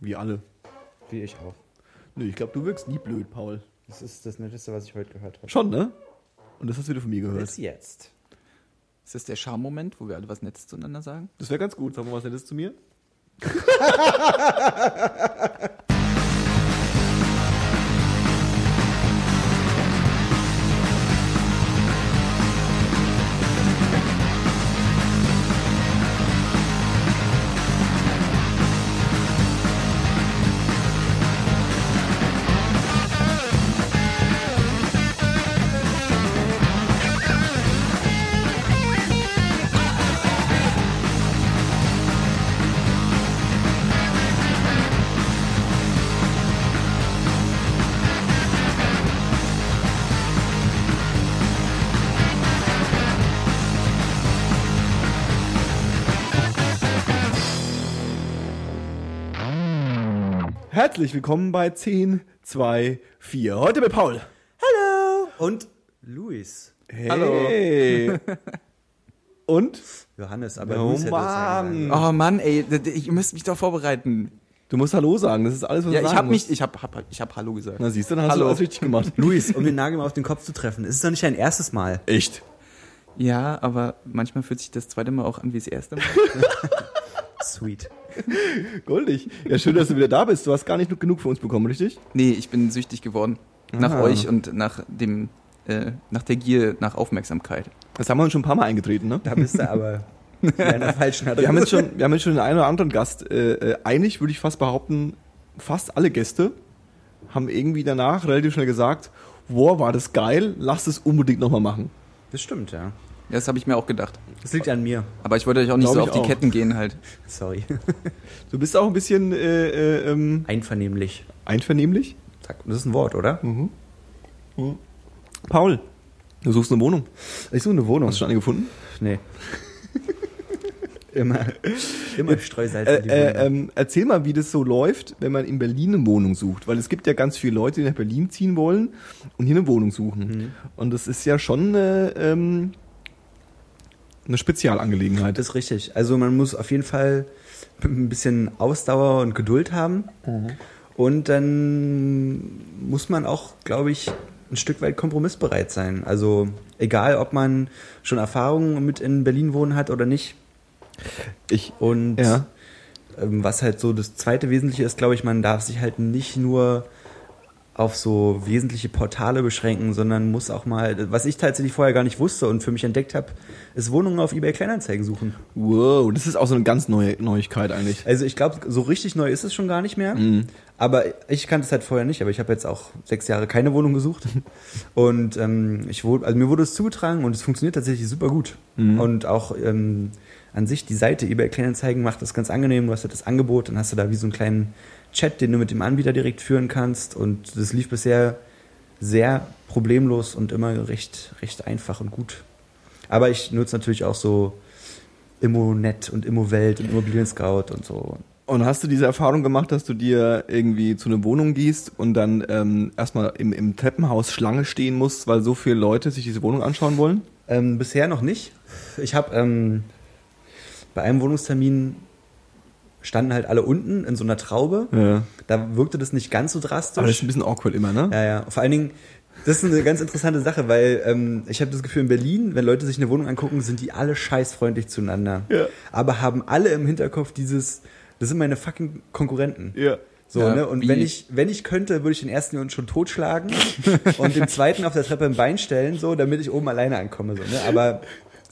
Wie alle. Wie ich auch. Nö, ich glaube, du wirkst nie blöd, Paul. Das ist das Netteste, was ich heute gehört habe. Schon, ne? Und das hast du wieder von mir gehört. Bis jetzt. Ist das der Charme-Moment, wo wir alle was Nettes zueinander sagen? Das wäre ganz gut. Sag mal was Nettes zu mir. Herzlich willkommen bei 10, 2, 4. Heute mit Paul. Hallo! Und Luis. Hey. Und? Johannes, aber Oh Luis hätte es Mann. Oh Mann, ey, ich müsste mich doch vorbereiten. Du musst Hallo sagen. Das ist alles, was Ja, du ich sagen habe musst. mich, ich habe, hab, ich habe Hallo gesagt. Na siehst du, dann hast Hallo. du alles richtig gemacht. Luis, um den Nagel mal auf den Kopf zu treffen. Es ist doch nicht dein erstes Mal. Echt? Ja, aber manchmal fühlt sich das zweite Mal auch an wie das erste Mal. Sweet. Goldig. Ja, schön, dass du wieder da bist. Du hast gar nicht genug für uns bekommen, richtig? nee, ich bin süchtig geworden. Nach Ah. euch und nach dem, äh, nach der Gier nach Aufmerksamkeit. Das haben wir uns schon ein paar Mal eingetreten, ne? Da bist du aber in einer falschen Wir haben jetzt schon, wir haben jetzt schon den einen oder anderen Gast. Äh, äh, eigentlich würde ich fast behaupten, fast alle Gäste haben irgendwie danach relativ schnell gesagt, wow, war das geil, lass es unbedingt nochmal machen. Das stimmt, ja. Ja, das habe ich mir auch gedacht. Das liegt an mir. Aber ich wollte euch auch nicht Glaub so auf die auch. Ketten gehen halt. Sorry. Du bist auch ein bisschen äh, äh, ähm, Einvernehmlich. einvernehmlich. Zack. Das ist ein Wort, oder? Paul, du suchst eine Wohnung. Ich suche eine Wohnung. Hast du schon eine gefunden? Nee. immer, immer Streusalz Äh, in die äh, ähm, erzähl mal, wie das so läuft, wenn man in Berlin eine Wohnung sucht. Weil es gibt ja ganz viele Leute, die nach Berlin ziehen wollen und hier eine Wohnung suchen. Und das ist ja schon äh, ähm, eine Spezialangelegenheit. Das ist richtig. Also man muss auf jeden Fall ein bisschen Ausdauer und Geduld haben. Und dann muss man auch, glaube ich, ein Stück weit kompromissbereit sein. Also egal, ob man schon Erfahrungen mit in Berlin wohnen hat oder nicht. Ich, Und Ja. ähm, was halt so das zweite Wesentliche ist, glaube ich, man darf sich halt nicht nur auf so wesentliche Portale beschränken, sondern muss auch mal, was ich tatsächlich vorher gar nicht wusste und für mich entdeckt habe, ist Wohnungen auf eBay Kleinanzeigen suchen. wow, das ist auch so eine ganz neue Neuigkeit eigentlich. Also ich glaube, so richtig neu ist es schon gar nicht mehr. Aber ich kannte es halt vorher nicht, aber ich habe jetzt auch sechs Jahre keine Wohnung gesucht. Und ähm, ich wurde, also mir wurde es zugetragen und es funktioniert tatsächlich super gut. Und auch ähm, an sich die Seite eBay Kleinanzeigen macht das ganz angenehm. Du hast halt das Angebot, dann hast du da wie so einen kleinen Chat, den du mit dem Anbieter direkt führen kannst. Und das lief bisher sehr problemlos und immer recht, recht einfach und gut. Aber ich nutze natürlich auch so Immonet und Immowelt und Immobilien Scout und so. Und hast du diese Erfahrung gemacht, dass du dir irgendwie zu einer Wohnung gehst und dann ähm, erstmal im, im Treppenhaus Schlange stehen musst, weil so viele Leute sich diese Wohnung anschauen wollen? Ähm, bisher noch nicht. Ich habe ähm, bei einem Wohnungstermin standen halt alle unten in so einer Traube. Ja. Da wirkte das nicht ganz so drastisch. Aber das ist ein bisschen awkward immer, ne? Ja, ja. Vor allen Dingen, das ist eine ganz interessante Sache, weil ähm, ich habe das Gefühl, in Berlin, wenn Leute sich eine Wohnung angucken, sind die alle scheißfreundlich zueinander. Ja. Aber haben alle im Hinterkopf dieses, das sind meine fucking Konkurrenten. Ja. So, Ja, ne? Und wie- wenn ich, wenn ich könnte, würde ich den ersten schon totschlagen und den zweiten auf der Treppe ein Bein stellen, so, damit ich oben alleine ankomme. So, ne? Aber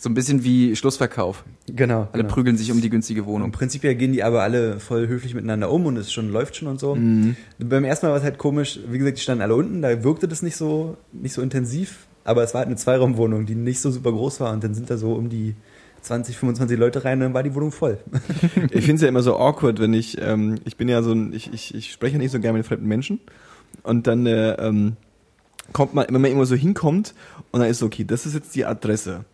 So ein bisschen wie Schlussverkauf. genau. Alle genau. prügeln sich um die günstige Und Wohnung. prinzipiell gehen die aber alle voll höflich miteinander um und es schon läuft schon und so. Mhm. Beim ersten Mal war es halt komisch, wie gesagt, die standen alle unten, da wirkte das nicht so, nicht so intensiv, aber es war halt eine Zweiraumwohnung, die nicht so super groß war und dann sind da so um die 20, 25 Leute rein und dann war die Wohnung voll. Ich finde es ja immer so awkward, wenn ich, ähm, ich bin ja so ein, ich, ich, ich spreche ja nicht so gerne mit fremden Menschen und dann äh, ähm, kommt man, wenn man immer so hinkommt und dann ist so, okay, das ist jetzt die Adresse.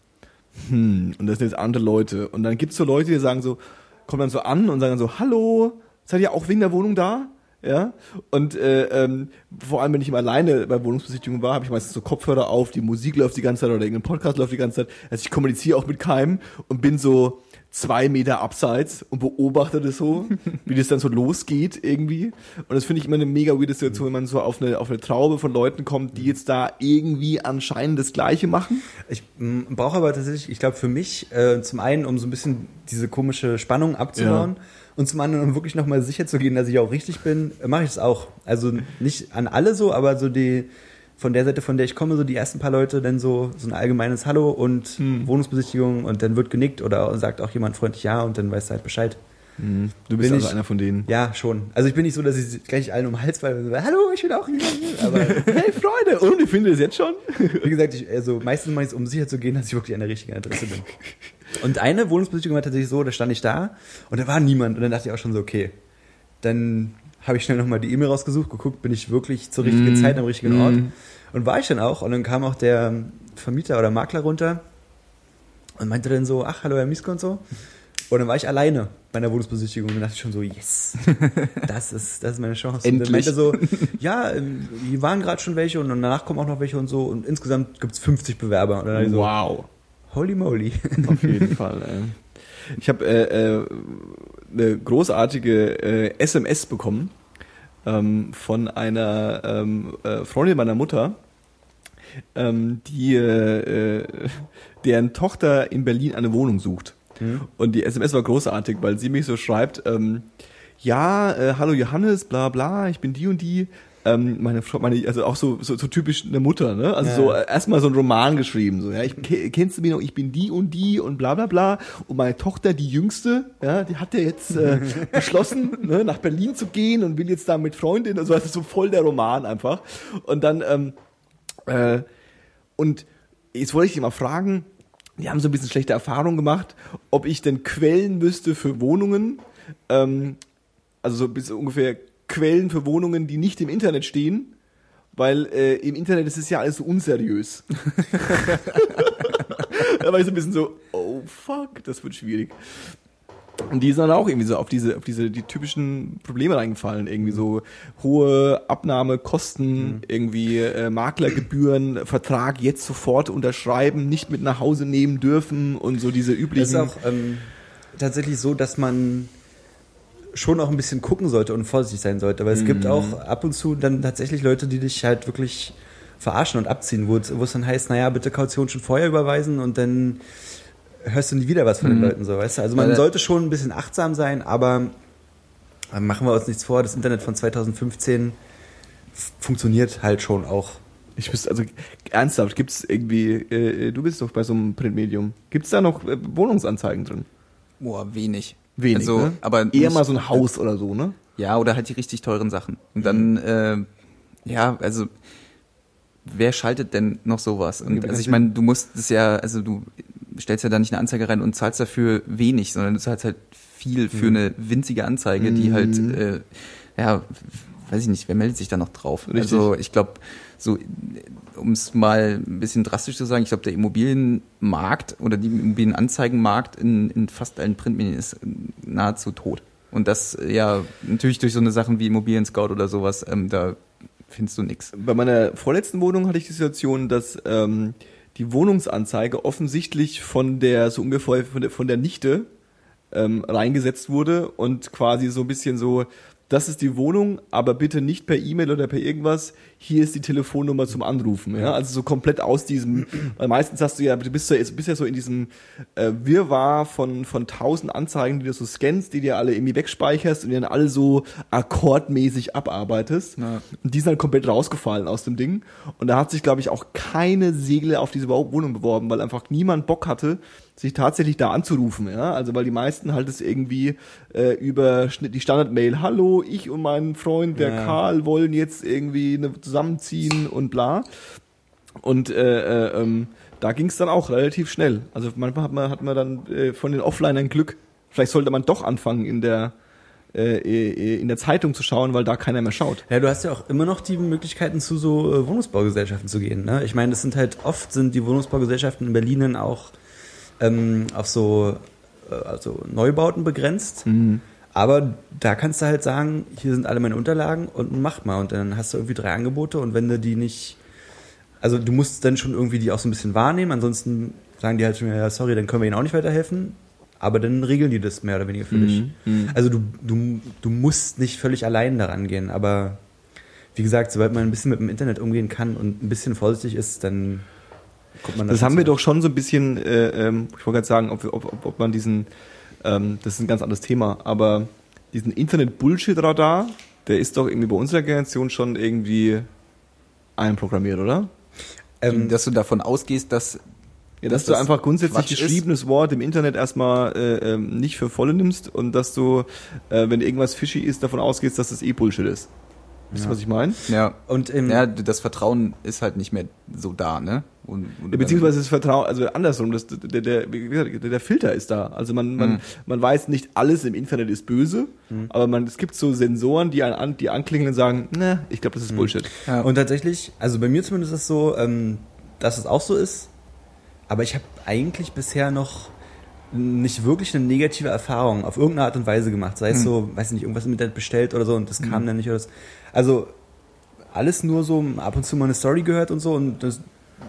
Hm, und das sind jetzt andere Leute. Und dann gibt's so Leute, die sagen so, kommen dann so an und sagen so, hallo, seid ihr auch wegen der Wohnung da? Ja, und äh, ähm, vor allem, wenn ich immer alleine bei Wohnungsbesichtigungen war, habe ich meistens so Kopfhörer auf, die Musik läuft die ganze Zeit oder irgendein Podcast läuft die ganze Zeit. Also ich kommuniziere auch mit keinem und bin so zwei Meter abseits und beobachte das so, wie das dann so losgeht irgendwie. Und das finde ich immer eine mega weirde Situation, wenn man so auf eine, auf eine Traube von Leuten kommt, die jetzt da irgendwie anscheinend das Gleiche machen. Ich brauche aber tatsächlich, ich glaube für mich, äh, zum einen, um so ein bisschen diese komische Spannung abzubauen. Ja. Und zum anderen, um wirklich nochmal sicher zu gehen, dass ich auch richtig bin, äh, mache ich es auch. Also nicht an alle so, aber so die, von der Seite, von der ich komme, so die ersten paar Leute, dann so, so ein allgemeines Hallo und hm. Wohnungsbesichtigung und dann wird genickt oder sagt auch jemand freundlich Ja und dann weißt du halt Bescheid. Hm. Du bist bin also ich, einer von denen. Ja, schon. Also ich bin nicht so, dass ich gleich allen um den Hals falle und so, hallo, ich bin auch hier. Aber hey Freunde, und findet ihr es jetzt schon? Wie gesagt, ich, also meistens mache ich es, um sicher zu gehen, dass ich wirklich an der richtigen Adresse bin. Und eine Wohnungsbesichtigung war tatsächlich so, da stand ich da und da war niemand und dann dachte ich auch schon so, okay, dann habe ich schnell nochmal die E-Mail rausgesucht, geguckt, bin ich wirklich zur richtigen mm. Zeit am richtigen mm. Ort. Und war ich dann auch. Und dann kam auch der Vermieter oder Makler runter und meinte dann so, ach, hallo Herr Misko und so. Und dann war ich alleine bei einer Wohnungsbesichtigung und dachte ich schon so, yes, das ist, das ist meine Chance. Endlich. Und dann meinte so, ja, ähm, hier waren gerade schon welche und danach kommen auch noch welche und so. Und insgesamt gibt es 50 Bewerber. Und dann so, wow. Holy moly. Auf jeden Fall. Ey. Ich habe äh, äh, eine großartige äh, SMS bekommen ähm, von einer ähm, äh, Freundin meiner Mutter, ähm, die äh, äh, deren Tochter in Berlin eine Wohnung sucht. Mhm. Und die SMS war großartig, weil sie mich so schreibt, ähm, ja, äh, hallo Johannes, bla bla, ich bin die und die, ähm, meine Frau, meine, also auch so, so, so typisch eine Mutter, ne? Also ja. so äh, erstmal so ein Roman geschrieben, so, ja, ich kennst du mich noch, ich bin die und die und bla bla bla. Und meine Tochter, die jüngste, ja, die hat ja jetzt äh, beschlossen, ne, nach Berlin zu gehen und will jetzt da mit Freundin, also das ist so voll der Roman einfach. Und dann, ähm, äh, und jetzt wollte ich dich mal fragen, die haben so ein bisschen schlechte Erfahrungen gemacht, ob ich denn Quellen wüsste für Wohnungen, ähm, also so bis ungefähr Quellen für Wohnungen, die nicht im Internet stehen, weil äh, im Internet ist es ja alles so unseriös. da war ich so ein bisschen so, oh fuck, das wird schwierig. Und die sind dann auch irgendwie so auf diese, auf diese die typischen Probleme reingefallen. Irgendwie so hohe Abnahmekosten, mhm. irgendwie äh, Maklergebühren, Vertrag jetzt sofort unterschreiben, nicht mit nach Hause nehmen dürfen und so diese üblichen. Es ist auch ähm, tatsächlich so, dass man schon auch ein bisschen gucken sollte und vorsichtig sein sollte. Weil es mhm. gibt auch ab und zu dann tatsächlich Leute, die dich halt wirklich verarschen und abziehen, wo es dann heißt, naja, bitte Kaution schon vorher überweisen und dann hörst du nie wieder was von mhm. den Leuten so, weißt du? Also man Weil, sollte schon ein bisschen achtsam sein, aber machen wir uns nichts vor, das Internet von 2015 funktioniert halt schon auch. Ich wüsste, also ernsthaft, gibt es irgendwie, äh, du bist doch bei so einem Printmedium, gibt es da noch äh, Wohnungsanzeigen drin? Boah, wenig. Wenig, also, ne? aber eher mal so ein Haus oder so, ne? Ja, oder halt die richtig teuren Sachen. Und dann, äh, ja, also wer schaltet denn noch sowas? Und also ich meine, du musst es ja, also du stellst ja da nicht eine Anzeige rein und zahlst dafür wenig, sondern du zahlst halt viel für mhm. eine winzige Anzeige, die halt, mhm. äh, ja, weiß ich nicht, wer meldet sich da noch drauf? Richtig. Also ich glaube, so, um es mal ein bisschen drastisch zu sagen, ich glaube, der Immobilienmarkt oder die Immobilienanzeigenmarkt in, in fast allen Printmedien ist nahezu tot. Und das ja natürlich durch so eine Sachen wie Immobilien Scout oder sowas, ähm, da findest du nichts. Bei meiner vorletzten Wohnung hatte ich die Situation, dass ähm, die Wohnungsanzeige offensichtlich von der so ungefähr von der, von der Nichte ähm, reingesetzt wurde und quasi so ein bisschen so das ist die Wohnung, aber bitte nicht per E-Mail oder per irgendwas. Hier ist die Telefonnummer zum Anrufen. Ja, also so komplett aus diesem, weil meistens hast du ja, du bist ja, bist ja so in diesem äh, Wirrwarr von, von tausend Anzeigen, die du so scannst, die dir alle irgendwie wegspeicherst und die dann alle so akkordmäßig abarbeitest. Ja. Und die sind halt komplett rausgefallen aus dem Ding. Und da hat sich, glaube ich, auch keine Seele auf diese Wohnung beworben, weil einfach niemand Bock hatte, sich tatsächlich da anzurufen, ja, also weil die meisten halt es irgendwie äh, über die Standard-Mail, hallo, ich und mein Freund, der ja. Karl, wollen jetzt irgendwie eine, zusammenziehen und bla. Und äh, äh, ähm, da ging es dann auch relativ schnell. Also manchmal hat man, hat man dann äh, von den Offlinern Glück. Vielleicht sollte man doch anfangen in der äh, in der Zeitung zu schauen, weil da keiner mehr schaut. Ja, du hast ja auch immer noch die Möglichkeiten zu so äh, Wohnungsbaugesellschaften zu gehen. Ne? Ich meine, das sind halt oft sind die Wohnungsbaugesellschaften in Berlin auch ähm, auf so äh, also Neubauten begrenzt. Mhm. Aber da kannst du halt sagen, hier sind alle meine Unterlagen und mach mal. Und dann hast du irgendwie drei Angebote und wenn du die nicht, also du musst dann schon irgendwie die auch so ein bisschen wahrnehmen, ansonsten sagen die halt schon, ja, sorry, dann können wir ihnen auch nicht weiterhelfen. aber dann regeln die das mehr oder weniger für dich. Also du, du, du musst nicht völlig allein daran gehen, aber wie gesagt, sobald man ein bisschen mit dem Internet umgehen kann und ein bisschen vorsichtig ist, dann Das schon haben wir doch schon so ein bisschen, äh, ähm, ich wollte gerade sagen, ob, ob, ob, man diesen, ähm, das ist ein ganz anderes Thema, aber diesen Internet-Bullshit-Radar, der ist doch irgendwie bei unserer Generation schon irgendwie einprogrammiert, oder? Ähm, dass du davon ausgehst, dass Ja, dass Dass du das einfach grundsätzlich Quatsch ist. geschriebenes Wort im Internet erstmal äh, ähm, nicht für volle nimmst und dass du, äh, wenn irgendwas fishy ist, davon ausgehst, dass das eh Bullshit ist. Wisst ihr, Ja. was ich meine? ja, und im, ja, das Vertrauen ist halt nicht mehr so da, ne? Und, und beziehungsweise das Vertrauen, also andersrum, das, der, der, gesagt, der, der Filter ist da. Also man, man, Mhm. man weiß nicht, alles im Internet ist böse, aber man, es gibt so Sensoren, die, an, die anklingen und sagen, ne, ich glaube, das ist Bullshit. ja. Und tatsächlich, also bei mir zumindest ist es so, ähm, dass es auch so ist. Aber ich habe eigentlich bisher noch nicht wirklich eine negative Erfahrung auf irgendeine Art und Weise gemacht. Sei es so, weiß nicht, irgendwas im Internet bestellt oder so und das kam dann nicht. Oder das. Also alles nur so ab und zu mal eine Story gehört und so und das,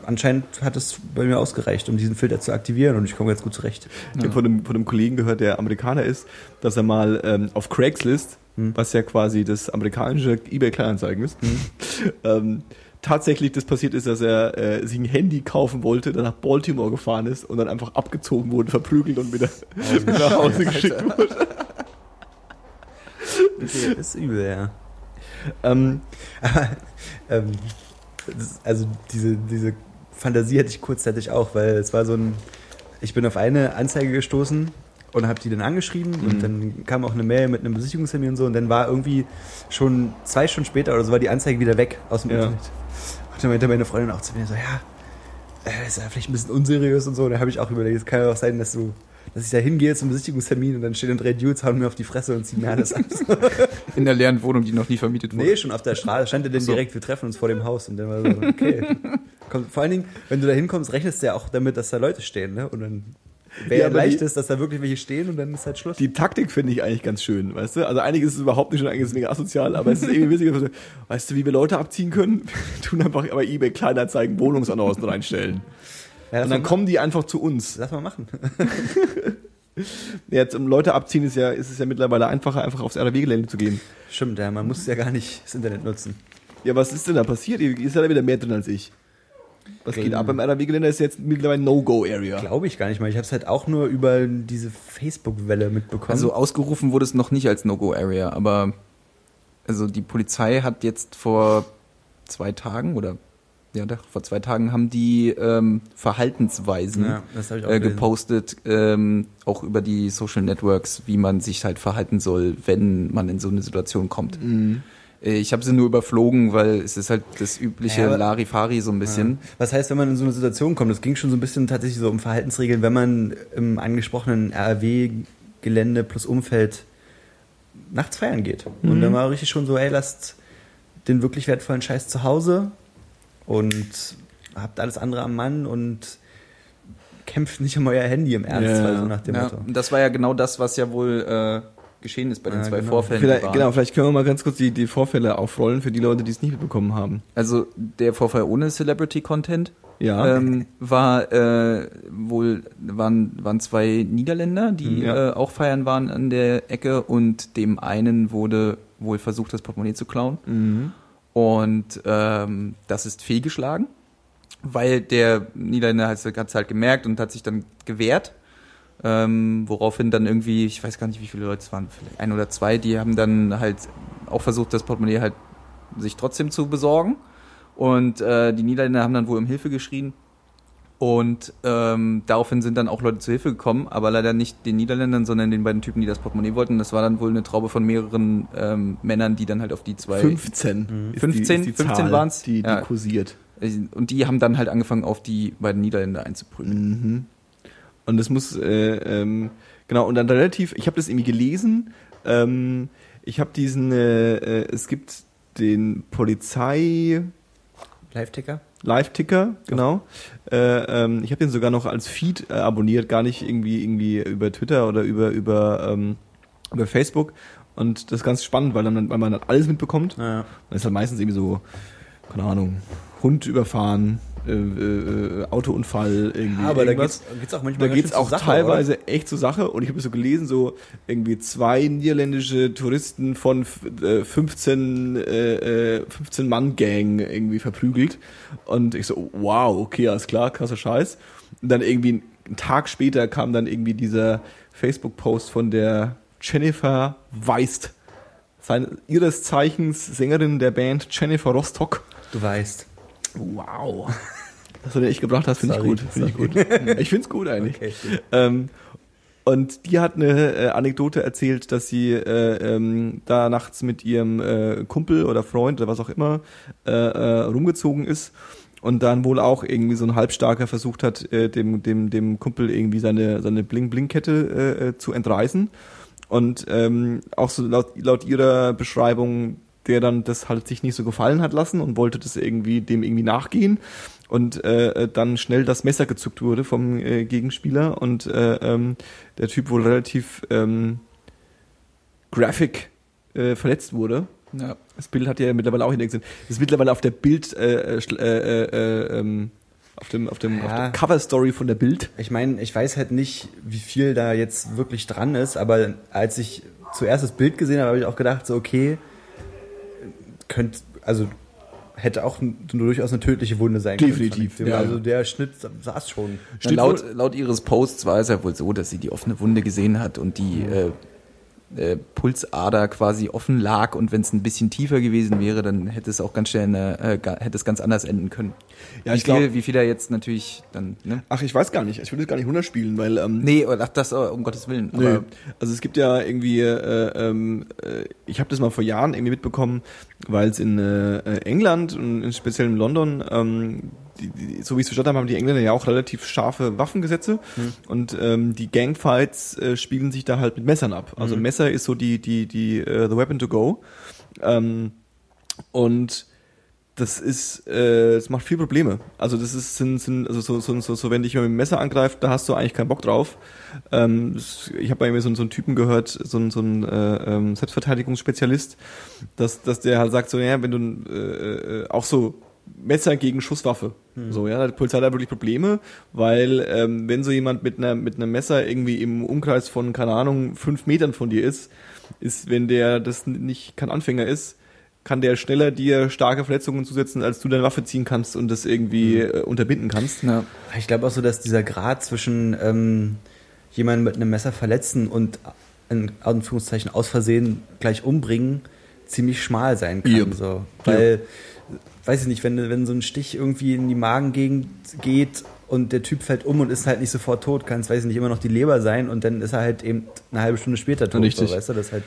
anscheinend hat es bei mir ausgereicht, um diesen Filter zu aktivieren und ich komme ganz gut zurecht. Ich habe von einem, von einem Kollegen gehört, der Amerikaner ist, dass er mal ähm, auf Craigslist, was ja quasi das amerikanische eBay Kleinanzeigen ist, ähm, tatsächlich das passiert ist, dass er äh, sich ein Handy kaufen wollte, dann nach Baltimore gefahren ist und dann einfach abgezogen wurde, verprügelt und wieder nach Hause geschickt wurde. Okay, ist übel, ja. Ähm, Aber, ähm, also diese, diese Fantasie hatte ich kurzzeitig auch, weil es war so ein, ich bin auf eine Anzeige gestoßen und habe die dann angeschrieben Mhm. und dann kam auch eine Mail mit einem Besichtigungstermin und so und dann war irgendwie schon zwei Stunden später oder so war die Anzeige wieder weg aus dem Ja. Internet. Und dann meinte meine Freundin auch zu mir so, ja, äh, ist ja vielleicht ein bisschen unseriös und so. Und da habe ich auch überlegt, es kann ja auch sein, dass du dass ich da hingehe zum Besichtigungstermin und dann stehen drei Dudes, hauen mir auf die Fresse und ziehen mir alles ab. in der leeren Wohnung, die noch nie vermietet wurde. Nee, schon auf der Straße. Stand er denn so. direkt, wir treffen uns vor dem Haus. Und dann war so, okay. Komm, vor allen Dingen, wenn du da hinkommst, rechnest du ja auch damit, dass da Leute stehen, ne? Und dann wäre Ja, leicht die- ist, dass da wirklich welche stehen und dann ist halt Schluss. Die Taktik finde ich eigentlich ganz schön, weißt du? Also einiges ist überhaupt nicht schön, einiges mega asozial, aber es ist irgendwie witzig. Weißt du, wie wir Leute abziehen können? Wir tun einfach bei eBay Kleinanzeigen Wohnungsannoncen reinstellen. Ja, Und dann kommen die einfach zu uns. Lass mal machen. Jetzt um Leute abziehen ist ja, ist es ja mittlerweile einfacher, einfach aufs RW-Gelände zu gehen. Stimmt, ja, man muss ja gar nicht das Internet nutzen. Ja, was ist denn da passiert? Ihr ist ja da wieder mehr drin als ich. Was geht ab? Beim RW-Gelände ist jetzt mittlerweile No-Go-Area. Glaube ich gar nicht mal. Ich habe es halt auch nur über diese Facebook-Welle mitbekommen. Also ausgerufen wurde es noch nicht als No-Go-Area, aber also die Polizei hat jetzt vor zwei Tagen oder ja, doch, vor zwei Tagen haben die ähm, Verhaltensweisen ja, auch äh, gepostet, ähm, auch über die Social Networks, wie man sich halt verhalten soll, wenn man in so eine Situation kommt. Mhm. Äh, Ich habe sie nur überflogen, weil es ist halt das übliche Ja, aber- Larifari so ein bisschen. Ja. Was heißt, wenn man in so eine Situation kommt? Es ging schon so ein bisschen tatsächlich so um Verhaltensregeln, wenn man im angesprochenen RW-Gelände plus Umfeld nachts feiern geht. Und dann war richtig schon so, ey, lasst den wirklich wertvollen Scheiß zu Hause und habt alles andere am Mann und kämpft nicht um euer Handy im Ernst, Ja. weil so nach dem Ja, Motto. und das war ja genau das, was ja wohl äh, geschehen ist bei den Ja, zwei genau. Vorfällen. Vielleicht, genau, vielleicht können wir mal ganz kurz die, die Vorfälle aufrollen für die Leute, die es nicht mitbekommen haben. Also der Vorfall ohne Celebrity Content Ja. ähm, war äh, wohl waren waren zwei Niederländer, die Ja. äh, auch feiern waren an der Ecke und dem einen wurde wohl versucht, das Portemonnaie zu klauen Mhm. Und ähm, das ist fehlgeschlagen, weil der Niederländer hat es halt gemerkt und hat sich dann gewehrt. Ähm, woraufhin dann irgendwie, ich weiß gar nicht, wie viele Leute es waren, vielleicht ein oder zwei, die haben dann halt auch versucht, das Portemonnaie halt sich trotzdem zu besorgen. Und äh, die Niederländer haben dann wohl um Hilfe geschrien. Und ähm, daraufhin sind dann auch Leute zu Hilfe gekommen, aber leider nicht den Niederländern, sondern den beiden Typen, die das Portemonnaie wollten. Das war dann wohl eine Traube von mehreren ähm, Männern, die dann halt auf die zwei 15. Ist 15? die, ist die 15 Zahl, waren's? Die, die Ja. kursiert. und die haben dann halt angefangen, auf die beiden Niederländer einzuprügeln. Mhm. Und das muss, äh, ähm, genau, und dann relativ, ich habe das irgendwie gelesen, ähm, ich habe diesen, äh, äh, es gibt den Polizei Live-Ticker? Live-Ticker, genau. Äh, ähm, ich habe den sogar noch als Feed äh, abonniert, gar nicht irgendwie irgendwie über Twitter oder über über ähm, über Facebook. Und das ist ganz spannend, weil dann weil man dann alles mitbekommt. Ja. Das ist halt meistens irgendwie so keine Ahnung, Hund überfahren, äh, äh, Autounfall, irgendwie. aber da geht's, geht's auch manchmal Da geht's schön auch Sache, teilweise echt zur Sache und ich habe so gelesen, so irgendwie zwei niederländische Touristen von f- äh, 15, äh, äh, 15 Mann Gang irgendwie verprügelt und ich so, wow, okay, alles klar, krasser Scheiß. Und dann irgendwie einen Tag später kam dann irgendwie dieser Facebook-Post von der Jennifer Weist, ihres Zeichens Sängerin der Band Jennifer Rostock. oder? Du weißt. Wow. Dass du den echt gebracht hast, finde ich gut. Finde ich gut. Ich finde es gut eigentlich. Okay. Ähm, und die hat eine äh, Anekdote erzählt, dass sie äh, ähm, da nachts mit ihrem äh, Kumpel oder Freund oder was auch immer äh, äh, rumgezogen ist und dann wohl auch irgendwie so ein Halbstarker versucht hat, äh, dem, dem, dem Kumpel irgendwie seine, seine Bling-Bling-Kette zu entreißen. Und ähm, auch so laut, laut ihrer Beschreibung, der dann das halt sich nicht so gefallen hat lassen und wollte das irgendwie dem irgendwie nachgehen und äh, dann schnell das Messer gezuckt wurde vom äh, Gegenspieler und äh, ähm, der Typ wohl relativ ähm, graphic äh, verletzt wurde. Ja. Das Bild hat ja mittlerweile auch in gesehen. Das ist mittlerweile auf der Bild äh, äh, äh, äh, ähm, auf dem auf dem auf Ja. der Cover Story von der Bild. Ich meine, ich weiß halt nicht, wie viel da jetzt wirklich dran ist, aber als ich zuerst das Bild gesehen habe, habe ich auch gedacht, so okay, könnte, also hätte auch durchaus eine tödliche Wunde sein Definitiv, können. ja. Also der Schnitt saß schon. Na, laut, laut ihres Posts war es ja wohl so, dass sie die offene Wunde gesehen hat und die äh, äh, Pulsader quasi offen lag und wenn es ein bisschen tiefer gewesen wäre, dann hätte es auch ganz schnell eine, äh, hätte es ganz anders enden können. Ja, wie ich viel, glaub- wie viel er jetzt natürlich dann, ne? Ach, ich weiß gar nicht. Ich würde es gar nicht runterspielen, weil ähm, Nee, ach, das äh, um Gottes Willen. Aber Also es gibt ja irgendwie, äh, ähm, äh, ich habe das mal vor Jahren irgendwie mitbekommen, weil es in äh, äh, England und speziell in London, ähm, die, die, so wie es verstanden haben, haben die Engländer ja auch relativ scharfe Waffengesetze und ähm, die Gangfights äh, spielen sich da halt mit Messern ab. Also Messer ist so die die die äh, the weapon to go ähm, und das ist, äh, das macht viel Probleme. Also das ist, sind, sind also so, so, so, so, wenn dich jemand mit dem Messer angreift, da hast du eigentlich keinen Bock drauf. Ähm, ich habe bei mir so, so einen Typen gehört, so, ein- so ein äh, ähm, Selbstverteidigungsspezialist, dass, dass der halt sagt so, ja, wenn du äh, äh, auch so Messer gegen Schusswaffe. So, ja, die Polizei hat da wirklich Probleme, weil ähm, wenn so jemand mit einer mit einem Messer irgendwie im Umkreis von, keine Ahnung, fünf Metern von dir ist, ist, wenn der das nicht kein Anfänger ist, kann der schneller dir starke Verletzungen zusetzen, als du deine Waffe ziehen kannst und das irgendwie äh, unterbinden kannst. ja. Ich glaube auch so, dass dieser Grad zwischen ähm, jemanden mit einem Messer verletzen und in Anführungszeichen aus Versehen gleich umbringen ziemlich schmal sein kann. Yep. So. Weil, weiß ich nicht, wenn, wenn so ein Stich irgendwie in die Magengegend geht und der Typ fällt um und ist halt nicht sofort tot, kann es, weiß ich nicht, immer noch die Leber sein und dann ist er halt eben eine halbe Stunde später tot. Richtig. So, weißt du, das halt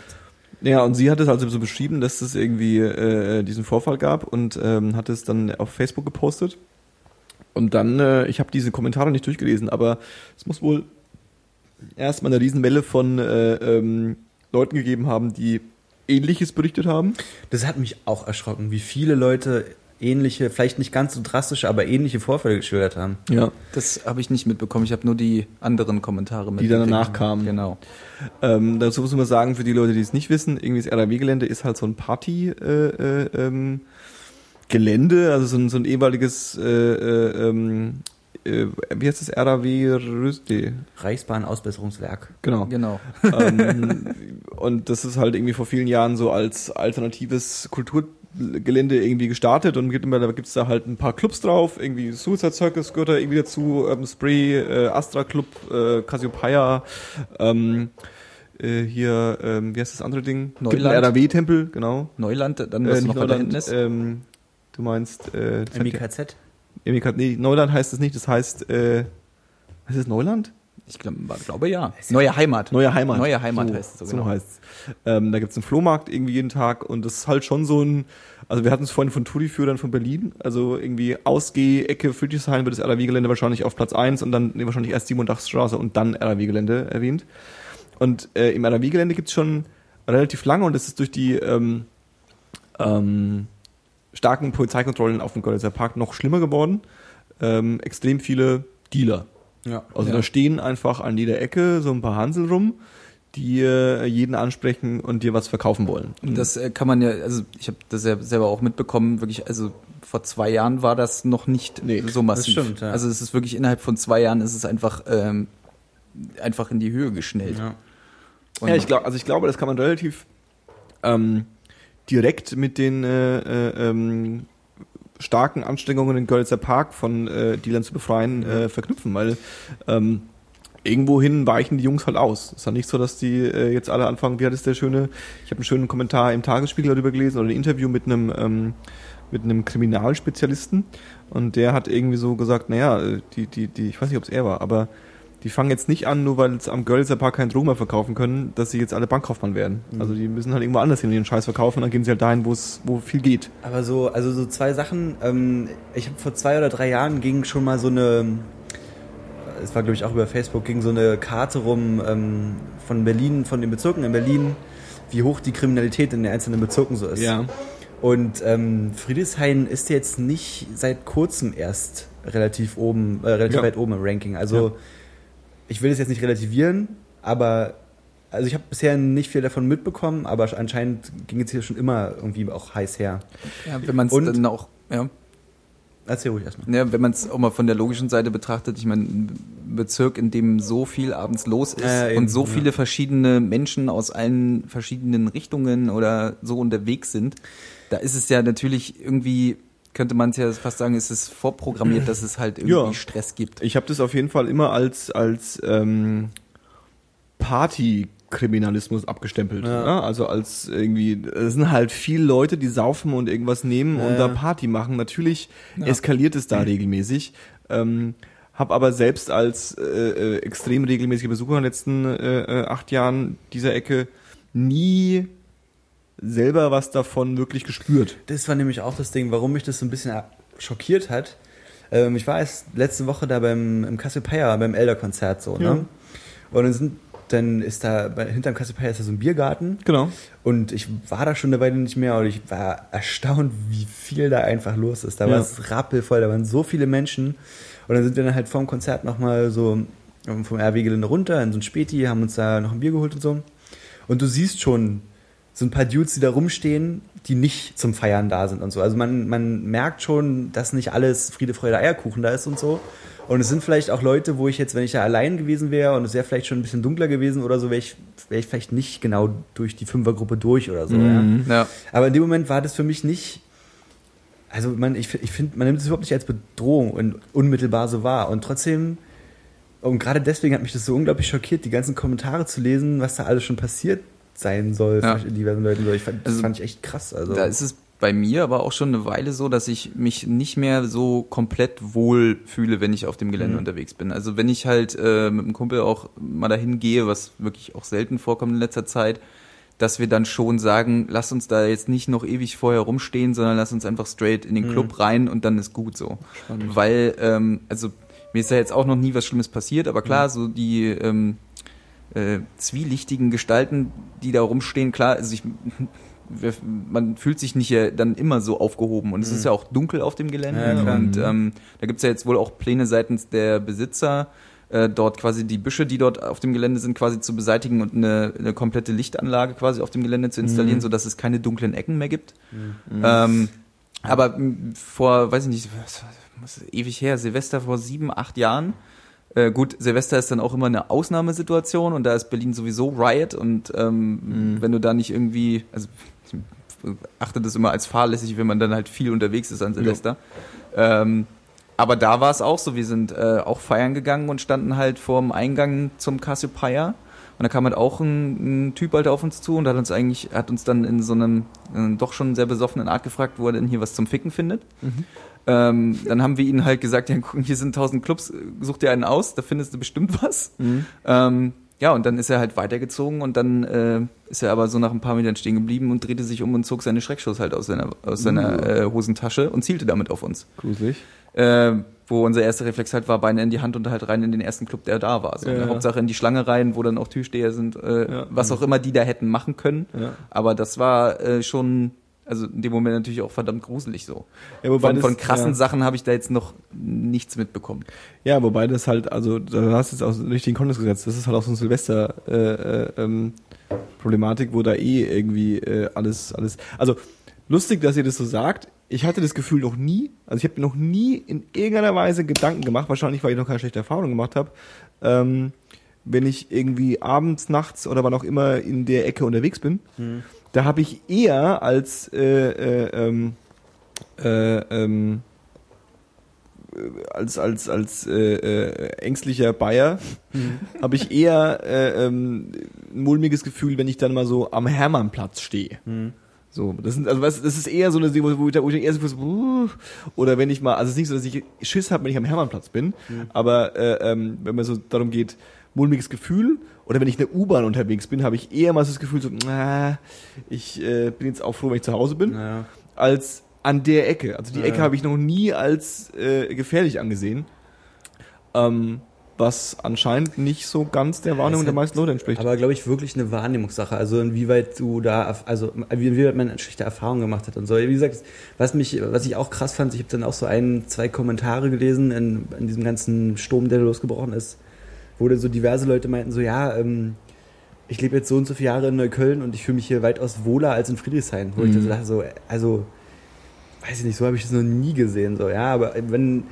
Ja, und sie hat es also so beschrieben, dass es irgendwie äh, diesen Vorfall gab und ähm, hat es dann auf Facebook gepostet. Und dann, äh, ich habe diese Kommentare nicht durchgelesen, aber es muss wohl erstmal eine Riesenwelle von äh, ähm, Leuten gegeben haben, die Ähnliches berichtet haben. Das hat mich auch erschrocken, wie viele Leute ähnliche, vielleicht nicht ganz so drastische, aber ähnliche Vorfälle geschildert haben. Ja. Das habe ich nicht mitbekommen. Ich habe nur die anderen Kommentare Die dann mitgekriegt. danach kamen. Genau. Ähm, dazu muss man sagen, für die Leute, die es nicht wissen, irgendwie das RAW-Gelände ist halt so ein Party äh, äh, ähm, Gelände, also so ein, so ein ehemaliges äh, äh, ähm, äh, wie heißt das RAW Rüste? Reichsbahn-Ausbesserungswerk. Genau. Genau. ähm, und das ist halt irgendwie vor vielen Jahren so als alternatives Kulturgelände irgendwie gestartet und gibt immer, da gibt's da halt ein paar Clubs drauf, irgendwie Suicide Circus gehört da irgendwie dazu, Urban Spree, äh, Astra Club, äh, Cassiopeia, ähm, äh, hier, ähm, wie heißt das andere Ding? Gibt einen Neuland. RAW-Tempel, genau. Neuland, dann was Äh, noch Neuland, hinten ist. ähm, du meinst, äh, MIKZ? MIK nee, Neuland heißt es nicht, das heißt, äh, heißt es Neuland? Ich glaub, glaube ja. Neue Heimat. Neue Heimat. Neue Heimat so, heißt es so, so genau. heißt's. Ähm, da gibt's einen Flohmarkt irgendwie jeden Tag und das ist halt schon so ein, also wir hatten es vorhin von Touriführern von Berlin, also irgendwie Ausgeh-Ecke Friedrichshain wird das RAW-Gelände wahrscheinlich auf Platz eins und dann nee, wahrscheinlich erst 87. Straße und dann RAW-Gelände erwähnt. Und äh, im RAW-Gelände gibt's schon relativ lange und das ist durch die ähm, ähm, starken Polizeikontrollen auf dem Görlitzer Park noch schlimmer geworden. Ähm, extrem viele Dealer. Ja. Also Ja. da stehen einfach an jeder Ecke so ein paar Hansel rum, die äh, jeden ansprechen und dir was verkaufen wollen. Und das äh, kann man ja, also ich habe das ja selber auch mitbekommen, wirklich, also vor zwei Jahren war das noch nicht Nee, so massiv. das stimmt, ja. Also es ist wirklich innerhalb von zwei Jahren ist es einfach ähm, einfach in die Höhe geschnellt. Ja. Ja, ich glaube, also ich glaube, das kann man relativ ähm, direkt mit den äh, äh, ähm, starken Anstrengungen in Görlitzer Park von äh, Dealern zu befreien äh, verknüpfen, weil ähm, irgendwohin weichen die Jungs halt aus. Es ist ja nicht so, dass die äh, jetzt alle anfangen, wie hat es der schöne, ich habe einen schönen Kommentar im Tagesspiegel darüber gelesen oder ein Interview mit einem ähm, mit einem Kriminalspezialisten und der hat irgendwie so gesagt, naja, äh, die, die, die, ich weiß nicht, ob es er war, aber die fangen jetzt nicht an, nur weil es am Görlitzer Park keinen Drogen mehr verkaufen können, dass sie jetzt alle Bankkaufmann werden. Also die müssen halt irgendwo anders hin ihren Scheiß verkaufen und dann gehen sie halt dahin, wo es, wo viel geht. Aber so, also so zwei Sachen. Ähm, ich habe vor zwei oder drei Jahren ging schon mal so eine, es war glaube ich auch über Facebook, ging so eine Karte rum ähm, von Berlin, von den Bezirken in Berlin, wie hoch die Kriminalität in den einzelnen Bezirken so ist. Und ähm, Friedrichshain ist jetzt nicht seit kurzem erst relativ oben, äh, relativ Ja. weit oben im Ranking. Also Ja. Ich will es jetzt nicht relativieren, aber also ich habe bisher nicht viel davon mitbekommen, aber anscheinend ging es hier schon immer irgendwie auch heiß her. ja, wenn man es dann auch ja, Erzähl ruhig erstmal. Ja, wenn man es auch mal von der logischen Seite betrachtet, ich meine, ein Bezirk, in dem so viel abends los ist Ja, ja, eben, und so ja. viele verschiedene Menschen aus allen verschiedenen Richtungen oder so unterwegs sind, da ist es ja natürlich irgendwie, könnte man es ja fast sagen, ist es vorprogrammiert, dass es halt irgendwie Ja. Stress gibt. Ich habe das auf jeden Fall immer als, als ähm, Partykriminalismus abgestempelt. Ja. Ja. Also als irgendwie, es sind halt viele Leute, die saufen und irgendwas nehmen und Ja. da Party machen. Natürlich Ja. eskaliert es da regelmäßig. Ähm, hab aber selbst als äh, äh, extrem regelmäßiger Besucher in den letzten äh, äh, acht Jahren dieser Ecke nie selber was davon wirklich gespürt. Das war nämlich auch das Ding, warum mich das so ein bisschen schockiert hat. Ähm, ich war erst letzte Woche da beim im Cassiopeia, beim Elder-Konzert so, Ja. ne? Und dann sind dann ist da hinterm Cassiopeia ist da so ein Biergarten Genau. und ich war da schon eine Weile nicht mehr und ich war erstaunt, wie viel da einfach los ist. Da Ja. war es rappelvoll, da waren so viele Menschen und dann sind wir dann halt vorm Konzert nochmal so ähm, vom RW-Gelände runter in so ein Späti, haben uns da noch ein Bier geholt und so. Und du siehst schon so ein paar Dudes, die da rumstehen, die nicht zum Feiern da sind und so. Also man, man merkt schon, dass nicht alles Friede, Freude, Eierkuchen da ist und so. Und es sind vielleicht auch Leute, wo ich jetzt, wenn ich da allein gewesen wäre und es wäre vielleicht schon ein bisschen dunkler gewesen oder so, wäre ich, wäre ich vielleicht nicht genau durch die Fünfergruppe durch oder so. Ja. Ja. Aber in dem Moment war das für mich nicht. Also man, ich, ich finde, man nimmt es überhaupt nicht als Bedrohung und unmittelbar so wahr. Und trotzdem, und gerade deswegen hat mich das so unglaublich schockiert, die ganzen Kommentare zu lesen, was da alles schon passiert sein soll Ja. diversen Leuten. So, Ich fand, das Also, fand ich echt krass. Also. Da ist es bei mir aber auch schon eine Weile so, dass ich mich nicht mehr so komplett wohl fühle, wenn ich auf dem Gelände Mhm. unterwegs bin. Also wenn ich halt äh, mit einem Kumpel auch mal dahin gehe, was wirklich auch selten vorkommt in letzter Zeit, dass wir dann schon sagen, lass uns da jetzt nicht noch ewig vorher rumstehen, sondern lass uns einfach straight in den Mhm. Club rein und dann ist gut so. Spannend. Weil, ähm, also mir ist ja jetzt auch noch nie was Schlimmes passiert, aber Mhm. klar, so die ähm, äh, zwielichtigen Gestalten, die da rumstehen, klar, also ich man fühlt sich nicht ja dann immer so aufgehoben und es ist ja auch dunkel auf dem Gelände Mhm. Ja, klar. und ähm, da gibt's ja jetzt wohl auch Pläne seitens der Besitzer, äh, dort quasi die Büsche, die dort auf dem Gelände sind, quasi zu beseitigen und eine, eine komplette Lichtanlage quasi auf dem Gelände zu installieren, Mhm. so dass es keine dunklen Ecken mehr gibt. Ähm, aber m, vor, weiß ich nicht, was, was ewig her, Silvester vor sieben, acht Jahren. Äh, gut, Silvester ist dann auch immer eine Ausnahmesituation und da ist Berlin sowieso Riot und ähm, wenn du da nicht irgendwie, also ich achte das immer als fahrlässig, wenn man dann halt viel unterwegs ist an Silvester. Ähm, aber da war es auch so, wir sind äh, auch feiern gegangen und standen halt vorm Eingang zum Cassiopeia. Und da kam halt auch ein, ein Typ halt auf uns zu und hat uns eigentlich, hat uns dann in so einem äh, doch schon sehr besoffenen Art gefragt, wo er denn hier was zum Ficken findet. Ähm, dann haben wir ihnen halt gesagt, ja, guck, hier sind tausend Clubs, such dir einen aus, da findest du bestimmt was. Ähm, ja, und dann ist er halt weitergezogen und dann äh, ist er aber so nach ein paar Metern stehen geblieben und drehte sich um und zog seine Schreckschuss halt aus seiner, aus seiner äh, Hosentasche und zielte damit auf uns. Gruselig. Äh, wo unser erster Reflex halt war, Beine in die Hand und halt rein in den ersten Club, der da war. So, Ja, ne? ja. Hauptsache in die Schlange rein, wo dann auch Türsteher sind, äh, Ja. was auch immer die da hätten machen können. Aber das war äh, schon, also in dem Moment natürlich auch verdammt gruselig so. Ja, wobei Von, das- von krassen ja. Sachen habe ich da jetzt noch nichts mitbekommen. Ja, wobei das halt, also da hast du es aus dem richtigen Kontext gesetzt. Das ist halt auch so ein Silvester äh, äh, ähm, Problematik, wo da eh irgendwie äh, alles, alles. Also lustig, dass ihr das so sagt. ich hatte das Gefühl noch nie, also ich habe mir noch nie in irgendeiner Weise Gedanken gemacht, wahrscheinlich weil ich noch keine schlechte Erfahrung gemacht habe, ähm, wenn ich irgendwie abends, nachts oder wann auch immer in der Ecke unterwegs bin, Mhm. Da habe ich eher als äh, äh, ähm, äh, ähm, äh, als als als äh, äh, ängstlicher Bayer habe ich eher äh, ähm, ein mulmiges Gefühl, wenn ich dann mal so am Hermannplatz stehe. So, das sind also was, das ist eher so eine wo, wo ich, wo ich eher so oder wenn ich mal, also es ist nicht so, dass ich Schiss habe, wenn ich am Hermannplatz bin, aber äh, ähm, wenn man so darum geht, mulmiges Gefühl oder wenn ich in der U-Bahn unterwegs bin, habe ich eher mal das Gefühl so, na, ich äh, bin jetzt auch froh, wenn ich zu Hause bin, Naja. als an der Ecke. Also die Ja. Ecke habe ich noch nie als äh, gefährlich angesehen. Ähm, was anscheinend nicht so ganz der Wahrnehmung der meisten Leute entspricht. Aber glaube ich wirklich eine Wahrnehmungssache. Also inwieweit du da, also inwieweit man schlechte Erfahrung gemacht hat und so. Wie gesagt, was mich, was ich auch krass fand, ich habe dann auch so ein, zwei Kommentare gelesen in, in diesem ganzen Sturm, der losgebrochen ist, wo dann so diverse Leute meinten so, ja, ähm, ich lebe jetzt so und so viele Jahre in Neukölln und ich fühle mich hier weitaus wohler als in Friedrichshain. Wo ich dann so dachte, so, also, weiß ich nicht, so habe ich das noch nie gesehen. So, ja, aber wenn,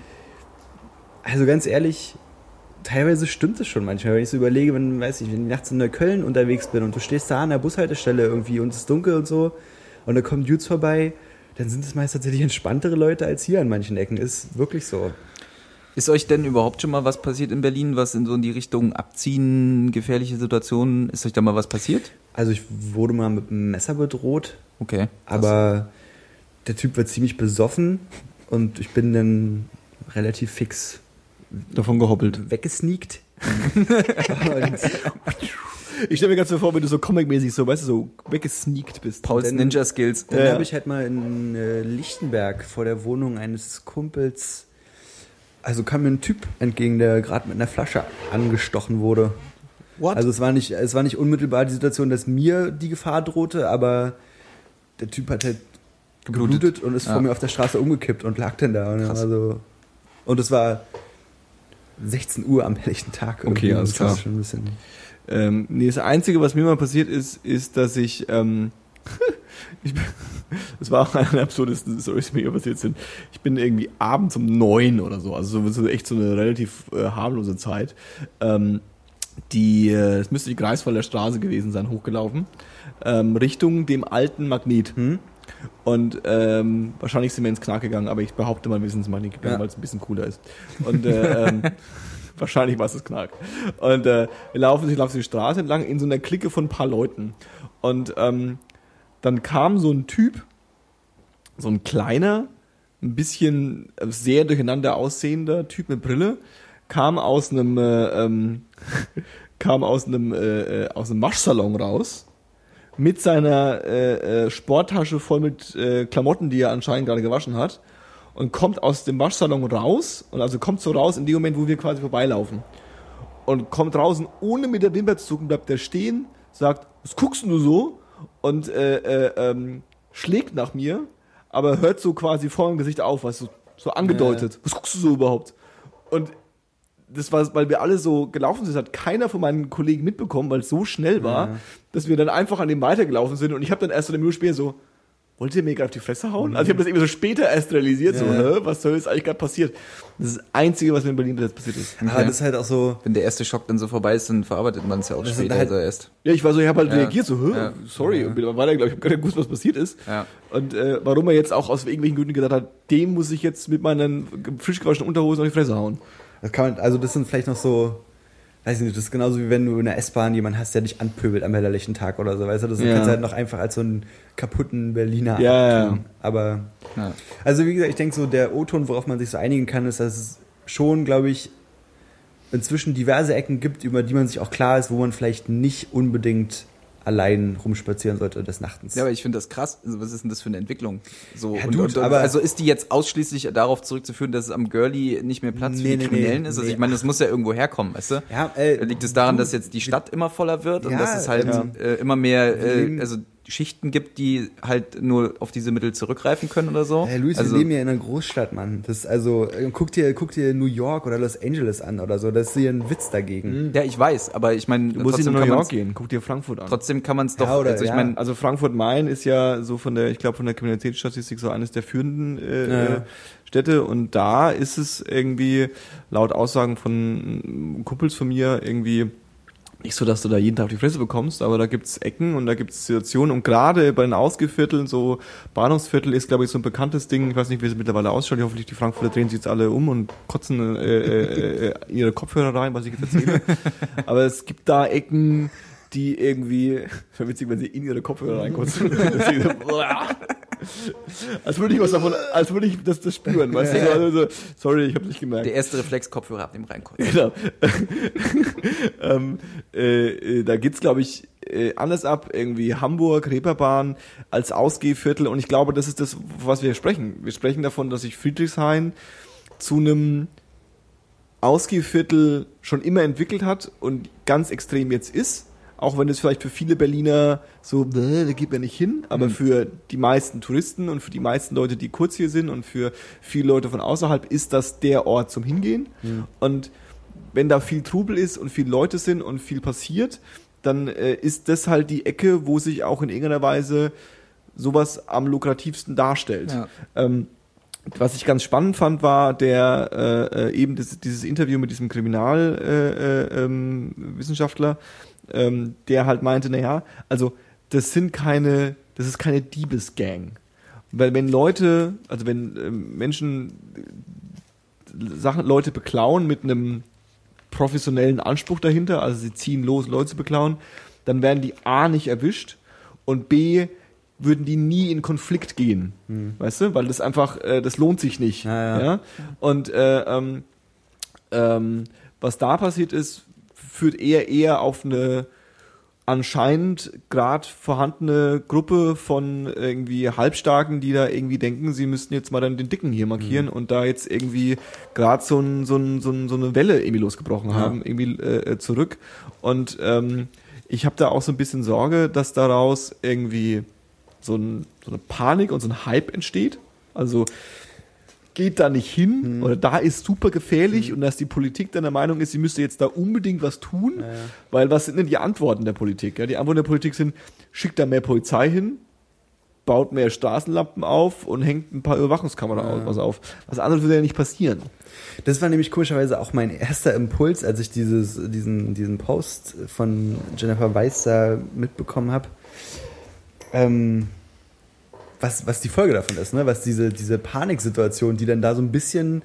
also ganz ehrlich, teilweise stimmt es schon manchmal, wenn ich so überlege, wenn, weiß ich, wenn ich nachts in Neukölln unterwegs bin und du stehst da an der Bushaltestelle irgendwie und es ist dunkel und so und da kommen Dudes vorbei, dann sind es meist tatsächlich entspanntere Leute als hier an manchen Ecken. Ist wirklich so. Ist euch denn überhaupt schon mal was passiert in Berlin, was in so in die Richtung Abziehen, gefährliche Situationen, ist euch da mal was passiert? Also ich wurde mal mit einem Messer bedroht, Okay. aber der Typ war ziemlich besoffen und ich bin dann relativ fix Davon gehoppelt. weggesneakt. Ich stelle mir ganz so vor, wenn du so comic-mäßig so, weißt du, so weggesneakt bist. Pauls Ninja Skills. Dann ja. habe ich halt mal in äh, Lichtenberg vor der Wohnung eines Kumpels, also kam mir ein Typ entgegen, der gerade mit einer Flasche angestochen wurde. What? Also es war nicht, es war nicht unmittelbar die Situation, dass mir die Gefahr drohte, aber der Typ hat halt geblutet, Geblutet. und ist Ja. vor mir auf der Straße umgekippt und lag dann da. Und, Krass. so, und es war 16 Uhr am helllichten Tag. Okay, alles Das klar. Schon ein bisschen Ähm, nee, das Einzige, was mir mal passiert ist, ist, dass ich, ähm, ich bin, das war auch eine der absurdesten Storys, die mir passiert sind. Ich bin irgendwie abends um neun oder so, also so, so echt so eine relativ äh, harmlose Zeit. Ähm, die, äh, es müsste die Greifswalder Straße gewesen sein, hochgelaufen, ähm, Richtung dem alten Magnet. Hm? Und ähm, wahrscheinlich sind wir ins Knack gegangen, aber ich behaupte mal, wir sind ins Magnet gegangen, Ja. weil es ein bisschen cooler ist. Und äh, ähm, wahrscheinlich war es das Knack. Und äh, wir laufen, ich laufe die Straße entlang in so einer Clique von ein paar Leuten. Und ähm, dann kam so ein Typ, so ein kleiner, ein bisschen äh, sehr durcheinander aussehender Typ mit Brille, kam aus einem äh, ähm, kam aus einem äh, äh, aus einem Waschsalon raus mit seiner äh, äh, Sporttasche voll mit Klamotten, die er anscheinend gerade gewaschen hat und kommt aus dem Waschsalon raus und also kommt so raus in dem Moment, wo wir quasi vorbeilaufen. Und kommt draußen ohne mit der Wimper zu zucken, bleibt der stehen, sagt, was guckst du so und äh, äh, ähm, schlägt nach mir, aber hört so quasi vor dem Gesicht auf, was so, so angedeutet. Was guckst du so überhaupt? Und das war, weil wir alle so gelaufen sind, hat keiner von meinen Kollegen mitbekommen, weil es so schnell war, dass wir dann einfach an dem weitergelaufen sind und ich habe dann erst so eine Minute später so, wollt ihr mir gerade auf die Fresse hauen? Also ich habe das eben so später erst realisiert, so, Ja. hä, was soll jetzt eigentlich gerade passiert? Das ist das Einzige, was mir in Berlin bis jetzt passiert ist. Aber das ist halt auch so, Wenn der erste Schock dann so vorbei ist, dann verarbeitet man es ja auch später halt- also erst. Ja, ich war so, ich habe halt Ja. reagiert, so, hä, Ja. sorry, und bin aber weiter, glaube ich, habe gar nicht gewusst, was passiert ist. Ja. Und äh, warum er jetzt auch aus irgendwelchen Gründen gesagt hat, dem muss ich jetzt mit meinen frisch gewaschenen Unterhosen auf die Fresse hauen. Das kann man, also das sind vielleicht noch so, weiß ich nicht, das ist genauso wie wenn du in der S-Bahn jemanden hast, der dich anpöbelt am hellerlichen Tag oder so, weißt du, das Ja. kannst du halt noch einfach als so einen kaputten Berliner Ja, abtun. Aber, Ja. also wie gesagt, ich denke so, der O-Ton, worauf man sich so einigen kann, ist, dass es schon, glaube ich, inzwischen diverse Ecken gibt, über die man sich auch klar ist, wo man vielleicht nicht unbedingt allein rumspazieren sollte des Nachtens. Ja, aber ich finde das krass. Also, was ist denn das für eine Entwicklung? So, Ja, und, Dude, und, aber- also ist die jetzt ausschließlich darauf zurückzuführen, dass es am Girlie nicht mehr Platz für Nee, die nee, Kriminellen nee, ist? Also ich meine, das muss ja irgendwo herkommen, weißt du? Ja, äh, Liegt es daran, dass jetzt die Stadt immer voller wird und dass es halt ja. äh, immer mehr, äh, also Schichten gibt, die halt nur auf diese Mittel zurückgreifen können oder so. Hey, Luis, also, wir leben ja in einer Großstadt, Mann. Das ist also, äh, guck dir, guck dir New York oder Los Angeles an oder so. Das ist hier ein Witz dagegen. ja, ich weiß, aber ich meine, Du musst in New York gehen, guck dir Frankfurt an. Trotzdem kann man es doch, Ja, oder- also ich ja. meine, Also Frankfurt-Main ist ja so von der, ich glaube von der Kriminalitätsstatistik so eines der führenden äh, Ja. äh, Städte und da ist es irgendwie laut Aussagen von Kumpels von mir irgendwie nicht so, dass du da jeden Tag auf die Fresse bekommst, aber da gibt's Ecken und da gibt's Situationen und gerade bei den Ausgevierteln, so Bahnhofsviertel ist glaube ich so ein bekanntes Ding, ich weiß nicht, wie es mittlerweile ausschaut, hoffentlich die Frankfurter drehen sich jetzt alle um und kotzen äh, äh, äh, ihre Kopfhörer rein, was ich jetzt erzähle. aber es gibt da Ecken, die irgendwie, wäre witzig, wenn sie in ihre Kopfhörer reinkotzen. Als würde ich was davon, als würde ich das, das spüren, weißt du? So, also, so, sorry, ich habe nicht gemerkt. der erste Reflex Kopfhörer ab dem reinkommen. Genau. ähm, äh, äh, da geht's, glaube ich, äh, anders ab. Irgendwie Hamburg, Reeperbahn als Ausgehviertel. Und ich glaube, das ist das, was wir sprechen. Wir sprechen davon, dass sich Friedrichshain zu einem Ausgehviertel schon immer entwickelt hat und ganz extrem jetzt ist. Auch wenn es vielleicht für viele Berliner so, "Bäh, da geht man nicht hin, aber für die meisten Touristen und für die meisten Leute, die kurz hier sind und für viele Leute von außerhalb ist das der Ort zum Hingehen. Und wenn da viel Trubel ist und viele Leute sind und viel passiert, dann äh, ist das halt die Ecke, wo sich auch in irgendeiner Weise sowas am lukrativsten darstellt. Ja. Ähm, was ich ganz spannend fand, war der äh, äh, eben das, dieses Interview mit diesem Kriminalwissenschaftler, äh, ähm, Wissenschaftler, ähm, der halt meinte, naja, also das sind keine, das ist keine Diebesgang. Weil wenn Leute, also wenn ähm, Menschen äh, Sachen, Leute beklauen mit einem professionellen Anspruch dahinter, also sie ziehen los, Leute zu beklauen, dann werden die A nicht erwischt und B würden die nie in Konflikt gehen, weißt du, weil das einfach, äh, das lohnt sich nicht. Ja, ja. Und äh, ähm, ähm, was da passiert ist, führt eher eher auf eine anscheinend gerade vorhandene Gruppe von irgendwie Halbstarken, die da irgendwie denken, sie müssten jetzt mal dann den Dicken hier markieren und da jetzt irgendwie gerade so, ein, so, ein, so, ein, so eine Welle irgendwie losgebrochen haben, irgendwie äh, zurück. Und ähm, ich habe da auch so ein bisschen Sorge, dass daraus irgendwie so, ein, so eine Panik und so ein Hype entsteht. Also geht da nicht hin oder da ist super gefährlich und dass die Politik dann der Meinung ist, sie müsste jetzt da unbedingt was tun, weil was sind denn die Antworten der Politik? Ja, die Antworten der Politik sind, schickt da mehr Polizei hin, baut mehr Straßenlampen auf und hängt ein paar Überwachungskameras auf. Was anderes würde ja nicht passieren. Das war nämlich komischerweise auch mein erster Impuls, als ich dieses, diesen, diesen Post von Jennifer Weiss da mitbekommen habe. Ähm, was, was die Folge davon ist, ne? was diese, diese Paniksituation, die dann da so ein bisschen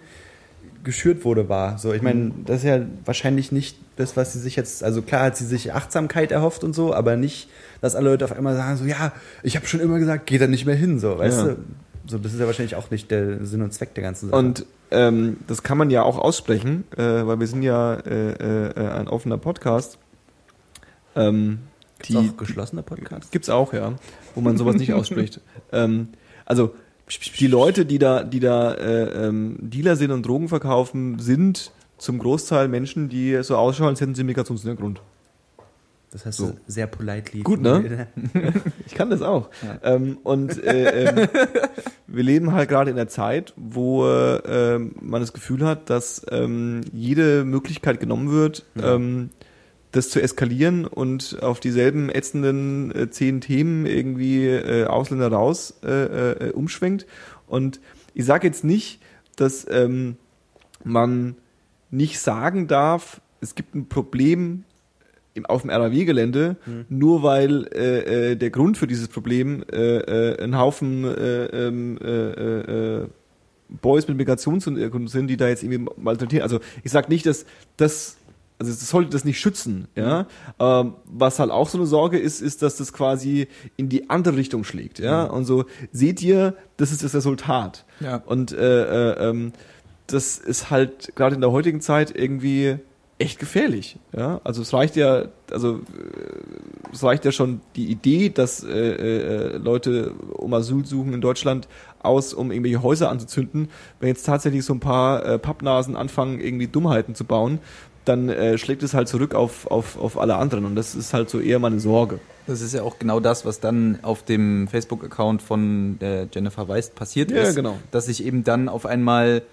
geschürt wurde, war. So, ich meine, das ist ja wahrscheinlich nicht das, was sie sich jetzt, also klar hat sie sich Achtsamkeit erhofft und so, aber nicht, dass alle Leute auf einmal sagen, so, ja, ich habe schon immer gesagt, geh da nicht mehr hin, so, weißt Ja. du? So, das ist ja wahrscheinlich auch nicht der Sinn und Zweck der ganzen Sache. Und ähm, das kann man ja auch aussprechen, äh, weil wir sind ja äh, äh, ein offener Podcast. Ähm, Gibt's auch geschlossene Podcasts? Gibt's auch, ja, wo man sowas nicht ausspricht. ähm, also die Leute, die da, die da äh, ähm, Dealer sind und Drogen verkaufen, sind zum Großteil Menschen, die so ausschauen, als hätten sie Migrationshintergrund. Das heißt, So. sehr politely. Gut, ne? Ich kann das auch. Ähm, und äh, ähm, wir leben halt gerade in einer Zeit, wo äh, ähm, man das Gefühl hat, dass ähm, jede Möglichkeit genommen wird, ähm, das zu eskalieren und auf dieselben ätzenden äh, zehn Themen irgendwie äh, Ausländer raus äh, äh, umschwenkt. Und ich sage jetzt nicht, dass ähm, man nicht sagen darf, es gibt ein Problem im, auf dem RAW-Gelände, nur weil äh, äh, der Grund für dieses Problem äh, äh, ein Haufen äh, ähm, äh, äh, äh, Boys mit Migrationshintergrund sind, die da jetzt irgendwie malträtieren. Also ich sage nicht, dass das also das sollte das nicht schützen, ja. Ähm, was halt auch so eine Sorge ist, ist, dass das quasi in die andere Richtung schlägt, ja. Und so seht ihr, das ist das Resultat. Ja. Und äh, äh, ähm, das ist halt gerade in der heutigen Zeit irgendwie echt gefährlich. Ja? Also es reicht ja, also äh, es reicht ja schon die Idee, dass äh, äh, Leute um Asyl suchen in Deutschland aus, um irgendwelche Häuser anzuzünden. Wenn jetzt tatsächlich so ein paar äh, Pappnasen anfangen, irgendwie Dummheiten zu bauen, dann äh, schlägt es halt zurück auf, auf, auf alle anderen. Und das ist halt so eher meine Sorge. Das ist ja auch genau das, was dann auf dem Facebook-Account von der Jennifer Weist passiert Ja, ist. genau. Dass sich eben dann auf einmal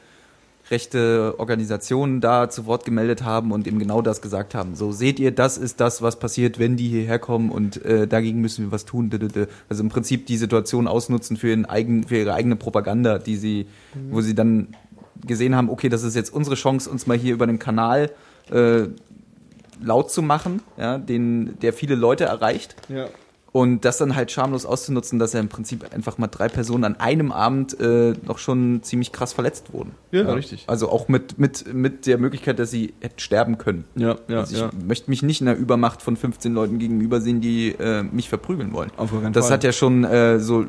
rechte Organisationen da zu Wort gemeldet haben und eben genau das gesagt haben. So seht ihr, das ist das, was passiert, wenn die hierher kommen und äh, dagegen müssen wir was tun. Also im Prinzip die Situation ausnutzen für, ihren eigen, für ihre eigene Propaganda, die sie, wo sie dann gesehen haben, okay, das ist jetzt unsere Chance, uns mal hier über den Kanal äh, laut zu machen, ja, den, der viele Leute erreicht. Ja. Und das dann halt schamlos auszunutzen, dass er im Prinzip einfach mal drei Personen an einem Abend äh, noch schon ziemlich krass verletzt wurden. Ja, richtig. Also auch mit, mit, mit der Möglichkeit, dass sie hätten sterben können. Ja, ja, also ich ja. möchte mich nicht in einer Übermacht von 15 Leuten gegenüber sehen, die äh, mich verprügeln wollen. Auf keinen das Fall. hat ja schon äh, so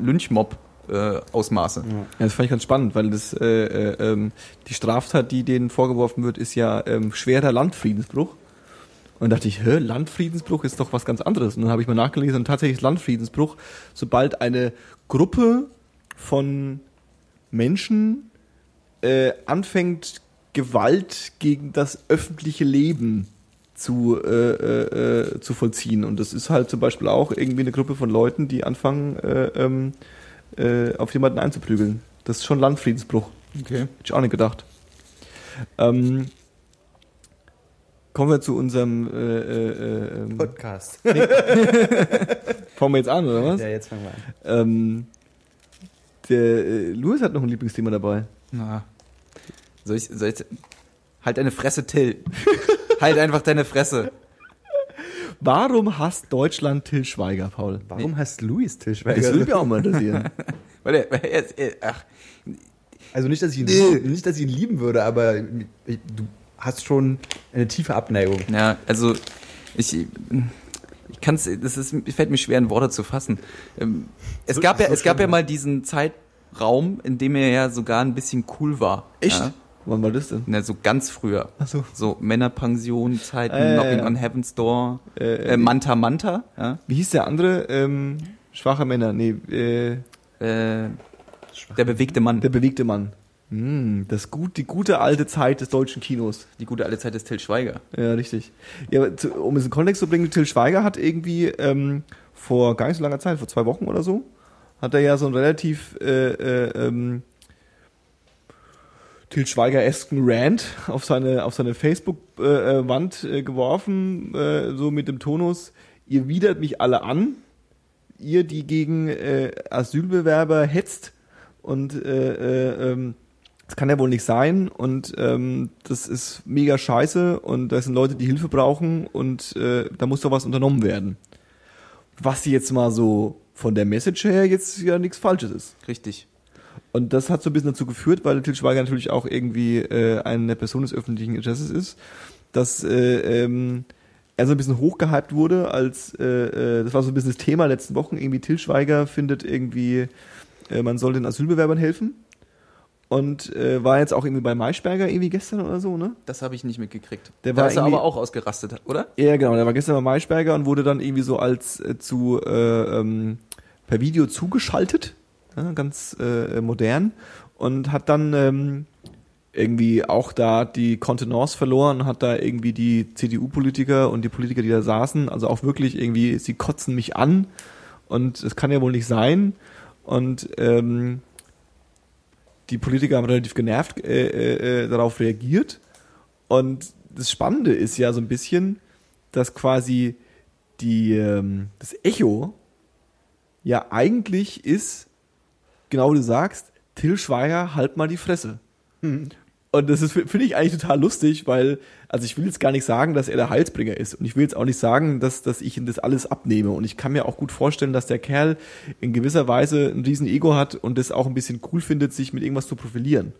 Lynchmob-Ausmaße. Ja, das fand ich ganz spannend, weil das äh, äh, ähm, die Straftat, die denen vorgeworfen wird, ist ja ähm, schwerer Landfriedensbruch. Und dachte ich, hä, Landfriedensbruch ist doch was ganz anderes. Und dann habe ich mal nachgelesen und tatsächlich ist Landfriedensbruch, sobald eine Gruppe von Menschen äh, anfängt, Gewalt gegen das öffentliche Leben zu, äh, äh, äh, zu vollziehen. Und das ist halt zum Beispiel auch irgendwie eine Gruppe von Leuten, die anfangen, äh, ähm, äh, auf jemanden einzuprügeln. Das ist schon Landfriedensbruch. Okay. Hätte ich auch nicht gedacht. Ähm, kommen wir zu unserem äh, äh, ähm, Podcast. Fangen wir jetzt an, oder was? Ja, jetzt fangen wir an. Ähm, der äh, Louis hat noch ein Lieblingsthema dabei. Na. Soll ich, soll ich, halt deine Fresse, Till. halt einfach deine Fresse. Warum hasst Deutschland Till Schweiger, Paul? Warum heißt Luis Das Tischweiger? würde mich auch mal interessieren. Weil er, weil er, er ach, Also nicht, dass ich ihn, nicht, dass ich ihn lieben würde, aber ich, du hast schon eine tiefe Abneigung. Ja, also ich, ich kann es, das ist, fällt mir schwer in Worte zu fassen. Ähm, Es So- gab ja, es gab ja mal diesen Zeitraum, in dem er ja sogar ein bisschen cool war. Ja? Wann war das denn? Na, so ganz früher. Ach so. So Männerpension-Zeiten, Ah, ja, Knocking ja. on Heaven's Door, Äh, äh, Manta Manta, ja. Wie hieß der andere? Ähm, schwache Männer. Nee, äh, Äh, der bewegte Mann. der bewegte Mann. Hm, das gut, die gute alte Zeit des deutschen Kinos. Die gute alte Zeit des Till Schweiger. Ja, richtig. Ja, zu, um es in Kontext zu bringen, Till Schweiger hat irgendwie ähm, vor gar nicht so langer Zeit, vor zwei Wochen oder so, hat er ja so einen relativ äh, äh, ähm, Till Schweiger-esken Rant auf seine, auf seine Facebook-Wand äh, geworfen, äh, so mit dem Tonus, ihr widert mich alle an, ihr, die gegen äh, Asylbewerber hetzt und äh, äh, ähm, das kann ja wohl nicht sein und ähm, das ist mega scheiße und da sind Leute, die Hilfe brauchen und äh, da muss doch was unternommen werden. Was jetzt mal so von der Message her jetzt ja nichts Falsches ist. Richtig. Und das hat so ein bisschen dazu geführt, weil Til Schweiger natürlich auch irgendwie äh, eine Person des öffentlichen Interesses ist, dass äh, ähm, er so ein bisschen hochgehypt wurde, als äh, äh, das war so ein bisschen das Thema letzten Wochen, irgendwie Til Schweiger findet irgendwie, äh, man soll den Asylbewerbern helfen. Und äh, war jetzt auch irgendwie bei Maischberger irgendwie gestern oder so, ne? Das habe ich nicht mitgekriegt. Der da war ist er aber auch ausgerastet, oder? Ja, genau. Der war gestern bei Maischberger und wurde dann irgendwie so als zu äh, ähm, per Video zugeschaltet, ganz äh, modern und hat dann ähm, irgendwie auch da die Kontenance verloren, hat da irgendwie die CDU-Politiker und die Politiker, die da saßen, also auch wirklich irgendwie, sie kotzen mich an und es kann ja wohl nicht sein und ähm, die Politiker haben relativ genervt äh, äh, äh, darauf reagiert und das Spannende ist ja so ein bisschen, dass quasi die, ähm, das Echo ja eigentlich ist, genau wie du sagst, Till Schweiger, halt mal die Fresse. Und das finde ich eigentlich total lustig, weil, also ich will jetzt gar nicht sagen, dass er der Heilsbringer ist. Und ich will jetzt auch nicht sagen, dass, dass ich ihm das alles abnehme. Und ich kann mir auch gut vorstellen, dass der Kerl in gewisser Weise ein riesen Ego hat und das auch ein bisschen cool findet, sich mit irgendwas zu profilieren.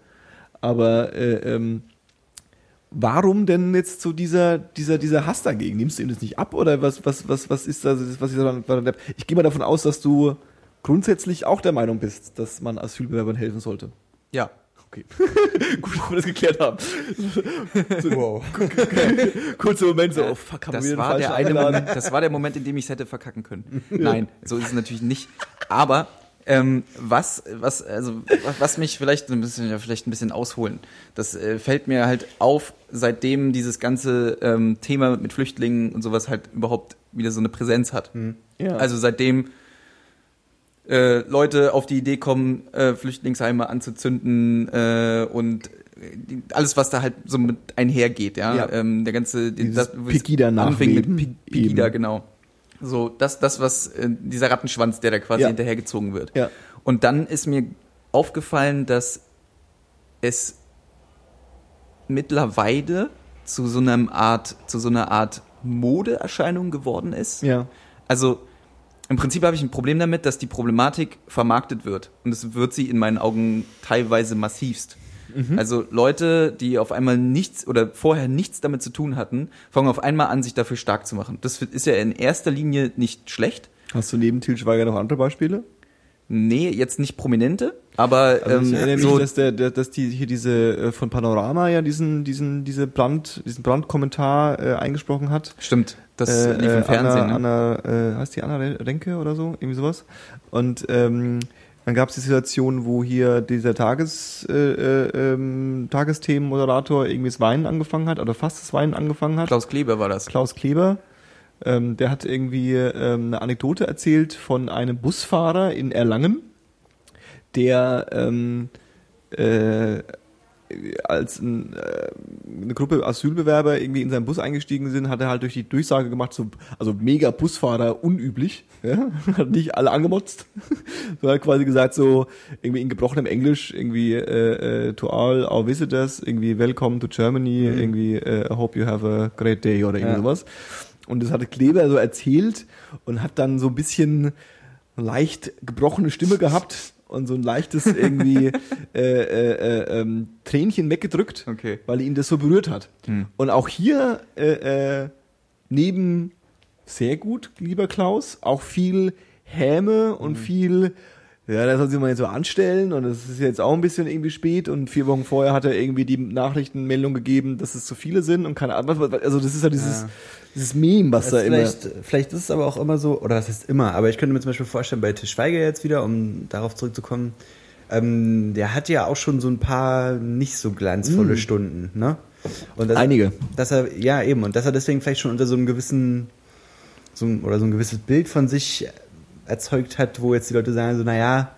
Aber äh, ähm, warum denn jetzt so dieser, dieser, dieser Hass dagegen? Nimmst du ihm das nicht ab oder was, was, was, was ist da, was ist da? Ich gehe mal davon aus, dass du grundsätzlich auch der Meinung bist, dass man Asylbewerbern helfen sollte. Ja. Okay. Gut, dass wir das geklärt haben. Wow. Kurzer Moment so, oh fuck, haben wir Das den war, der eine? Moment, das war der Moment, in dem ich es hätte verkacken können. Nein, so ist es natürlich nicht. Aber Ähm, was, was, also, was- mich vielleicht ein bisschen, ja, vielleicht ein bisschen ausholen. Das äh, fällt mir halt auf, seitdem dieses ganze ähm, Thema mit Flüchtlingen und sowas halt überhaupt wieder so eine Präsenz hat. Ja. Also seitdem äh, Leute auf die Idee kommen, äh, Flüchtlingsheime anzuzünden äh, und die, alles, was da halt so mit einhergeht, ja. Ja. Ähm, der ganze die, Dieses es Pegida anfing mit. Pe- Pegida, Eben. genau. So, das, das, was, äh, dieser Rattenschwanz, der da quasi Ja. hinterhergezogen wird. Ja. Und dann ist mir aufgefallen, dass es mittlerweile zu so einer Art, zu so einer Art Modeerscheinung geworden ist. Ja. Also im Prinzip habe ich ein Problem damit, dass die Problematik vermarktet wird. Und es wird sie in meinen Augen teilweise massivst. Also Leute, die auf einmal nichts oder vorher nichts damit zu tun hatten, fangen auf einmal an, sich dafür stark zu machen. Das ist ja in erster Linie nicht schlecht. Hast du neben Til Schweiger noch andere Beispiele? Nee, jetzt nicht prominente, aber Also ich ähm, erinnere mich, so, dass, der, der, dass die hier diese äh, von Panorama ja diesen, diesen, diese Brand, diesen Brandkommentar äh, eingesprochen hat. stimmt, das äh, lief im äh, Fernsehen. Anna, ne? Anna äh, heißt die Anna Renke oder so? Irgendwie sowas. Und ähm, dann gab es die Situation, wo hier dieser Tages, äh, äh, ähm, Tagesthemenmoderator irgendwie das Weinen angefangen hat, oder fast das Weinen angefangen hat. Klaus Kleber war das. Klaus Kleber. Ähm, der hat irgendwie ähm, eine Anekdote erzählt von einem Busfahrer in Erlangen, der ähm, äh, als ein, äh, eine Gruppe Asylbewerber irgendwie in seinen Bus eingestiegen sind, hat er halt durch die Durchsage gemacht, so, also mega Busfahrer unüblich, ja? hat nicht alle angemotzt, sondern hat quasi gesagt so, irgendwie in gebrochenem Englisch, irgendwie äh, äh, to all our visitors, irgendwie welcome to Germany, irgendwie äh, I hope you have a great day oder irgendwie Ja. sowas. Und das hatte Kleber so erzählt und hat dann so ein bisschen leicht gebrochene Stimme gehabt und so ein leichtes irgendwie äh, äh, äh, ähm, Tränchen weggedrückt, Okay. weil ihn das so berührt hat. Hm. Und auch hier äh, äh, neben sehr gut, lieber Klaus, auch viel Häme und viel ja, da soll sich mal jetzt so anstellen und es ist jetzt auch ein bisschen irgendwie spät und vier Wochen vorher hat er irgendwie die Nachrichtenmeldung gegeben, dass es zu viele sind und keine Ahnung, also das ist ja dieses, Ja. dieses Meme, was da immer... vielleicht, vielleicht ist es aber auch immer so, oder was heißt immer, aber ich könnte mir zum Beispiel vorstellen, bei Til Schweiger jetzt wieder, um darauf zurückzukommen, ähm, der hat ja auch schon so ein paar nicht so glanzvolle Stunden, ne? Und das, Einige. Dass er, ja eben, und dass er deswegen vielleicht schon unter so einem gewissen, so oder so ein gewisses Bild von sich erzeugt hat, wo jetzt die Leute sagen so, naja,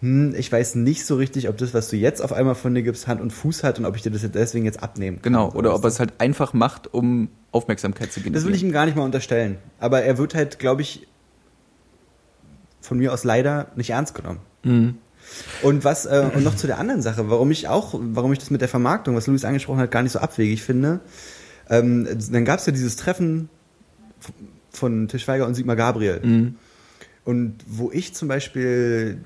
hm, ich weiß nicht so richtig, ob das, was du jetzt auf einmal von dir gibst, Hand und Fuß hat und ob ich dir das jetzt deswegen jetzt abnehmen kann. Genau, oder ob er es halt einfach macht, um Aufmerksamkeit zu generieren. Das will ich ihm gar nicht mal unterstellen. Aber er wird halt, glaube ich, von mir aus leider nicht ernst genommen. Mhm. Und was äh, und noch zu der anderen Sache, warum ich auch, warum ich das mit der Vermarktung, was Luis angesprochen hat, gar nicht so abwegig finde. Ähm, dann gab es ja dieses Treffen von Til Schweiger und Sigmar Gabriel. Mhm. Und wo ich zum Beispiel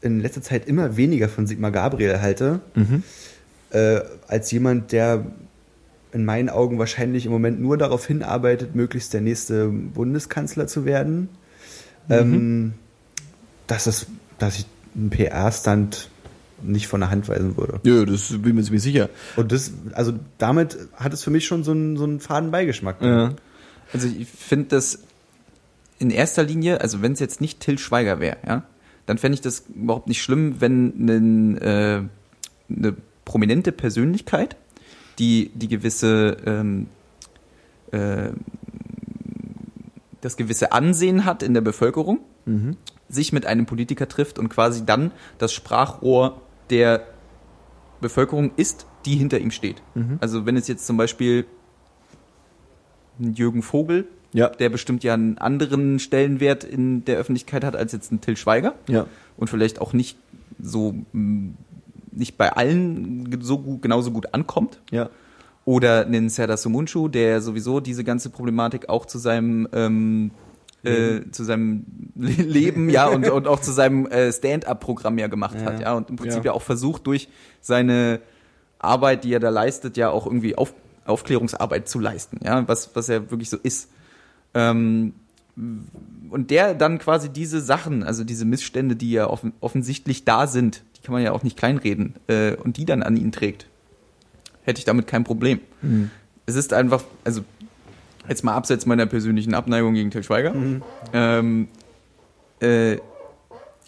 in letzter Zeit immer weniger von Sigmar Gabriel halte, Mhm. äh, als jemand, der in meinen Augen wahrscheinlich im Moment nur darauf hinarbeitet, möglichst der nächste Bundeskanzler zu werden, ähm, dass, es, dass ich einen PR-Stand nicht von der Hand weisen würde. Ja, das bin ich mir sicher. Und das, also damit hat es für mich schon so einen, so einen faden Beigeschmack. Ja. Also ich finde das in erster Linie, also wenn es jetzt nicht Till Schweiger wäre, ja, dann fände ich das überhaupt nicht schlimm, wenn einen, äh, eine prominente Persönlichkeit, die die gewisse ähm, äh, das gewisse Ansehen hat in der Bevölkerung, sich mit einem Politiker trifft und quasi dann das Sprachrohr der Bevölkerung ist, die hinter ihm steht. Also wenn es jetzt zum Beispiel ein Jürgen Vogel, Ja. der bestimmt ja einen anderen Stellenwert in der Öffentlichkeit hat als jetzt ein Till Schweiger Ja. und vielleicht auch nicht so mh, nicht bei allen so gut, genauso gut ankommt. Ja. Oder einen Serdar Sumunchu, der sowieso diese ganze Problematik auch zu seinem ähm, äh, zu seinem Le- Leben, ja, und, und auch zu seinem äh, Stand-up-Programm ja gemacht Ja. hat, ja, und im Prinzip Ja. ja. auch versucht, durch seine Arbeit, die er da leistet, ja auch irgendwie auf, Aufklärungsarbeit zu leisten, ja, was, was er wirklich so ist. Ähm, und der dann quasi diese Sachen, also diese Missstände, die ja offen, offensichtlich da sind, die kann man ja auch nicht kleinreden, äh, und die dann an ihn trägt, hätte ich damit kein Problem. Es ist einfach, also jetzt mal abseits meiner persönlichen Abneigung gegen Til Schweiger, ähm, äh,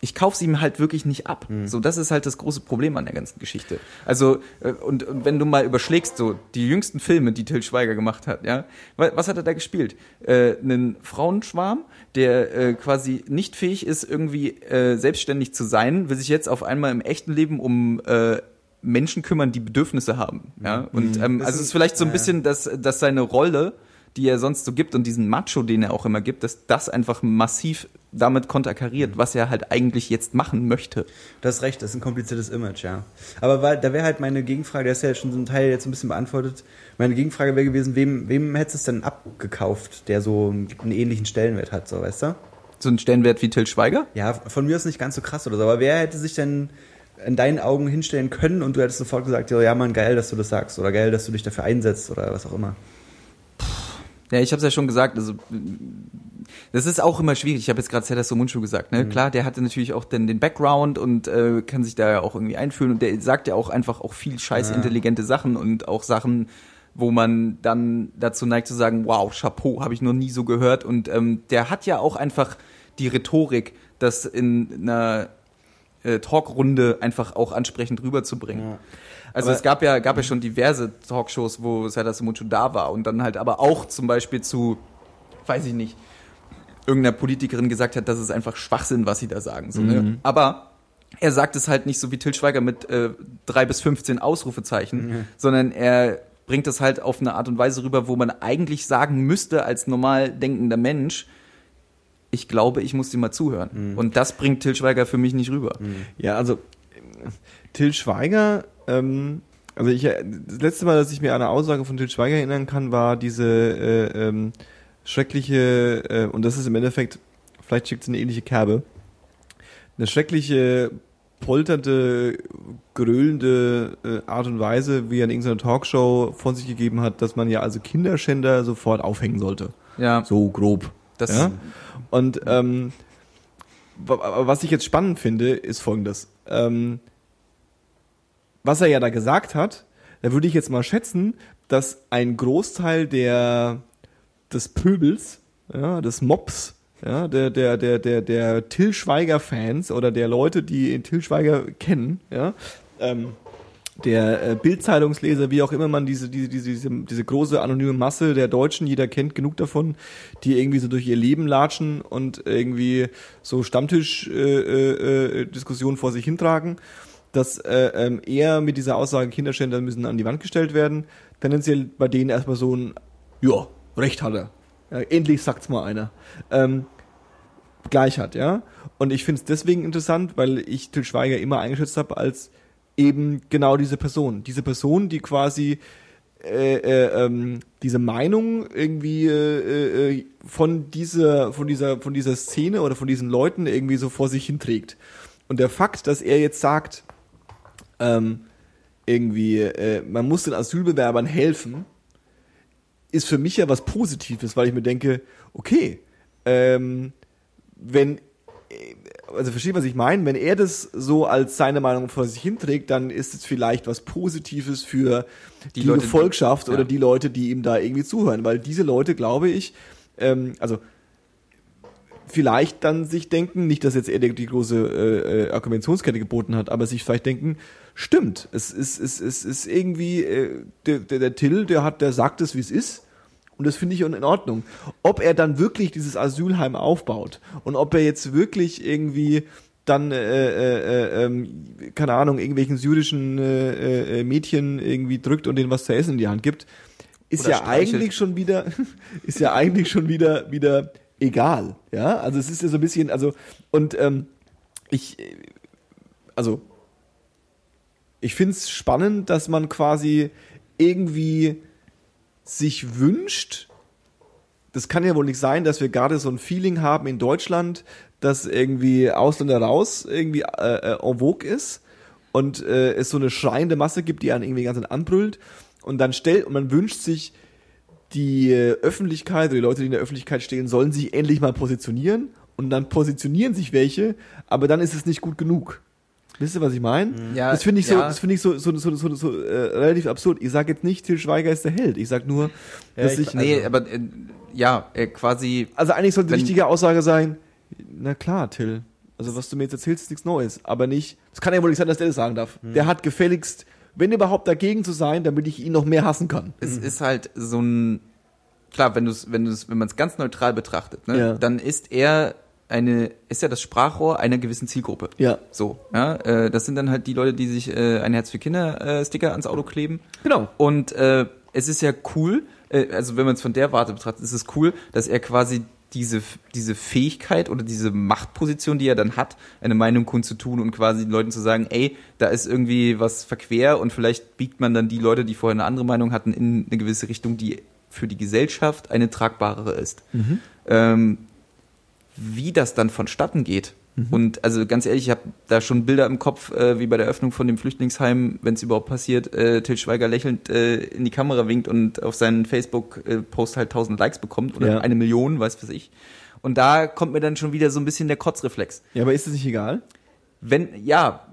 ich kauf's ihm halt wirklich nicht ab. Mhm. So, das ist halt das große Problem an der ganzen Geschichte. Also, äh, und, und wenn du mal überschlägst, so die jüngsten Filme, die Till Schweiger gemacht hat, ja, wa- was hat er da gespielt? Äh, einen Frauenschwarm, der äh, quasi nicht fähig ist, irgendwie äh, selbstständig zu sein, will sich jetzt auf einmal im echten Leben um äh, Menschen kümmern, die Bedürfnisse haben. Ja? Und ähm, Das also es ist- vielleicht so ein bisschen, dass, dass seine Rolle, die er sonst so gibt und diesen Macho, den er auch immer gibt, dass das einfach massiv damit konterkariert, was er halt eigentlich jetzt machen möchte. Du hast recht, das ist ein kompliziertes Image, ja. Aber weil, da wäre halt meine Gegenfrage, der ist ja schon so ein Teil jetzt ein bisschen beantwortet. Meine Gegenfrage wäre gewesen, wem, wem hättest du es denn abgekauft, der so einen ähnlichen Stellenwert hat, so, weißt du? So ein Stellenwert wie Till Schweiger? Ja, von mir ist nicht ganz so krass oder so, aber wer hätte sich denn in deinen Augen hinstellen können und du hättest sofort gesagt, ja, ja, Mann, geil, dass du das sagst oder geil, dass du dich dafür einsetzt oder was auch immer. Ja, ich habe es ja schon gesagt, also das ist auch immer schwierig. Ich habe jetzt gerade Serdar Mundschuh gesagt, ne? Klar, der hatte natürlich auch den, den Background und äh, kann sich da ja auch irgendwie einfühlen und der sagt ja auch einfach auch viel scheiß intelligente Sachen und auch Sachen, wo man dann dazu neigt zu sagen, wow, Chapeau, habe ich noch nie so gehört und ähm, der hat ja auch einfach die Rhetorik, das in einer äh, Talkrunde einfach auch ansprechend rüberzubringen. Ja. Also Aber- es gab ja, gab ja schon diverse Talkshows, wo Serdar Somuncu da war und dann halt aber auch zum Beispiel zu, weiß ich nicht, irgendeiner Politikerin gesagt hat, das ist einfach Schwachsinn, was sie da sagen. So, ne? Aber er sagt es halt nicht so wie Till Schweiger mit äh, drei bis 15 Ausrufezeichen, sondern er bringt es halt auf eine Art und Weise rüber, wo man eigentlich sagen müsste als normal denkender Mensch, ich glaube, ich muss dir mal zuhören. Und das bringt Till Schweiger für mich nicht rüber. Ja, also Till Schweiger, ähm, also ich, äh, das letzte Mal, dass ich mir an eine Aussage von Till Schweiger erinnern kann, war diese äh, ähm, schreckliche, äh, und das ist im Endeffekt, vielleicht schickt es eine ähnliche Kerbe, eine schreckliche, polternde, gröhlende äh, Art und Weise, wie er in irgendeiner Talkshow von sich gegeben hat, dass man ja also Kinderschänder sofort aufhängen sollte. Ja, So grob. das Ja? Und ähm, was ich jetzt spannend finde, ist folgendes. Ähm, was er ja da gesagt hat, da würde ich jetzt mal schätzen, dass ein Großteil der des Pöbels, ja, des Mobs, ja, der der der der der Till Schweiger Fans oder der Leute, die Till Schweiger kennen, ja, ähm, der äh, Bildzeitungsleser, wie auch immer man diese, diese, diese, diese, diese große anonyme Masse der Deutschen, jeder kennt genug davon, die irgendwie so durch ihr Leben latschen und irgendwie so Stammtisch-Diskussionen äh, äh, Diskussionen vor sich hintragen, dass äh, ähm, eher mit dieser Aussage, Kinderschänder müssen an die Wand gestellt werden, tendenziell bei denen erstmal so ein, ja, Recht hat er. Ja, endlich sagt's mal einer. Ähm, gleich hat, ja. Und ich finde es deswegen interessant, weil ich Till Schweiger immer eingeschätzt habe als eben genau diese Person. Diese Person, die quasi äh, äh, ähm, diese Meinung irgendwie äh, äh, von dieser von dieser von dieser Szene oder von diesen Leuten irgendwie so vor sich hinträgt. Und der Fakt, dass er jetzt sagt, ähm, irgendwie, äh, man muss den Asylbewerbern helfen, ist für mich ja was Positives, weil ich mir denke, okay, ähm, wenn, äh, also versteht, was ich meine, wenn er das so als seine Meinung vor sich hinträgt, dann ist es vielleicht was Positives für die, Die Leute, die- Gefolgschaft ja. oder die Leute, die ihm da irgendwie zuhören, weil diese Leute, glaube ich, ähm, also vielleicht dann sich denken, nicht, dass jetzt er die, die große äh, äh, Argumentationskette geboten hat, aber sich vielleicht denken, stimmt, es ist, es, es ist irgendwie, äh, der, der, der Till, der hat, der sagt es, wie es ist. Und das finde ich in Ordnung. Ob er dann wirklich dieses Asylheim aufbaut und ob er jetzt wirklich irgendwie dann, äh, äh, äh, ähm, keine Ahnung, irgendwelchen syrischen äh, äh, Mädchen irgendwie drückt und denen was zu essen in die Hand gibt, ist Oder ja streichelt. eigentlich schon wieder, ist ja eigentlich schon wieder, wieder egal. Ja, also es ist ja so ein bisschen, also, und ähm, ich, äh, also, ich finde es spannend, dass man quasi irgendwie sich wünscht, das kann ja wohl nicht sein, dass wir gerade so ein Feeling haben in Deutschland, dass irgendwie Ausländer raus irgendwie äh, äh, en vogue ist und äh, es so eine schreiende Masse gibt, die einen irgendwie ganz anbrüllt und dann stellt und man wünscht sich, die Öffentlichkeit oder die Leute, die in der Öffentlichkeit stehen, sollen sich endlich mal positionieren und dann positionieren sich welche, aber dann ist es nicht gut genug. Wisst ihr, was ich meine? Ja, das finde ich so, ja. das finde ich so, so, so, so, so äh, relativ absurd. Ich sage jetzt nicht, Til Schweiger ist der Held. Ich sage nur, Ja, dass ich- ich, Nee, Also- aber äh, ja, äh, quasi also eigentlich sollte die richtige Aussage sein, na klar, Till, Also was du mir jetzt erzählst, ist nichts Neues. Aber nicht, das kann ja wohl nicht sein, dass der das sagen darf. Der hat gefälligst, wenn überhaupt dagegen zu sein, damit ich ihn noch mehr hassen kann. Es ist halt so ein klar, wenn du es, wenn du es, wenn man es ganz neutral betrachtet, ne, Ja. dann ist er eine, ist ja das Sprachrohr einer gewissen Zielgruppe. Ja. So, ja, äh, das sind dann halt die Leute, die sich äh, ein Herz für Kinder äh, Sticker ans Auto kleben. Genau. Und äh, es ist ja cool, äh, also wenn man es von der Warte betrachtet, ist es cool, dass er quasi diese, diese Fähigkeit oder diese Machtposition, die er dann hat, eine Meinung kundzutun und quasi den Leuten zu sagen, ey, da ist irgendwie was verquer und vielleicht biegt man dann die Leute, die vorher eine andere Meinung hatten, in eine gewisse Richtung, die für die Gesellschaft eine tragbarere ist. Ähm, wie das dann vonstatten geht. Und also ganz ehrlich, ich habe da schon Bilder im Kopf, äh, wie bei der Öffnung von dem Flüchtlingsheim, wenn es überhaupt passiert, äh, Til Schweiger lächelnd äh, in die Kamera winkt und auf seinen Facebook-Post halt 1000 Likes bekommt oder Ja. eine Million, weiß was ich. Und da kommt mir dann schon wieder so ein bisschen der Kotzreflex. Ja, aber ist es nicht egal? Wenn, ja,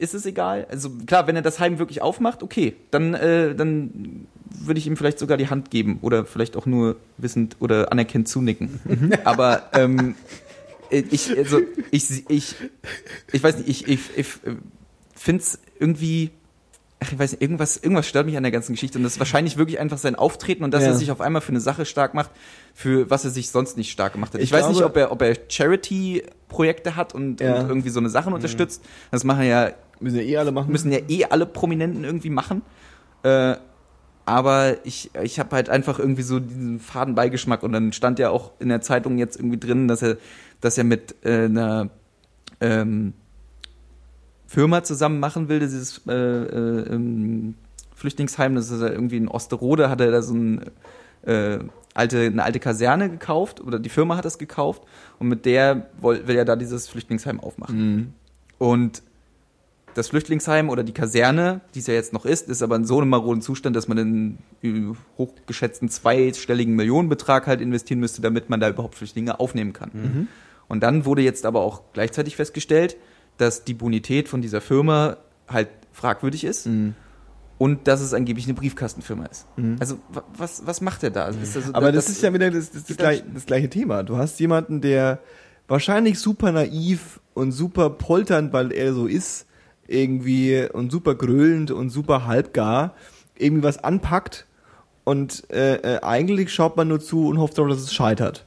ist es egal? Also klar, wenn er das Heim wirklich aufmacht, okay, dann, äh, dann würde ich ihm vielleicht sogar die Hand geben oder vielleicht auch nur wissend oder anerkennt zunicken. Aber ähm, ich, also ich, ich, ich weiß nicht, ich, ich, ich finde es irgendwie, ach, ich weiß nicht, irgendwas, irgendwas stört mich an der ganzen Geschichte und das ist wahrscheinlich wirklich einfach sein Auftreten und dass Ja. er sich auf einmal für eine Sache stark macht, für was er sich sonst nicht stark gemacht hat. Ich, Ich weiß nicht, glaube- ob er, ob er Charity-Projekte hat und, Ja. und irgendwie so eine Sachen unterstützt. Das machen ja, Müssen ja eh alle machen. müssen ja eh alle Prominenten irgendwie machen. Äh, aber ich, ich habe halt einfach irgendwie so diesen faden Beigeschmack und dann stand ja auch in der Zeitung jetzt irgendwie drin, dass er, dass er mit äh, einer ähm, Firma zusammen machen will, dieses äh, äh, ähm, Flüchtlingsheim, das ist ja irgendwie in Osterode, hat er da so ein, äh, alte, eine alte Kaserne gekauft oder die Firma hat es gekauft und mit der will, will er da dieses Flüchtlingsheim aufmachen. Mhm. Und das Flüchtlingsheim oder die Kaserne, die es ja jetzt noch ist, ist aber in so einem maroden Zustand, dass man einen äh, hochgeschätzten zweistelligen Millionenbetrag halt investieren müsste, damit man da überhaupt Flüchtlinge aufnehmen kann. Und dann wurde jetzt aber auch gleichzeitig festgestellt, dass die Bonität von dieser Firma halt fragwürdig ist Mhm. und dass es angeblich eine Briefkastenfirma ist. Also wa- was, was macht er da? Also also, Aber das, ist ja wieder das, das, das, gleich, das gleiche Thema. Du hast jemanden, der wahrscheinlich super naiv und super polternd, weil er so ist, irgendwie und super gröhlend und super halbgar irgendwie was anpackt und äh, äh, eigentlich schaut man nur zu und hofft darauf, dass es scheitert.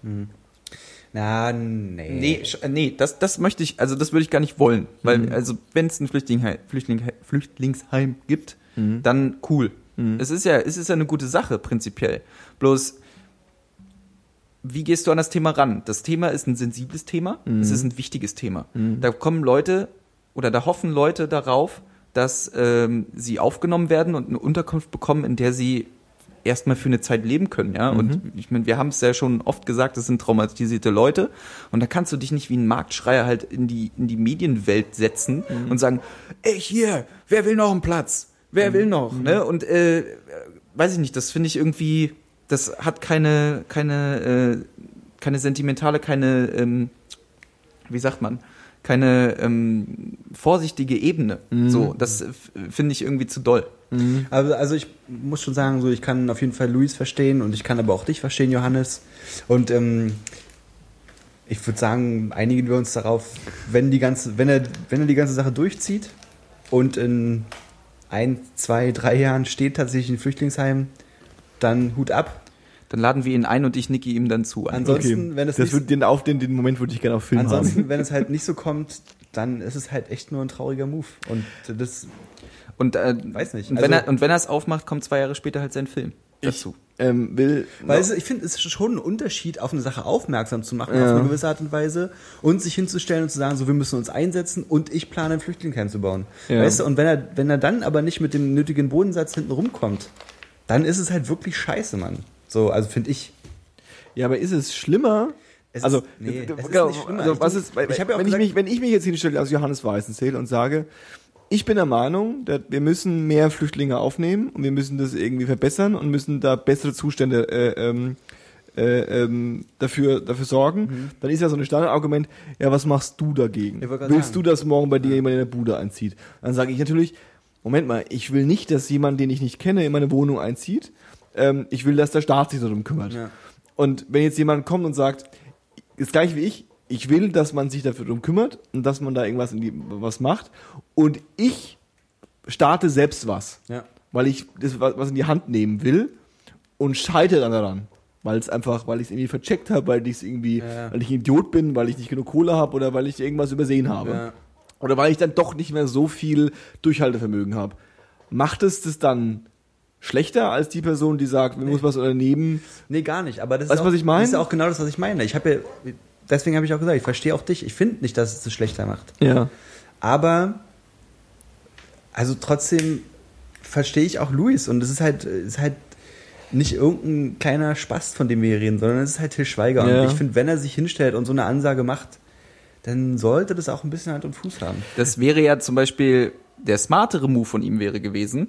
Na, nee. Nee, äh, nee, das, das möchte ich, also das würde ich gar nicht wollen. Weil, Mhm. also wenn es ein Flüchtlingsheim, Flüchtling, Flüchtlingsheim gibt, Mhm. dann cool. Es ist ja, es ist ja eine gute Sache, prinzipiell. Bloß, wie gehst du an das Thema ran? Das Thema ist ein sensibles Thema, Mhm. es ist ein wichtiges Thema. Da kommen Leute oder da hoffen Leute darauf, dass ähm, sie aufgenommen werden und eine Unterkunft bekommen, in der sie erstmal für eine Zeit leben können, ja. Und ich meine, wir haben es ja schon oft gesagt, das sind traumatisierte Leute. Und da kannst du dich nicht wie ein Marktschreier halt in die, in die Medienwelt setzen und sagen, ey, hier, wer will noch einen Platz? Wer will noch? Ne? Und äh, weiß ich nicht, das finde ich irgendwie, das hat keine, keine, äh, keine sentimentale, keine, ähm, wie sagt man, keine ähm, vorsichtige Ebene. So, das finde ich irgendwie zu doll. Also, also ich muss schon sagen, so ich kann auf jeden Fall Luis verstehen und ich kann aber auch dich verstehen, Johannes. Und ähm, ich würde sagen, einigen wir uns darauf, wenn die ganze, wenn er, wenn er die ganze Sache durchzieht und in ein, zwei, drei Jahren steht tatsächlich ein Flüchtlingsheim, dann Hut ab. Dann laden wir ihn ein und ich nicke ihm dann zu. Ansonsten, wenn es das nicht- wird, den, auf den, den Moment würde ich gerne auf Film Ansonsten, haben. wenn es halt nicht so kommt, dann ist es halt echt nur ein trauriger Move. Und das, Und, äh, Weiß nicht, Und wenn, also- er, und wenn er es aufmacht, kommt zwei Jahre später halt sein Film dazu. Ähm, will, Weil es, ich finde, es ist schon ein Unterschied, auf eine Sache aufmerksam zu machen, Ja. auf eine gewisse Art und Weise und sich hinzustellen und zu sagen, so, wir müssen uns einsetzen und ich plane ein Flüchtlingsheim zu bauen. Ja. Weißt du, und wenn er, wenn er dann aber nicht mit dem nötigen Bodensatz hinten rumkommt, dann ist es halt wirklich scheiße, Mann. So, also finde ich. ja, aber ist es schlimmer? Es also, ist- nee, ist genau, nicht schlimmer. also Ich was ist, ich hab ja auch wenn, ich gesagt- mich, wenn ich mich jetzt hinstelle als Johannes Weißenzähl und sage, ich bin der Meinung, dass wir müssen mehr Flüchtlinge aufnehmen und wir müssen das irgendwie verbessern und müssen da bessere Zustände äh, ähm, äh, ähm, dafür, dafür sorgen, Mhm. dann ist ja so ein Standardargument, ja, was machst du dagegen? Willst sagen. du, dass morgen bei dir jemand in der Bude einzieht? Dann sage ich natürlich, Moment mal, ich will nicht, dass jemand, den ich nicht kenne, in meine Wohnung einzieht. Ähm, ich will, dass der Staat sich darum kümmert. Ja. Und wenn jetzt jemand kommt und sagt, das gleiche wie ich, ich will, dass man sich dafür drum kümmert und dass man da irgendwas in die, was macht. Und ich starte selbst was. Ja. Weil ich das was was in die Hand nehmen will und scheitere dann daran. Weil es einfach, weil ich es irgendwie vercheckt habe, weil ich es irgendwie, Ja. weil ich ein Idiot bin, weil ich nicht genug Kohle habe oder weil ich irgendwas übersehen habe. Ja. Oder weil ich dann doch nicht mehr so viel Durchhaltevermögen habe. Macht es das dann schlechter als die Person, die sagt, man muss was unternehmen? Nee, gar nicht. Aber das Weißt ist du, auch, was ich meine? Das ist auch genau das, was ich meine. Ich habe ja, deswegen habe ich auch gesagt, ich verstehe auch dich. Ich finde nicht, dass es es schlechter macht. Ja. Aber, also trotzdem verstehe ich auch Luis. Und es ist halt, es ist halt nicht irgendein kleiner Spaß, von dem wir hier reden, sondern es ist halt Till Schweiger. Ja. Und ich finde, wenn er sich hinstellt und so eine Ansage macht, dann sollte das auch ein bisschen Hand und Fuß haben. Das wäre ja zum Beispiel der smartere Move von ihm wäre gewesen,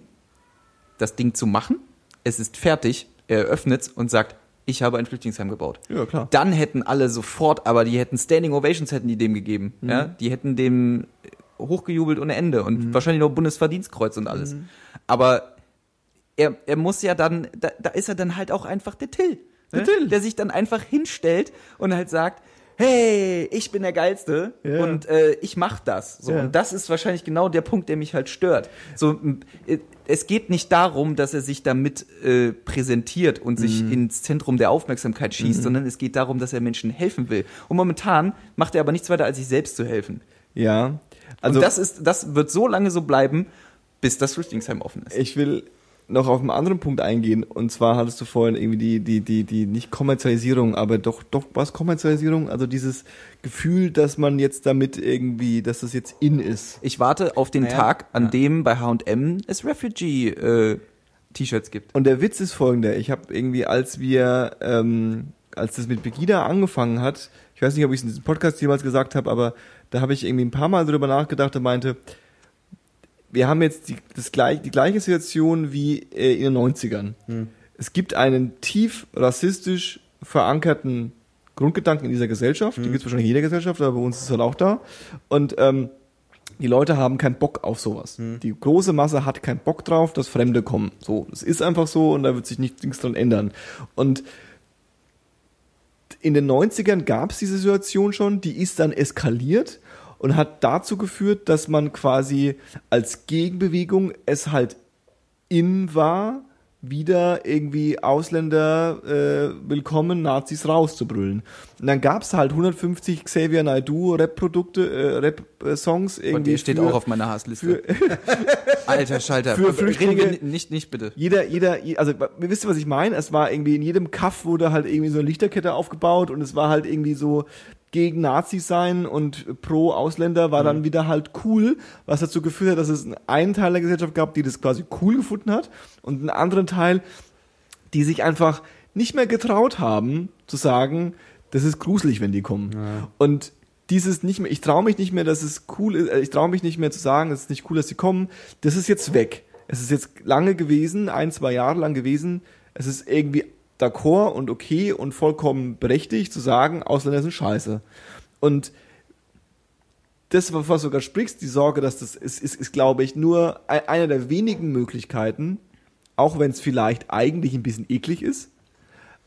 das Ding zu machen. Es ist fertig, er öffnet und sagt, ich habe ein Flüchtlingsheim gebaut. Ja, klar. Dann hätten alle sofort, aber die hätten Standing Ovations hätten die dem gegeben. Ja? Die hätten dem hochgejubelt ohne Ende und wahrscheinlich noch Bundesverdienstkreuz und alles. Aber er, er muss ja dann, da, da ist er dann halt auch einfach der Till. Der ne? Till. Der sich dann einfach hinstellt und halt sagt, hey, ich bin der Geilste Ja. und äh, ich mach das. So, Ja. Und das ist wahrscheinlich genau der Punkt, der mich halt stört. So, äh, es geht nicht darum, dass er sich damit äh, präsentiert und sich Mhm. ins Zentrum der Aufmerksamkeit schießt, sondern es geht darum, dass er Menschen helfen will. Und momentan macht er aber nichts weiter, als sich selbst zu helfen. Ja. Also, und das ist, das wird so lange so bleiben, bis das Flüchtlingsheim offen ist. ich will noch auf einen anderen Punkt eingehen. Und zwar hattest du vorhin irgendwie die, die, die, die, nicht Kommerzialisierung, aber doch, doch, was Kommerzialisierung? Also dieses Gefühl, dass man jetzt damit irgendwie, dass das jetzt in ist. Ich warte auf den Naja, Tag, an ja. dem bei H&M es Refugee-T-Shirts gibt. Und der Witz ist folgender. Ich habe irgendwie, als wir, ähm, als das mit Begida angefangen hat, ich weiß nicht, ob ich es in diesem Podcast jemals gesagt habe, aber da habe ich irgendwie ein paar Mal drüber nachgedacht und meinte, wir haben jetzt die, das gleich, die gleiche Situation wie äh, in den 90ern. Es gibt einen tief rassistisch verankerten Grundgedanken in dieser Gesellschaft. Die gibt es wahrscheinlich in jeder Gesellschaft, aber bei uns ist es halt auch da. Und ähm, die Leute haben keinen Bock auf sowas. Die große Masse hat keinen Bock drauf, dass Fremde kommen. So, es ist einfach so und da wird sich nichts nichts dran ändern. Und in den 90ern gab es diese Situation schon, die ist dann eskaliert und hat dazu geführt, dass man quasi als Gegenbewegung es halt in war, wieder irgendwie Ausländer äh, willkommen, Nazis rauszubrüllen. Und dann gab es halt 150 Xavier Naidoo Rap-Produkte, äh, Rap-Songs irgendwie. Und der steht für- auch auf meiner Hassliste. Alter Schalter. für Flüchtlinge- nicht, nicht bitte. jeder, jeder, also ihr wisst, was ich meine? Es war irgendwie in jedem Kaff wurde halt irgendwie so eine Lichterkette aufgebaut und es war halt irgendwie so gegen Nazis sein und pro Ausländer war dann wieder halt cool, was dazu geführt hat, dass es einen Teil der Gesellschaft gab, die das quasi cool gefunden hat und einen anderen Teil, die sich einfach nicht mehr getraut haben zu sagen, das ist gruselig, wenn die kommen. Und dieses nicht mehr, ich traue mich nicht mehr, dass es cool ist, äh, ich traue mich nicht mehr zu sagen, es ist nicht cool, dass sie kommen, das ist jetzt weg. Es ist jetzt lange gewesen, ein, zwei Jahre lang gewesen. Es ist irgendwie d'accord und okay und vollkommen berechtigt zu sagen, Ausländer sind scheiße. Und das, was du gerade sprichst, die Sorge, dass das ist, ist, ist glaube ich, nur e- eine der wenigen Möglichkeiten, auch wenn es vielleicht eigentlich ein bisschen eklig ist,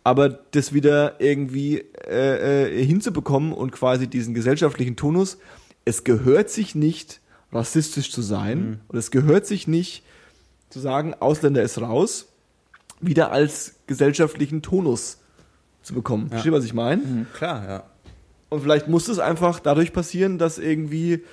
aber das wieder irgendwie äh, äh, hinzubekommen und quasi diesen gesellschaftlichen Tonus, es gehört sich nicht, rassistisch zu sein und es gehört sich nicht zu sagen, Ausländer ist raus, wieder als gesellschaftlichen Tonus zu bekommen. Versteht, was ich meine? Klar, ja. Und vielleicht muss es einfach dadurch passieren, dass irgendwie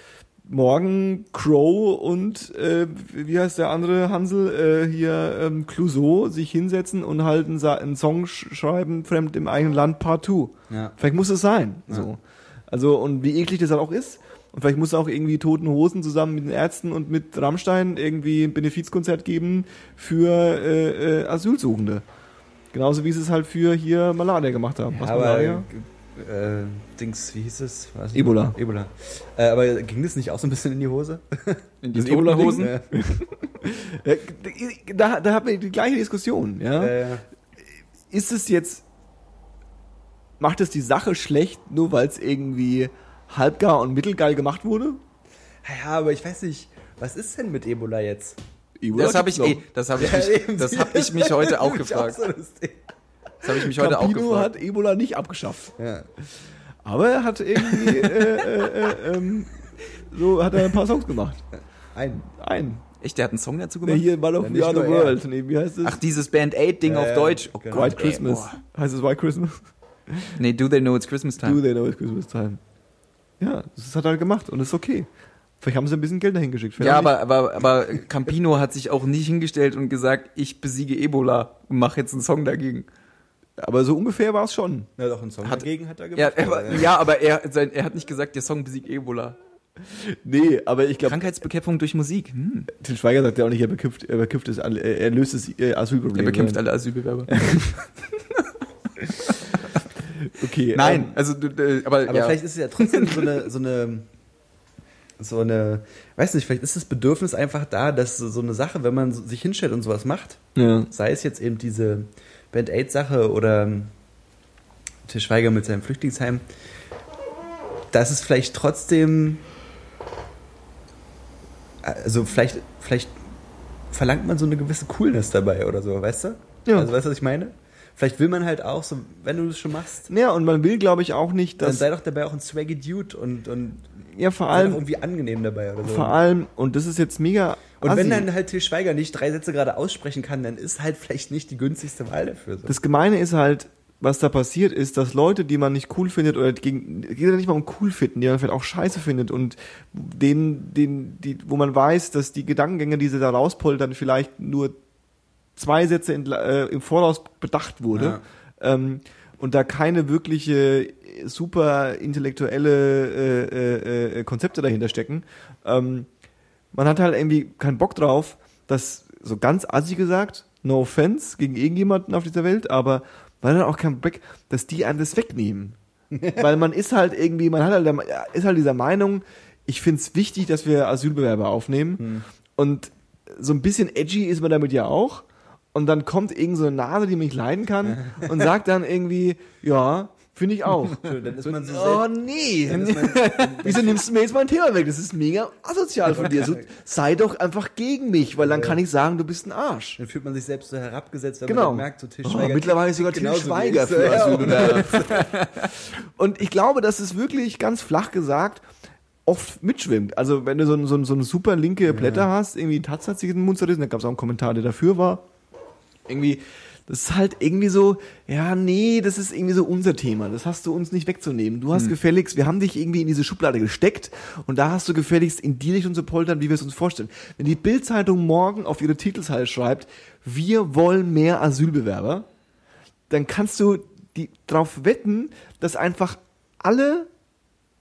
morgen Crow und äh, wie heißt der andere Hansel äh, hier ähm, Clouseau sich hinsetzen und halt einen, Sa- einen Song sch schreiben, fremd im eigenen Land Part 2. Ja. Vielleicht muss es sein. So. Also und wie eklig das dann auch ist. Und vielleicht muss auch irgendwie Toten Hosen zusammen mit den Ärzten und mit Rammstein irgendwie ein Benefizkonzert geben für äh, äh, Asylsuchende. Genauso wie sie es halt für hier Malaria gemacht haben. Was aber Malaria? äh, Dings, wie hieß es? Nicht Ebola. Ebola. Äh, aber ging das nicht auch so ein bisschen in die Hose? In die. Ja. Ja, da, da haben wir die gleiche Diskussion. Ja? Äh, Ist es jetzt, macht es die Sache schlecht, nur weil es irgendwie halbgar und mittelgeil gemacht wurde? ja, aber ich weiß nicht, was ist denn mit Ebola jetzt? Das habe ich, ey, das habe ich, Ja, mich, das hab ich mich heute auch gefragt. so das habe ich mich heute auch Campino gefragt. hat Ebola nicht abgeschafft. Ja. Aber er hat irgendwie, äh, äh, äh, ähm, so hat er ein paar Songs gemacht. Ein. Ein. Echt, der hat einen Song dazu gemacht? hier Ball of Ja, the Other er. World. Nee, wie heißt das? Ach, dieses Band Aid Ding Ja, auf Deutsch. Oh genau. Gott, White ey, Christmas. boah. Heißt es White Christmas? Nee, Do They Know It's Christmas Time? Do they know it's Christmas time? Ja, das hat er gemacht und ist okay. Vielleicht haben sie ein bisschen Geld dahin geschickt. Vielleicht Ja, aber, aber, aber Campino hat sich auch nicht hingestellt und gesagt, ich besiege Ebola und mache jetzt einen Song dagegen. aber so ungefähr war es schon. Ja, doch, einen Song Hat- dagegen hat er gemacht. Ja, er, war- aber, ja aber er, sein, er hat nicht gesagt, der Song besiegt Ebola. Nee, aber ich glaube, Krankheitsbekämpfung durch Musik. Hm. Til Schweiger sagt ja auch nicht, er bekämpft, er bekämpft es, alle- er löst das äh, Asylproblem. Er bekämpft alle Asylbewerber. Okay. Nein, ähm, also, äh, aber, aber ja. vielleicht ist es ja trotzdem so eine, so eine, so eine, weiß nicht, vielleicht ist das Bedürfnis einfach da, dass so so eine Sache, wenn man sich hinstellt und sowas macht, ja. sei es jetzt eben diese Band-Aid-Sache oder Til Schweiger mit seinem Flüchtlingsheim, dass es vielleicht trotzdem, also vielleicht, vielleicht verlangt man so eine gewisse Coolness dabei oder so, weißt du? Ja. Also weißt du, was ich meine? Vielleicht will man halt auch so, wenn du das schon machst, Ja, und man will, glaube ich, auch nicht, dann dass. sei doch dabei auch ein swaggy Dude und, und Ja, vor allem, irgendwie angenehm dabei oder so. vor allem, und das ist jetzt mega. und assi. wenn dann halt Til Schweiger nicht drei Sätze gerade aussprechen kann, dann ist halt vielleicht nicht die günstigste Wahl dafür. So. Das Gemeine ist halt, was da passiert ist, dass Leute, die man nicht cool findet oder gegen, geht ja nicht mal um cool finden, die man vielleicht auch scheiße findet und denen, denen, die, wo man weiß, dass die Gedankengänge, die sie da rauspoltern, vielleicht nur zwei Sätze entla- äh, im Voraus bedacht wurde. Ähm, und da keine wirkliche äh, super intellektuelle äh, äh, äh, Konzepte dahinter stecken. Ähm, man hat halt irgendwie keinen Bock drauf, dass so ganz assi gesagt, no offense gegen irgendjemanden auf dieser Welt, aber man hat auch keinen Bock, dass die einem das wegnehmen. Weil man ist halt irgendwie, man hat halt, der- ist halt dieser Meinung, ich finde es wichtig, dass wir Asylbewerber aufnehmen. Und so ein bisschen edgy ist man damit ja auch. Und dann kommt irgend so eine Nase, die mich leiden kann und sagt dann irgendwie, ja, finde ich auch. Dann ist man so oh nee. dann ist man, Wieso nimmst du mir jetzt mein Thema weg? Das ist mega asozial von dir. So, sei doch einfach gegen mich, weil dann kann ich sagen, du bist ein Arsch. dann fühlt man sich selbst so herabgesetzt, wenn Genau. man dann merkt, so Til Oh, Schweiger. mittlerweile sogar Til genauso wie Schweiger ich. für Ja, Asylbewerber. Und ich glaube, dass es wirklich ganz flach gesagt oft mitschwimmt. Also wenn du so, so, so eine super linke Blätter hast, irgendwie Taz hat sich in den Mund zerrissen, da gab es auch einen Kommentar, der dafür war. Irgendwie, das ist halt irgendwie so, ja, nee, das ist irgendwie so unser Thema. Das hast du uns nicht wegzunehmen. Du hast gefälligst, wir haben dich irgendwie in diese Schublade gesteckt und da hast du gefälligst in die Richtung zu poltern, wie wir es uns vorstellen. Wenn die Bildzeitung morgen auf ihre Titelseite schreibt, wir wollen mehr Asylbewerber, dann kannst du die darauf wetten, dass einfach alle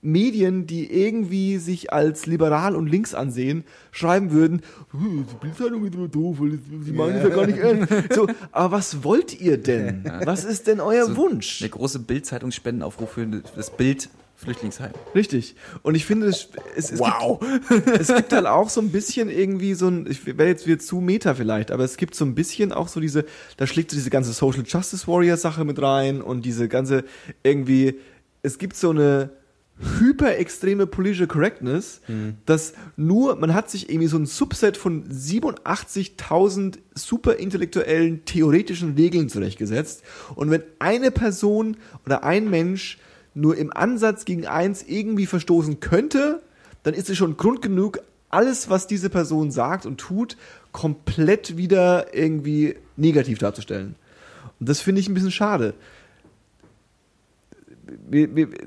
Medien, die irgendwie sich als liberal und links ansehen, schreiben würden, "Hm, die Bildzeitung ist immer doof, die meinen es ja gar nicht ernst. So, aber was wollt ihr denn? Was ist denn euer So, Wunsch? Der große Bild-Zeitungsspendenaufruf für das Bild Flüchtlingsheim. Richtig. Und ich finde, es, es, es, Wow. gibt, es gibt halt auch so ein bisschen irgendwie so ein, ich werde jetzt wieder zu Meta vielleicht, aber es gibt so ein bisschen auch so diese, da schlägt so diese ganze Social Justice Warrior Sache mit rein und diese ganze irgendwie, es gibt so eine hyperextreme Politische Correctness, dass nur, man hat sich irgendwie so ein Subset von 87.000 super intellektuellen theoretischen Regeln zurechtgesetzt und wenn eine Person oder ein Mensch nur im Ansatz gegen eins irgendwie verstoßen könnte, dann ist es schon Grund genug, alles, was diese Person sagt und tut, komplett wieder irgendwie negativ darzustellen. Und das finde ich ein bisschen schade.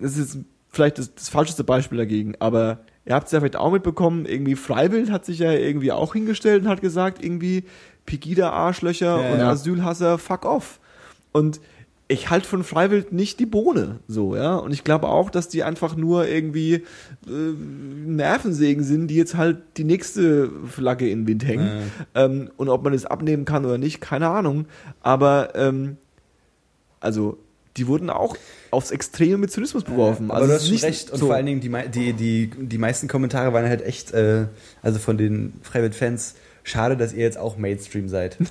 Das ist vielleicht das, das falscheste Beispiel dagegen, aber ihr habt es ja vielleicht auch mitbekommen, irgendwie Freiwild hat sich ja irgendwie auch hingestellt und hat gesagt, irgendwie Pegida-Arschlöcher Ja, und ja. Asylhasser, fuck off. Und ich halte von Freiwild nicht die Bohne, so, ja. Und ich glaube auch, dass die einfach nur irgendwie äh, Nervensägen sind, die jetzt halt die nächste Flagge in den Wind hängen. Ähm, und ob man das abnehmen kann oder nicht, keine Ahnung. Aber ähm, also die wurden auch aufs Extreme mit Zynismus beworfen. Aber also du hast nicht recht. Und so- vor allen Dingen, die, die, die, die meisten Kommentare waren halt echt, äh, also von den Freiwild-Fans, schade, dass ihr jetzt auch Mainstream seid.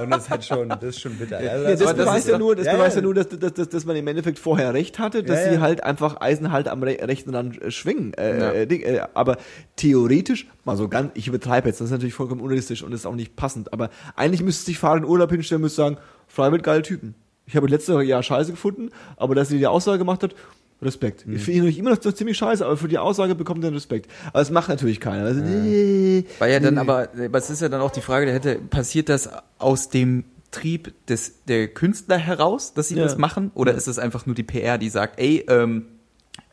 Und das ist halt schon, das ist schon bitter. Also Ja, das, aber das beweist ist ja nur, das ja, beweist ja. ja nur, dass, dass, dass, dass man im Endeffekt vorher recht hatte, dass Ja, ja. sie halt einfach Eisen halt am re rechten Rand äh, schwingen. Äh, Ja. äh, äh, aber theoretisch, mal so ganz, ich übertreibe jetzt, das ist natürlich vollkommen unrealistisch und ist auch nicht passend, aber eigentlich müsste sich Fahrer in Urlaub hinstellen und müsste sagen, Freiwild geile Typen. Ich habe letztes Jahr Scheiße gefunden, aber dass sie die Aussage gemacht hat, Respekt. Ich finde ihn immer noch so ziemlich scheiße, aber für die Aussage bekommt er Respekt. Aber es macht natürlich keiner. Also, nee, War ja dann nee. aber, es ist ja dann auch die Frage, der hätte, passiert das aus dem Trieb des, der Künstler heraus, dass sie Ja. das machen? Oder ist es einfach nur die PR, die sagt, ey, ähm,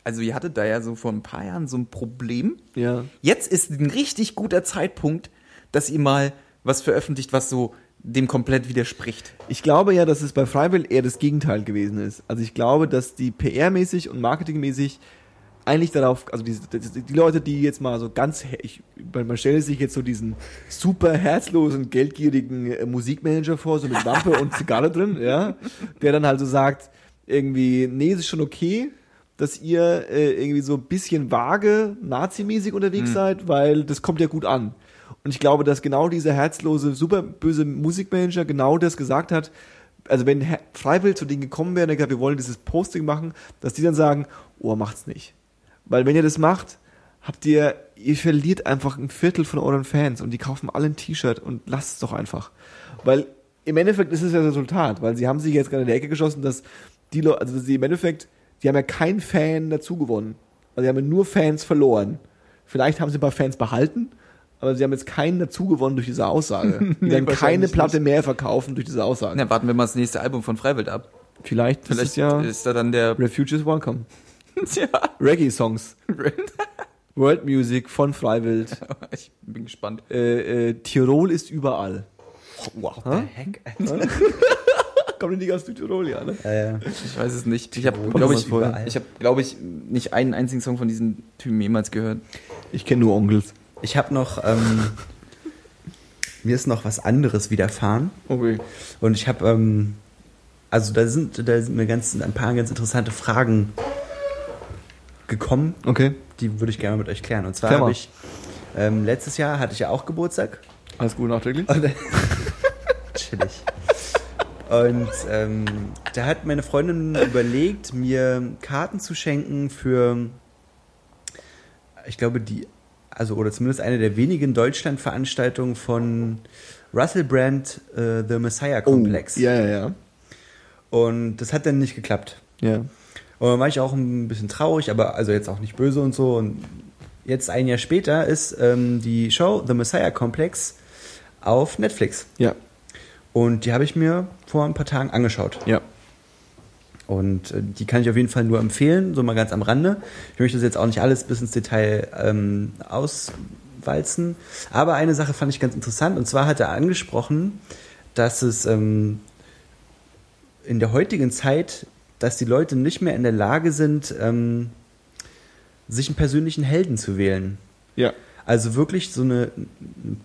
also ihr hattet da ja so vor ein paar Jahren so ein Problem. Ja. Jetzt ist ein richtig guter Zeitpunkt, dass ihr mal was veröffentlicht, was so dem komplett widerspricht. Ich glaube ja, dass es bei Freiwill eher das Gegenteil gewesen ist. Also ich glaube, dass die PR-mäßig und marketingmäßig eigentlich darauf, also die, die, die Leute, die jetzt mal so ganz, ich, man stelle sich jetzt so diesen super herzlosen, geldgierigen äh, Musikmanager vor, so mit Lampe und Zigarre drin, ja, der dann halt so sagt, irgendwie, nee, es ist schon okay, dass ihr äh, irgendwie so ein bisschen vage, nazimäßig unterwegs seid, weil das kommt ja gut an. Und ich glaube, dass genau dieser herzlose, super böse Musikmanager genau das gesagt hat. Also wenn Freiwill zu denen gekommen wäre und gesagt, wir wollen dieses Posting machen, dass die dann sagen, oh, macht's nicht. Weil wenn ihr das macht, habt ihr, ihr verliert einfach ein Viertel von euren Fans und die kaufen alle ein T-Shirt und lasst es doch einfach. Weil im Endeffekt ist es ja das Resultat, weil sie haben sich jetzt gerade in der Ecke geschossen, dass die Leute, also sie im Endeffekt, die haben ja keinen Fan dazu gewonnen. Also sie haben ja nur Fans verloren. Vielleicht haben sie ein paar Fans behalten, aber sie haben jetzt keinen dazu gewonnen durch diese Aussage. Die Nee, werden keine wahrscheinlich Platte mehr verkaufen durch diese Aussage. Na, warten wir mal das nächste Album von Freiwild ab. Vielleicht, Vielleicht ist ja ist da dann der. Refuge is Welcome. Tja. Reggae-Songs. World Music von Freiwild. Ich bin gespannt. Äh, äh, Tirol ist überall. Wow. Heck? Kommt nicht aus Tirol, ja, ne? Äh, Ich weiß es nicht. Ich habe, glaube ich, ich habe, glaube ich, nicht einen einzigen Song von diesen Typen jemals gehört. Ich kenne nur Onkels. Ich habe noch, ähm, mir ist noch was anderes widerfahren. Okay. Und ich habe, ähm, also da sind, da sind mir ganz, ein paar ganz interessante Fragen gekommen, Okay. die würde ich gerne mit euch klären. Und zwar habe ich, ähm, letztes Jahr hatte ich ja auch Geburtstag. Alles gut nachträglich? Und, chillig. Und ähm, da hat meine Freundin überlegt, mir Karten zu schenken für, ich glaube, die, also oder zumindest eine der wenigen Deutschland-Veranstaltungen von Russell Brand, äh, The Messiah Complex. Oh, ja, ja, ja. Und das hat dann nicht geklappt. Ja. Und dann war ich auch ein bisschen traurig, aber also jetzt auch nicht böse und so. Und jetzt ein Jahr später ist ähm, die Show The Messiah Complex auf Netflix. Ja. Und die habe ich mir vor ein paar Tagen angeschaut. Ja. Und äh, die kann ich auf jeden Fall nur empfehlen, so mal ganz am Rande. Ich möchte das jetzt auch nicht alles bis ins Detail ähm, auswalzen. Aber eine Sache fand ich ganz interessant. Und zwar hat er angesprochen, dass es ähm, in der heutigen Zeit, dass die Leute nicht mehr in der Lage sind, ähm, sich einen persönlichen Helden zu wählen. Ja. Also wirklich so eine,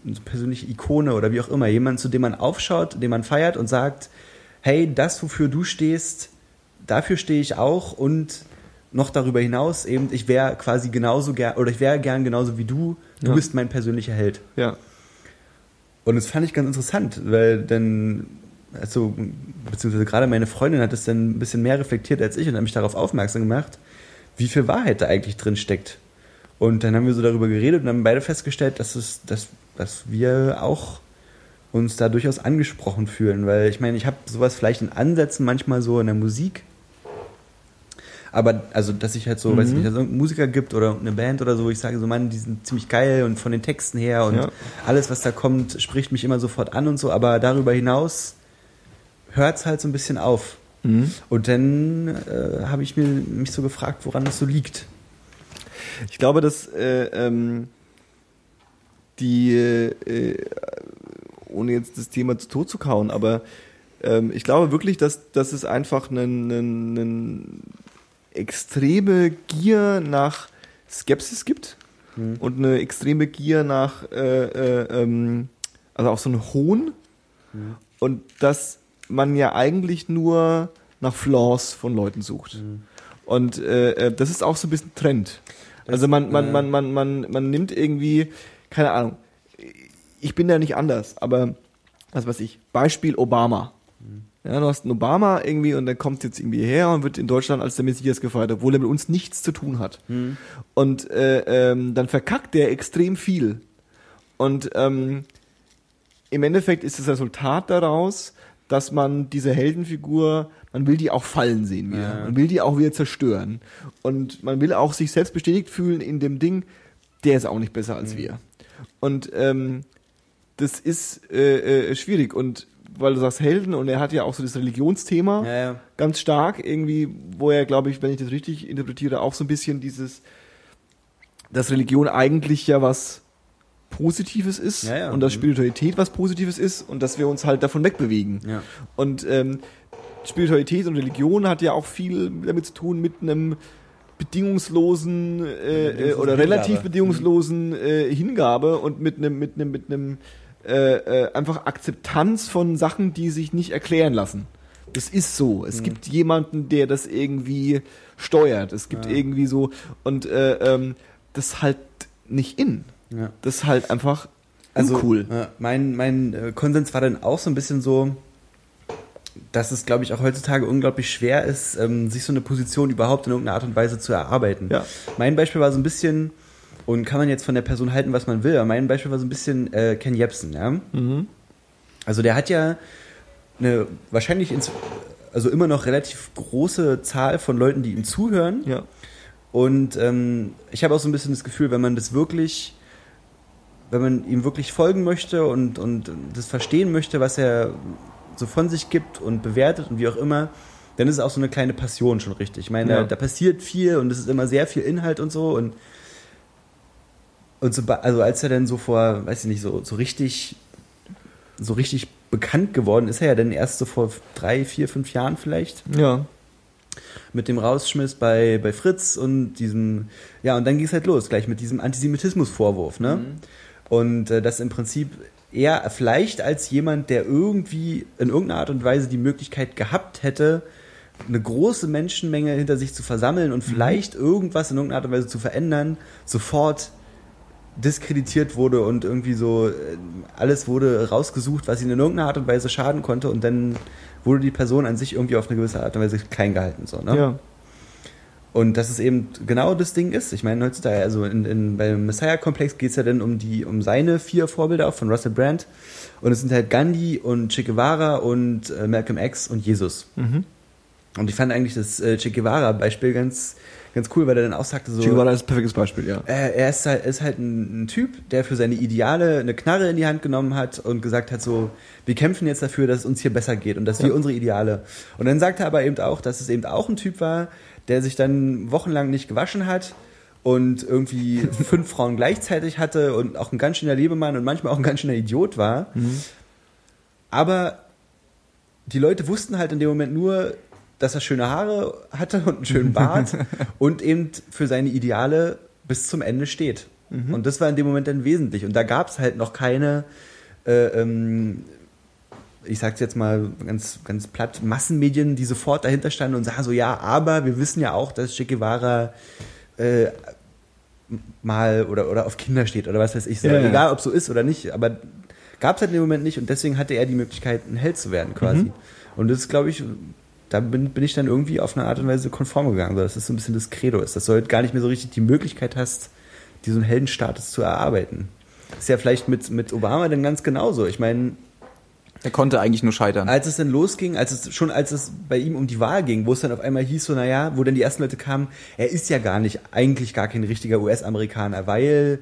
eine persönliche Ikone oder wie auch immer. Jemand, zu dem man aufschaut, den man feiert und sagt, hey, das, wofür du stehst, dafür stehe ich auch und noch darüber hinaus eben, ich wäre quasi genauso gern, oder ich wäre gern genauso wie du, du Ja. bist mein persönlicher Held. Ja. Und das fand ich ganz interessant, weil dann, also, beziehungsweise gerade meine Freundin hat es dann ein bisschen mehr reflektiert als ich und hat mich darauf aufmerksam gemacht, wie viel Wahrheit da eigentlich drin steckt. Und dann haben wir so darüber geredet und haben beide festgestellt, dass es, dass, dass wir auch uns da durchaus angesprochen fühlen, weil ich meine, ich habe sowas vielleicht in Ansätzen manchmal so in der Musik, aber also, dass ich halt so, weiß ich nicht, dass es irgendeinen Musiker gibt oder eine Band oder so, wo ich sage so, Mann, die sind ziemlich geil und von den Texten her und Ja. alles, was da kommt, spricht mich immer sofort an und so, aber darüber hinaus hört es halt so ein bisschen auf. Mhm. Und dann äh, habe ich mir, mich so gefragt, woran das so liegt. Ich glaube, dass äh, ähm, die, äh, ohne jetzt das Thema zu tot zu kauen, aber ähm, ich glaube wirklich, dass, dass es einfach einen, einen, einen extreme Gier nach Skepsis gibt Mhm. und eine extreme Gier nach, äh, äh, ähm, also auch so einen Hohn Mhm. und dass man ja eigentlich nur nach Flaws von Leuten sucht. Und äh, äh, das ist auch so ein bisschen Trend. Also man, man, man, man, man, man nimmt irgendwie, keine Ahnung, ich bin da nicht anders, aber was weiß ich, Beispiel Obama. Ja, du hast einen Obama irgendwie und der kommt jetzt irgendwie her und wird in Deutschland als der Messias gefeiert, obwohl er mit uns nichts zu tun hat. Und äh, ähm, dann verkackt der extrem viel. Und ähm, im Endeffekt ist das Resultat daraus, dass man diese Heldenfigur, man will die auch fallen sehen wieder. Ja. Man will die auch wieder zerstören. Und man will auch sich selbst bestätigt fühlen in dem Ding, der ist auch nicht besser Mhm. als wir. Und ähm, das ist äh, äh, schwierig. Und weil du sagst Helden und er hat ja auch so das Religionsthema Ja, ja. ganz stark irgendwie, wo er, glaube ich, wenn ich das richtig interpretiere, auch so ein bisschen dieses, dass Religion eigentlich ja was Positives ist Ja, und dass Mhm. Spiritualität was Positives ist und dass wir uns halt davon wegbewegen. Und ähm, Spiritualität und Religion hat ja auch viel damit zu tun mit einem bedingungslosen äh, äh, oder relativ bedingungslosen äh, Hingabe und mit einem mit einem mit einem äh, äh, einfach Akzeptanz von Sachen, die sich nicht erklären lassen. Das ist so. Es gibt jemanden, der das irgendwie steuert. Es gibt Ja. irgendwie so und äh, ähm, das halt nicht in. Ja. Das ist halt einfach Also uncool. äh, mein, mein äh, Konsens war dann auch so ein bisschen so, dass es, glaube ich, auch heutzutage unglaublich schwer ist, ähm, sich so eine Position überhaupt in irgendeiner Art und Weise zu erarbeiten. Ja. Mein Beispiel war so ein bisschen, und kann man jetzt von der Person halten, was man will, aber mein Beispiel war so ein bisschen äh, Ken Jebsen, ja. Mhm. Also der hat ja eine wahrscheinlich ins, also immer noch relativ große Zahl von Leuten, die ihm zuhören. Ja. Und ähm, ich habe auch so ein bisschen das Gefühl, wenn man das wirklich, wenn man ihm wirklich folgen möchte und, und das verstehen möchte, was er so von sich gibt und bewertet und wie auch immer, dann ist es auch so eine kleine Passion schon richtig. Ich meine, Ja. da, da passiert viel und es ist immer sehr viel Inhalt und so und und so, also als er dann so vor, weiß ich nicht, so, so richtig, so richtig bekannt geworden ist er ja dann erst so vor drei, vier, fünf Jahren vielleicht Ja. mit dem Rausschmiss bei, bei Fritz und diesem, ja, und dann ging es halt los, gleich mit diesem Antisemitismusvorwurf, ne? Und äh, das im Prinzip eher vielleicht als jemand, der irgendwie in irgendeiner Art und Weise die Möglichkeit gehabt hätte, eine große Menschenmenge hinter sich zu versammeln und vielleicht irgendwas in irgendeiner Art und Weise zu verändern, sofort diskreditiert wurde und irgendwie so äh, alles wurde rausgesucht, was ihn in irgendeiner Art und Weise schaden konnte und dann wurde die Person an sich irgendwie auf eine gewisse Art und Weise klein gehalten. So, ne? Ja. Und dass es eben genau das Ding ist. Ich meine, heutzutage, also in, in, beim Messiah-Komplex geht es ja dann um die, um seine vier Vorbilder auch von Russell Brand. Und es sind halt Gandhi und Che Guevara und äh, Malcolm X und Jesus. Mhm. Und ich fand eigentlich das äh, Che Guevara-Beispiel ganz, ganz cool, weil er dann auch sagte so. Guevara ist ein perfektes Beispiel, ja. Äh, er ist halt, ist halt ein, ein Typ, der für seine Ideale eine Knarre in die Hand genommen hat und gesagt hat so, wir kämpfen jetzt dafür, dass es uns hier besser geht und dass wir Ja. unsere Ideale. Und dann sagt er aber eben auch, dass es eben auch ein Typ war, der sich dann wochenlang nicht gewaschen hat und irgendwie fünf Frauen gleichzeitig hatte und auch ein ganz schöner Lebemann und manchmal auch ein ganz schöner Idiot war. Aber die Leute wussten halt in dem Moment nur, dass er schöne Haare hatte und einen schönen Bart und eben für seine Ideale bis zum Ende steht. Und das war in dem Moment dann wesentlich. Und da gab es halt noch keine, äh, ähm, ich sag's jetzt mal ganz, ganz platt, Massenmedien, die sofort dahinter standen und sagen so, ja, aber wir wissen ja auch, dass Che Guevara äh, mal oder, oder auf Kinder steht oder was weiß ich. So. Ja, ja. Egal, ob so ist oder nicht, aber gab es halt in dem Moment nicht und deswegen hatte er die Möglichkeit, ein Held zu werden quasi. Mhm. Und das ist, glaube ich, da bin, bin ich dann irgendwie auf eine Art und Weise konform gegangen, dass das so ein bisschen das Credo ist, dass du halt gar nicht mehr so richtig die Möglichkeit hast, diesen Heldenstatus zu erarbeiten. Ist ja vielleicht mit, mit Obama dann ganz genauso. Ich meine, Er konnte eigentlich nur scheitern. als es dann losging, als es schon als es bei ihm um die Wahl ging, wo es dann auf einmal hieß so, naja, wo dann die ersten Leute kamen, er ist ja gar nicht, eigentlich gar kein richtiger US-Amerikaner, weil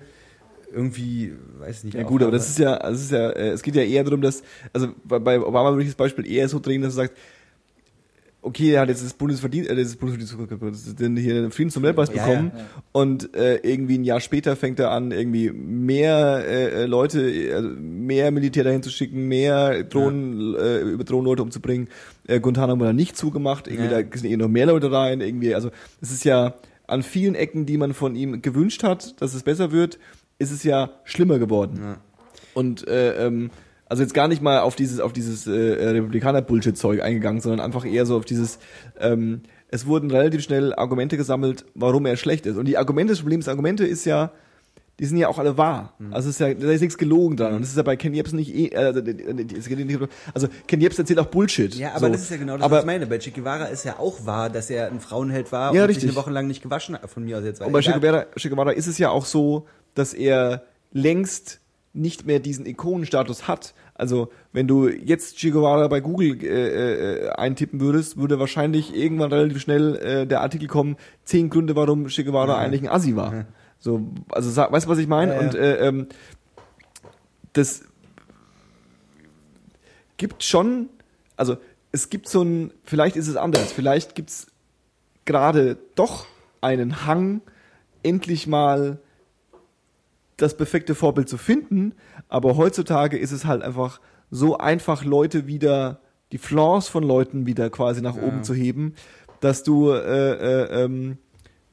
irgendwie, weiß nicht. Ja gut, aber das ist ja, das ist ja, äh, es geht ja eher darum, dass, also bei, bei Obama würde ich das Beispiel eher so drehen, dass er sagt, okay, er hat jetzt das Bundesverdienst, äh, das Bundesverdienst, den hier den Frieden zum Nobelpreis Ja, bekommen ja, ja. und äh, irgendwie ein Jahr später fängt er an, irgendwie mehr äh, äh, Leute, äh, mehr Militär dahin zu schicken, mehr Drohnen, äh, über Drohnenleute umzubringen. Äh, Guantanamo hat nicht zugemacht, irgendwie Ja. da sind eh noch mehr Leute rein, irgendwie, also es ist ja an vielen Ecken, die man von ihm gewünscht hat, dass es besser wird, ist es ja schlimmer geworden. Ja. Und äh, ähm, also jetzt gar nicht mal auf dieses auf dieses äh, Republikaner-Bullshit-Zeug eingegangen, sondern einfach eher so auf dieses. Ähm, es wurden relativ schnell Argumente gesammelt, warum er schlecht ist. Und die Argumente, das Problem des Argumente ist ja, die sind ja auch alle wahr. Also es ist ja, da ist nichts gelogen dran. Und das ist ja bei Ken Jebsen nicht eh, äh, also, also Ken Jebsen erzählt auch Bullshit. Ja, aber so. das ist ja genau das, aber, was ich meine. Bei Che Guevara ist ja auch wahr, dass er ein Frauenheld war Ja, und richtig. sich eine Woche lang nicht gewaschen hat, von mir aus jetzt. Und bei Che. Guevara, che Guevara ist es ja auch so, dass er längst nicht mehr diesen Ikonenstatus hat Also, wenn du jetzt Che Guevara bei Google äh, äh, eintippen würdest, würde wahrscheinlich irgendwann relativ schnell äh, der Artikel kommen, zehn Gründe, warum Che Guevara Ja. eigentlich ein Assi war. Ja. So, also weißt du, was ich meine? Ja. Und äh, ähm, das gibt schon, also es gibt so ein, vielleicht ist es anders, vielleicht gibt's gerade doch einen Hang, endlich mal das perfekte Vorbild zu finden, aber heutzutage ist es halt einfach so einfach, Leute wieder, die Flaws von Leuten wieder quasi nach Ja. oben zu heben, dass du äh, äh, ähm,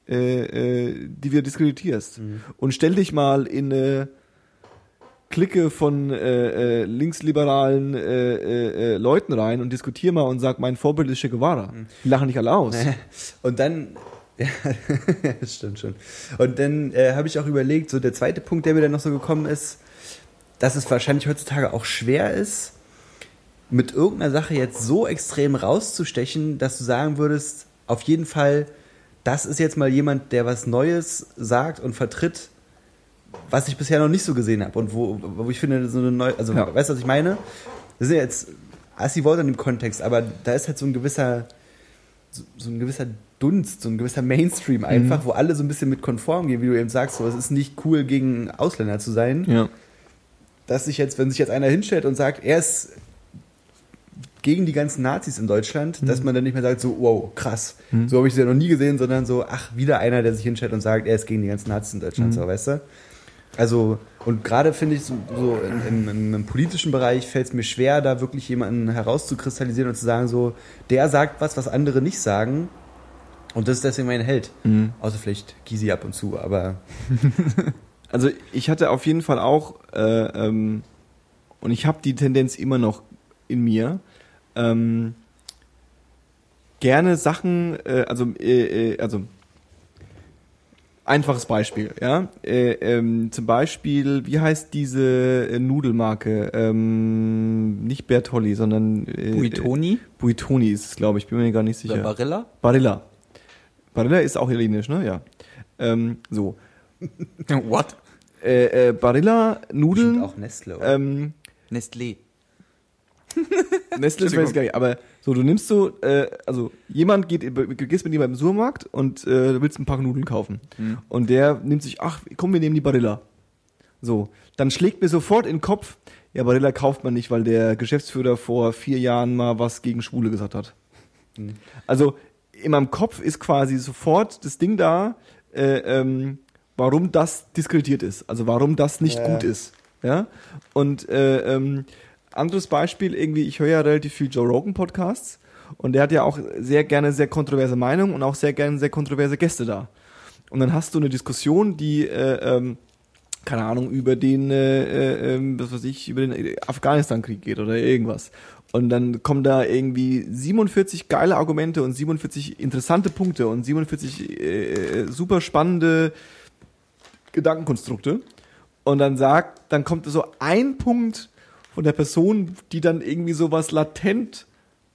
äh, äh, die wieder diskreditierst. Mhm. Und stell dich mal in eine Clique von äh, äh, linksliberalen Leuten rein und diskutier mal und sag, mein Vorbild ist Che Guevara. Mhm. Die lachen dich alle aus. Und dann, ja, das stimmt schon. Und dann äh, habe ich auch überlegt, so der zweite Punkt, der mir dann noch so gekommen ist, dass es wahrscheinlich heutzutage auch schwer ist, mit irgendeiner Sache jetzt so extrem rauszustechen, dass du sagen würdest, auf jeden Fall, das ist jetzt mal jemand, der was Neues sagt und vertritt, was ich bisher noch nicht so gesehen habe und wo, wo ich finde, so eine neue, also Ja. weißt du, was ich meine? Das sind ja jetzt Assi-Worte in dem Kontext, aber da ist halt so ein gewisser, so, so ein gewisser Dunst, so ein gewisser Mainstream einfach, wo alle so ein bisschen mit konform gehen, wie du eben sagst, so, es ist nicht cool, gegen Ausländer zu sein. Ja. Dass sich jetzt, wenn sich jetzt einer hinstellt und sagt, er ist gegen die ganzen Nazis in Deutschland, dass man dann nicht mehr sagt, so, wow, krass, so habe ich sie ja noch nie gesehen, sondern so, ach, wieder einer, der sich hinstellt und sagt, er ist gegen die ganzen Nazis in Deutschland, so, weißt du? Also, und gerade finde ich so, so in, in, im politischen Bereich fällt es mir schwer, da wirklich jemanden herauszukristallisieren und zu sagen, so, der sagt was, was andere nicht sagen. Und das ist deswegen mein Held. Außer vielleicht Gysi ab und zu, aber Also ich hatte auf jeden Fall auch, äh, ähm, und ich habe die Tendenz immer noch in mir, ähm, gerne Sachen, äh, also, äh, äh, also einfaches Beispiel, ja. Äh, ähm, zum Beispiel, wie heißt diese äh, Nudelmarke? Ähm, nicht Bertolli, sondern äh, Buitoni Äh, Buitoni ist es, glaube ich, bin mir gar nicht sicher. oder Barilla? Barilla. Barilla ist auch hellenisch, ne? Ja. Ähm, so. What? Äh, äh, Barilla, Nudeln, bestimmt auch Nestle, oder? ähm, Nestlé. Nestle ist weiß ich gar nicht, aber so, du nimmst so, äh, also jemand geht, du gehst mit jemandem im Supermarkt und äh, du willst ein paar Nudeln kaufen. Mhm. Und der nimmt sich, ach, komm, wir nehmen die Barilla. So, dann schlägt mir sofort in den Kopf, ja, Barilla kauft man nicht, weil der Geschäftsführer vor vier Jahren mal was gegen Schwule gesagt hat. Mhm. Also in meinem Kopf ist quasi sofort das Ding da, äh, ähm, warum das diskreditiert ist, also warum das nicht Ja. gut ist. Ja? Und äh, ähm, anderes Beispiel, irgendwie, ich höre ja relativ viel Joe Rogan Podcasts und der hat ja auch sehr gerne sehr kontroverse Meinungen und auch sehr gerne sehr kontroverse Gäste da. Und dann hast du eine Diskussion, die, äh, ähm, keine Ahnung, über den, äh, äh, ähm, was weiß ich, über den Afghanistan-Krieg geht oder irgendwas. Und dann kommen da irgendwie 47 geile Argumente und 47 interessante Punkte und 47 äh, super spannende Gedankenkonstrukte. Und dann sagt, dann kommt so ein Punkt von der Person, die dann irgendwie so was latent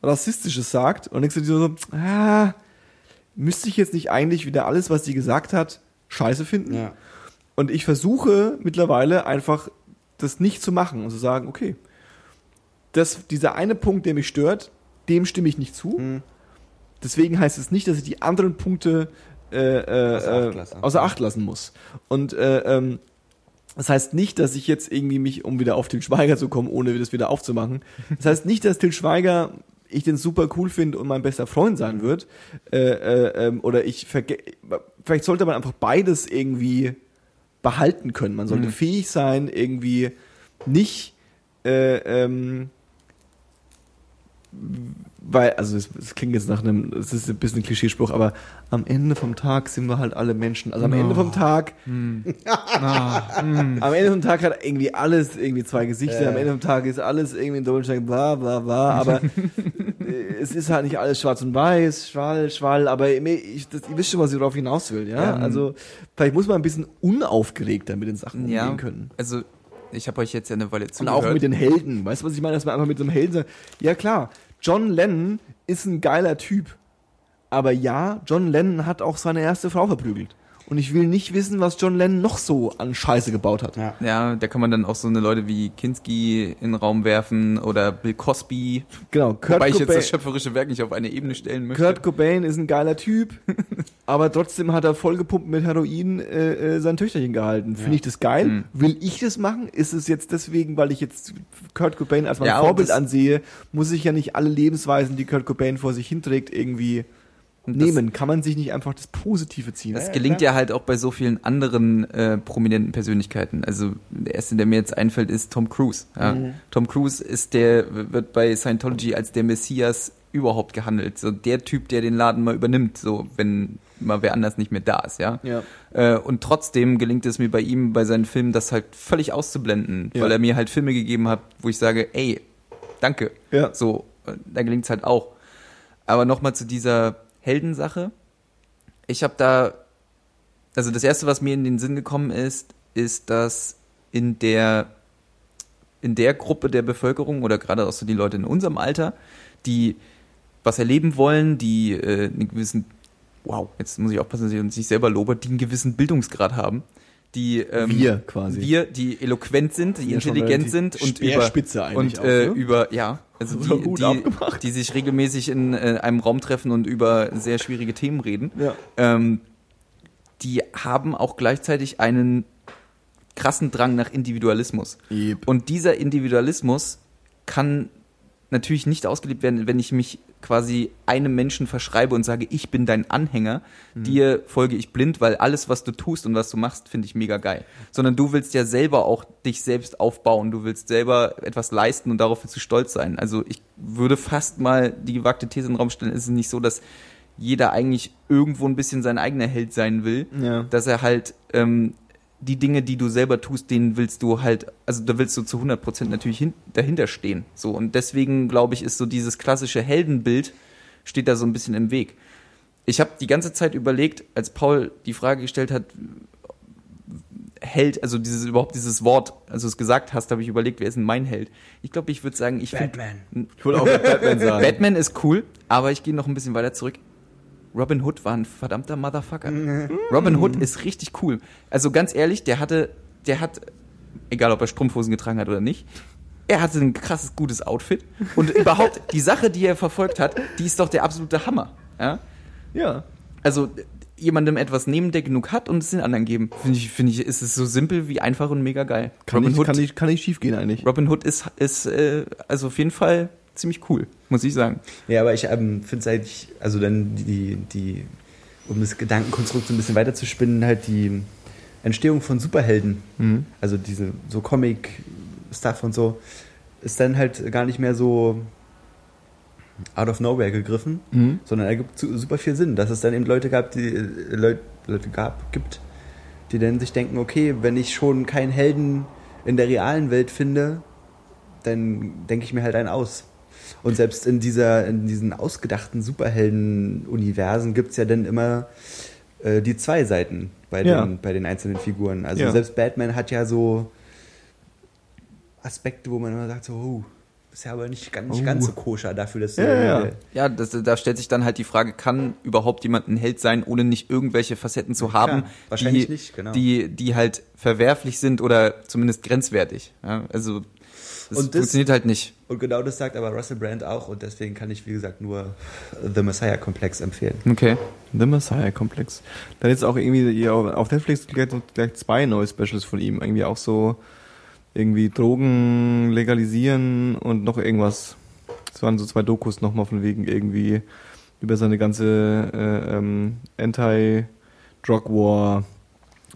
Rassistisches sagt. Und dann denkst du dir so, ah, müsste ich jetzt nicht eigentlich wieder alles, was sie gesagt hat, scheiße finden? ja. Und ich versuche mittlerweile einfach das nicht zu machen und zu sagen, okay, das, dieser eine Punkt, der mich stört, dem stimme ich nicht zu. Mhm. Deswegen heißt es nicht, dass ich die anderen Punkte äh, äh, Außer Acht äh, lassen. außer Acht lassen muss. Und äh, ähm, das heißt nicht, dass ich jetzt irgendwie mich, um wieder auf Til Schweiger zu kommen, ohne das wieder aufzumachen. Das heißt nicht, dass Til Schweiger ich den super cool finde und mein bester Freund sein wird. Äh, äh, ähm, oder ich verge vielleicht sollte man einfach beides irgendwie behalten können. Man sollte fähig sein, irgendwie nicht äh, ähm, weil, also es, klingt jetzt nach einem, es ist ein bisschen ein Klischeespruch, aber am Ende vom Tag sind wir halt alle Menschen. Also am Ende vom Tag, am Ende vom Tag hat irgendwie alles irgendwie zwei Gesichter, Äh. am Ende vom Tag ist alles irgendwie in Deutschland bla bla bla, aber äh, es ist halt nicht alles schwarz und weiß, schwall, schwall, aber ich, das, ihr wisst schon, was ich darauf hinaus will, ja? Ja. Also vielleicht muss man ein bisschen unaufgeregter mit den Sachen Ja, umgehen können. also ich habe euch jetzt ja eine Weile Und zugehört. auch mit den Helden. Weißt du, was ich meine? Dass man einfach mit so einem Helden sagt, ja klar, John Lennon ist ein geiler Typ. Aber ja, John Lennon hat auch seine erste Frau verprügelt. Und ich will nicht wissen, was John Lennon noch so an Scheiße gebaut hat. Ja. Ja, da kann man dann auch so eine Leute wie Kinski in den Raum werfen oder Bill Cosby. Genau, Kurt Wobei ich jetzt Cobain- das schöpferische Werk nicht auf eine Ebene stellen möchte. Kurt Cobain ist ein geiler Typ, aber trotzdem hat er vollgepumpt mit Heroin äh, äh, sein Töchterchen gehalten. Finde ich das geil? Mhm. Will ich das machen? Ist es jetzt deswegen, weil ich jetzt Kurt Cobain als mein Ja, Vorbild ansehe, muss ich ja nicht alle Lebensweisen, die Kurt Cobain vor sich hinträgt, irgendwie Das- nehmen. Kann man sich nicht einfach das Positive ziehen? Das Ja, gelingt klar. ja halt auch bei so vielen anderen äh, prominenten Persönlichkeiten. Also der erste, der mir jetzt einfällt, ist Tom Cruise. Ja. Mhm. Tom Cruise ist der wird bei Scientology als der Messias überhaupt gehandelt. So der Typ, der den Laden mal übernimmt, so wenn mal wer anders nicht mehr da ist, ja. Ja. Äh, und trotzdem gelingt es mir bei ihm, bei seinen Filmen, das halt völlig auszublenden, Ja. weil er mir halt Filme gegeben hat, wo ich sage, ey, danke. Ja. So, äh, da gelingt es halt auch. Aber nochmal zu dieser Heldensache. Ich habe da, also das erste, was mir in den Sinn gekommen ist, ist, dass in der in der Gruppe der Bevölkerung oder gerade auch so die Leute in unserem Alter, die was erleben wollen, die äh, einen gewissen, wow, jetzt muss ich aufpassen, dass ich uns selber lobe, die einen gewissen Bildungsgrad haben, die ähm, Wir quasi. wir, die eloquent sind, die Ja, intelligent sind und über und auch, äh, ne? über ja, also So die, die, die sich regelmäßig in äh, einem Raum treffen und über sehr schwierige Themen reden. Ja. Ähm, die haben auch gleichzeitig einen krassen Drang nach Individualismus. Yep. Und dieser Individualismus kann natürlich nicht ausgelebt werden, wenn ich mich quasi einem Menschen verschreibe und sage, ich bin dein Anhänger, Mhm. dir folge ich blind, weil alles, was du tust und was du machst, finde ich mega geil. Sondern du willst ja selber auch dich selbst aufbauen, du willst selber etwas leisten und darauf willst du stolz sein. Also ich würde fast mal die gewagte These in den Raum stellen, es ist nicht so, dass jeder eigentlich irgendwo ein bisschen sein eigener Held sein will, Ja. dass er halt ähm, die Dinge, die du selber tust, denen willst du halt, also da willst du zu 100% natürlich hin, dahinter stehen. So und deswegen glaube ich, ist so dieses klassische Heldenbild steht da so ein bisschen im Weg. Ich habe die ganze Zeit überlegt, als Paul die Frage gestellt hat, Held, also dieses überhaupt dieses Wort, also es gesagt hast, habe ich überlegt, wer ist denn mein Held? Ich glaube, ich würde sagen, ich finde Batman. Ich wollte auch Batman sagen. Batman ist cool, aber ich gehe noch ein bisschen weiter zurück. Robin Hood war ein verdammter Motherfucker. Robin Hood ist richtig cool. Also ganz ehrlich, der hatte, der hat, egal ob er Strumpfhosen getragen hat oder nicht, er hatte ein krasses, gutes Outfit. Und überhaupt, die Sache, die er verfolgt hat, die ist doch der absolute Hammer. Ja? Ja. Also jemandem etwas nehmen, der genug hat und es den anderen geben. Finde ich, finde ich, ist es so simpel wie einfach und mega geil. Kann, Robin nicht, Hood, kann, nicht, kann nicht schief gehen eigentlich. Robin Hood ist, ist äh, also auf jeden Fall ziemlich cool, muss ich sagen. Ja, aber ich ähm, finde es eigentlich, also dann die, die, um das Gedankenkonstrukt so ein bisschen weiter zu spinnen, halt die Entstehung von Superhelden, Mhm. also diese so Comic-Stuff und so, ist dann halt gar nicht mehr so out of nowhere gegriffen, Mhm. sondern ergibt su- super viel Sinn, dass es dann eben Leute gab, die äh, Leute, Leute gab, gibt, die dann sich denken, okay, wenn ich schon keinen Helden in der realen Welt finde, dann denke ich mir halt einen aus. Und selbst in dieser, in diesen ausgedachten Superhelden-Universen gibt es ja dann immer äh, die zwei Seiten bei, Ja. den, bei den einzelnen Figuren. Also Ja. selbst Batman hat ja so Aspekte, wo man immer sagt, so, oh, ist ja aber nicht, ganz- nicht Oh. ganz so koscher dafür, dass Ja, ja, ja. Ja, das, da stellt sich dann halt die Frage, kann überhaupt jemand ein Held sein, ohne nicht irgendwelche Facetten zu haben, Klar, wahrscheinlich die, nicht, genau. die, die halt verwerflich sind oder zumindest grenzwertig. Ja, also das, Und das- funktioniert halt nicht. Und genau das sagt aber Russell Brand auch und deswegen kann ich, wie gesagt, nur The Messiah-Komplex empfehlen. Okay. The Messiah-Komplex. Dann jetzt auch irgendwie auf Netflix gleich, gleich zwei neue Specials von ihm. Irgendwie auch so irgendwie Drogen legalisieren und noch irgendwas. Das waren so zwei Dokus nochmal von wegen irgendwie über seine ganze äh, ähm, Anti-Drug-War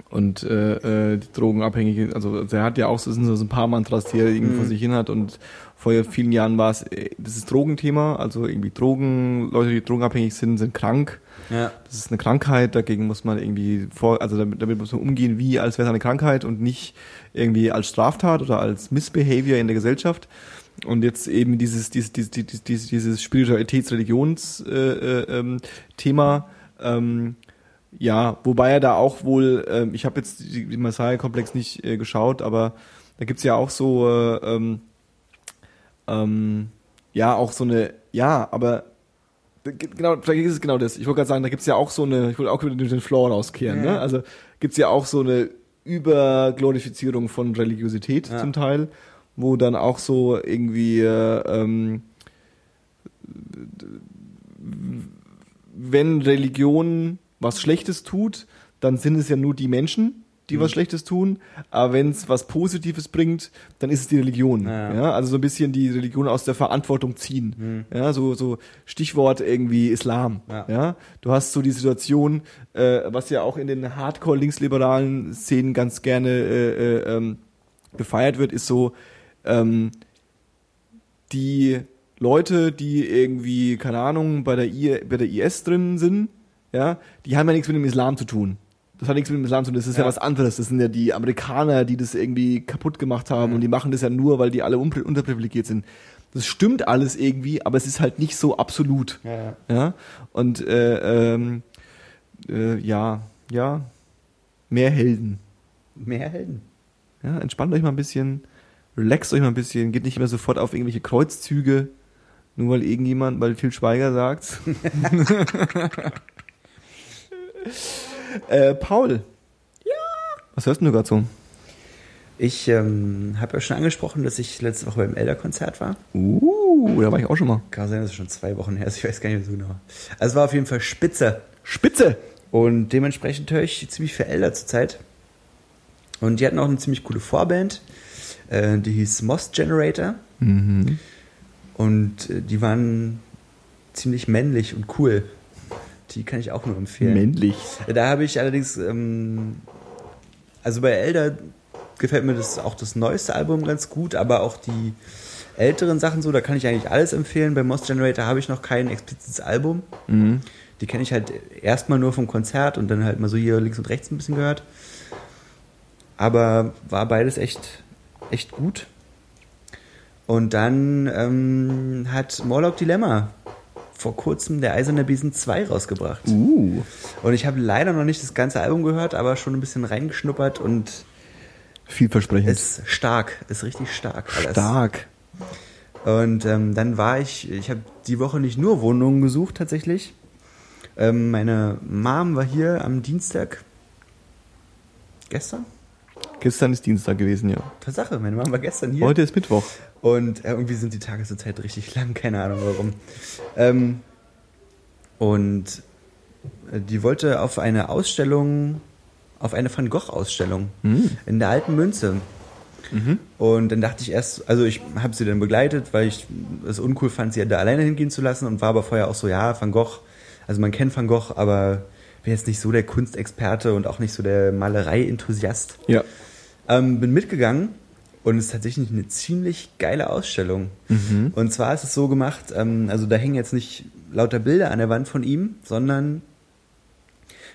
und äh, äh, die Drogenabhängige, also er hat ja auch so, sind so ein paar Mantras, die er irgendwie vor sich hin hat und vor vielen Jahren war es, äh, das ist Drogenthema, also irgendwie Drogen, Leute, die drogenabhängig sind, sind krank. Ja. Das ist eine Krankheit, dagegen muss man irgendwie vor, also damit, damit muss man umgehen, wie als wäre es eine Krankheit und nicht irgendwie als Straftat oder als Missbehavior in der Gesellschaft. Und jetzt eben dieses, dieses, dieses, dieses, dieses, Spiritualitäts-Religions-Thema, äh, ähm, Thema, ähm, ja, wobei er da auch wohl, ähm, ich habe jetzt die, die Messiah-Komplex nicht äh, geschaut, aber da gibt's ja auch so, äh, ähm, ähm, ja, auch so eine, ja, aber genau, vielleicht ist es genau das. Ich wollte gerade sagen, da gibt's ja auch so eine, ich wollte auch wieder den Floor rauskehren, Ja. ne? Also gibt's ja auch so eine Überglorifizierung von Religiosität Ja. zum Teil, wo dann auch so irgendwie äh, ähm, wenn Religion was Schlechtes tut, dann sind es ja nur die Menschen, die Mhm. was Schlechtes tun. Aber wenn es was Positives bringt, dann ist es die Religion. Ja. Ja. also so ein bisschen die Religion aus der Verantwortung ziehen. Mhm. Ja, so, so Stichwort irgendwie Islam. Ja. Ja. du hast so die Situation, äh, was ja auch in den Hardcore-linksliberalen Szenen ganz gerne äh, äh, ähm, gefeiert wird, ist so, ähm, die Leute, die irgendwie, keine Ahnung, bei der, I, bei der IS drin sind, ja, die haben ja nichts mit dem Islam zu tun. Das hat nichts mit dem Islam zu tun, das ist ja, Ja. was anderes. Das sind ja die Amerikaner, die das irgendwie kaputt gemacht haben und die machen das ja nur, weil die alle unterprivilegiert sind. Das stimmt alles irgendwie, aber es ist halt nicht so absolut. Ja, ja. Ja, und äh, ähm, äh, ja, ja, mehr Helden. Mehr Helden. Ja, entspannt euch mal ein bisschen, relaxt euch mal ein bisschen, geht nicht mehr sofort auf irgendwelche Kreuzzüge, nur weil irgendjemand, weil Phil Schweiger sagt. äh, Paul. Ja. Was hörst denn du gerade so? Ich ähm, habe ja schon angesprochen, dass ich letzte Woche beim Elder-Konzert war. Uh, da war ich auch schon mal. Kann sein, dass es schon zwei Wochen her ist. Ich weiß gar nicht mehr so genau. Also es war auf jeden Fall spitze. Spitze! Und dementsprechend höre ich ziemlich viel Elder zurzeit. Und die hatten auch eine ziemlich coole Vorband. Äh, die hieß Moss Generator. Mhm. Und äh, die waren ziemlich männlich und cool. Die kann ich auch nur empfehlen. Männlich. Da habe ich allerdings, ähm, also bei Elder gefällt mir das auch das neueste Album ganz gut, aber auch die älteren Sachen so, da kann ich eigentlich alles empfehlen. Bei Moss Generator habe ich noch kein explizites Album. Mhm. Die kenne ich halt erstmal nur vom Konzert und dann halt mal so hier links und rechts ein bisschen gehört. Aber war beides echt, echt gut. Und dann ähm, hat Morlock Dilemma vor kurzem der Eiserne Besen 2 rausgebracht. Uh. Und ich habe leider noch nicht das ganze Album gehört, aber schon ein bisschen reingeschnuppert und Vielversprechend. ist stark, ist richtig stark alles. Stark. Und ähm, dann war ich, ich habe die Woche nicht nur Wohnungen gesucht tatsächlich. Ähm, meine Mom war hier am Dienstag. Gestern? Gestern ist Dienstag gewesen, ja. Tatsache, meine Mom war gestern hier. Heute ist Mittwoch. Und äh, irgendwie sind die Tage zur Zeit richtig lang, keine Ahnung warum. Ähm, und äh, die wollte auf eine Ausstellung, auf eine Van Gogh-Ausstellung Mhm. in der alten Münze. Und dann dachte ich erst, also ich habe sie dann begleitet, weil ich es uncool fand, sie da alleine hingehen zu lassen und war aber vorher auch so, ja, Van Gogh, also man kennt Van Gogh, aber bin jetzt nicht so der Kunstexperte und auch nicht so der Malerei-Enthusiast. Ja. Ähm, bin mitgegangen und es ist tatsächlich eine ziemlich geile Ausstellung. Und zwar ist es so gemacht, ähm, also da hängen jetzt nicht lauter Bilder an der Wand von ihm, sondern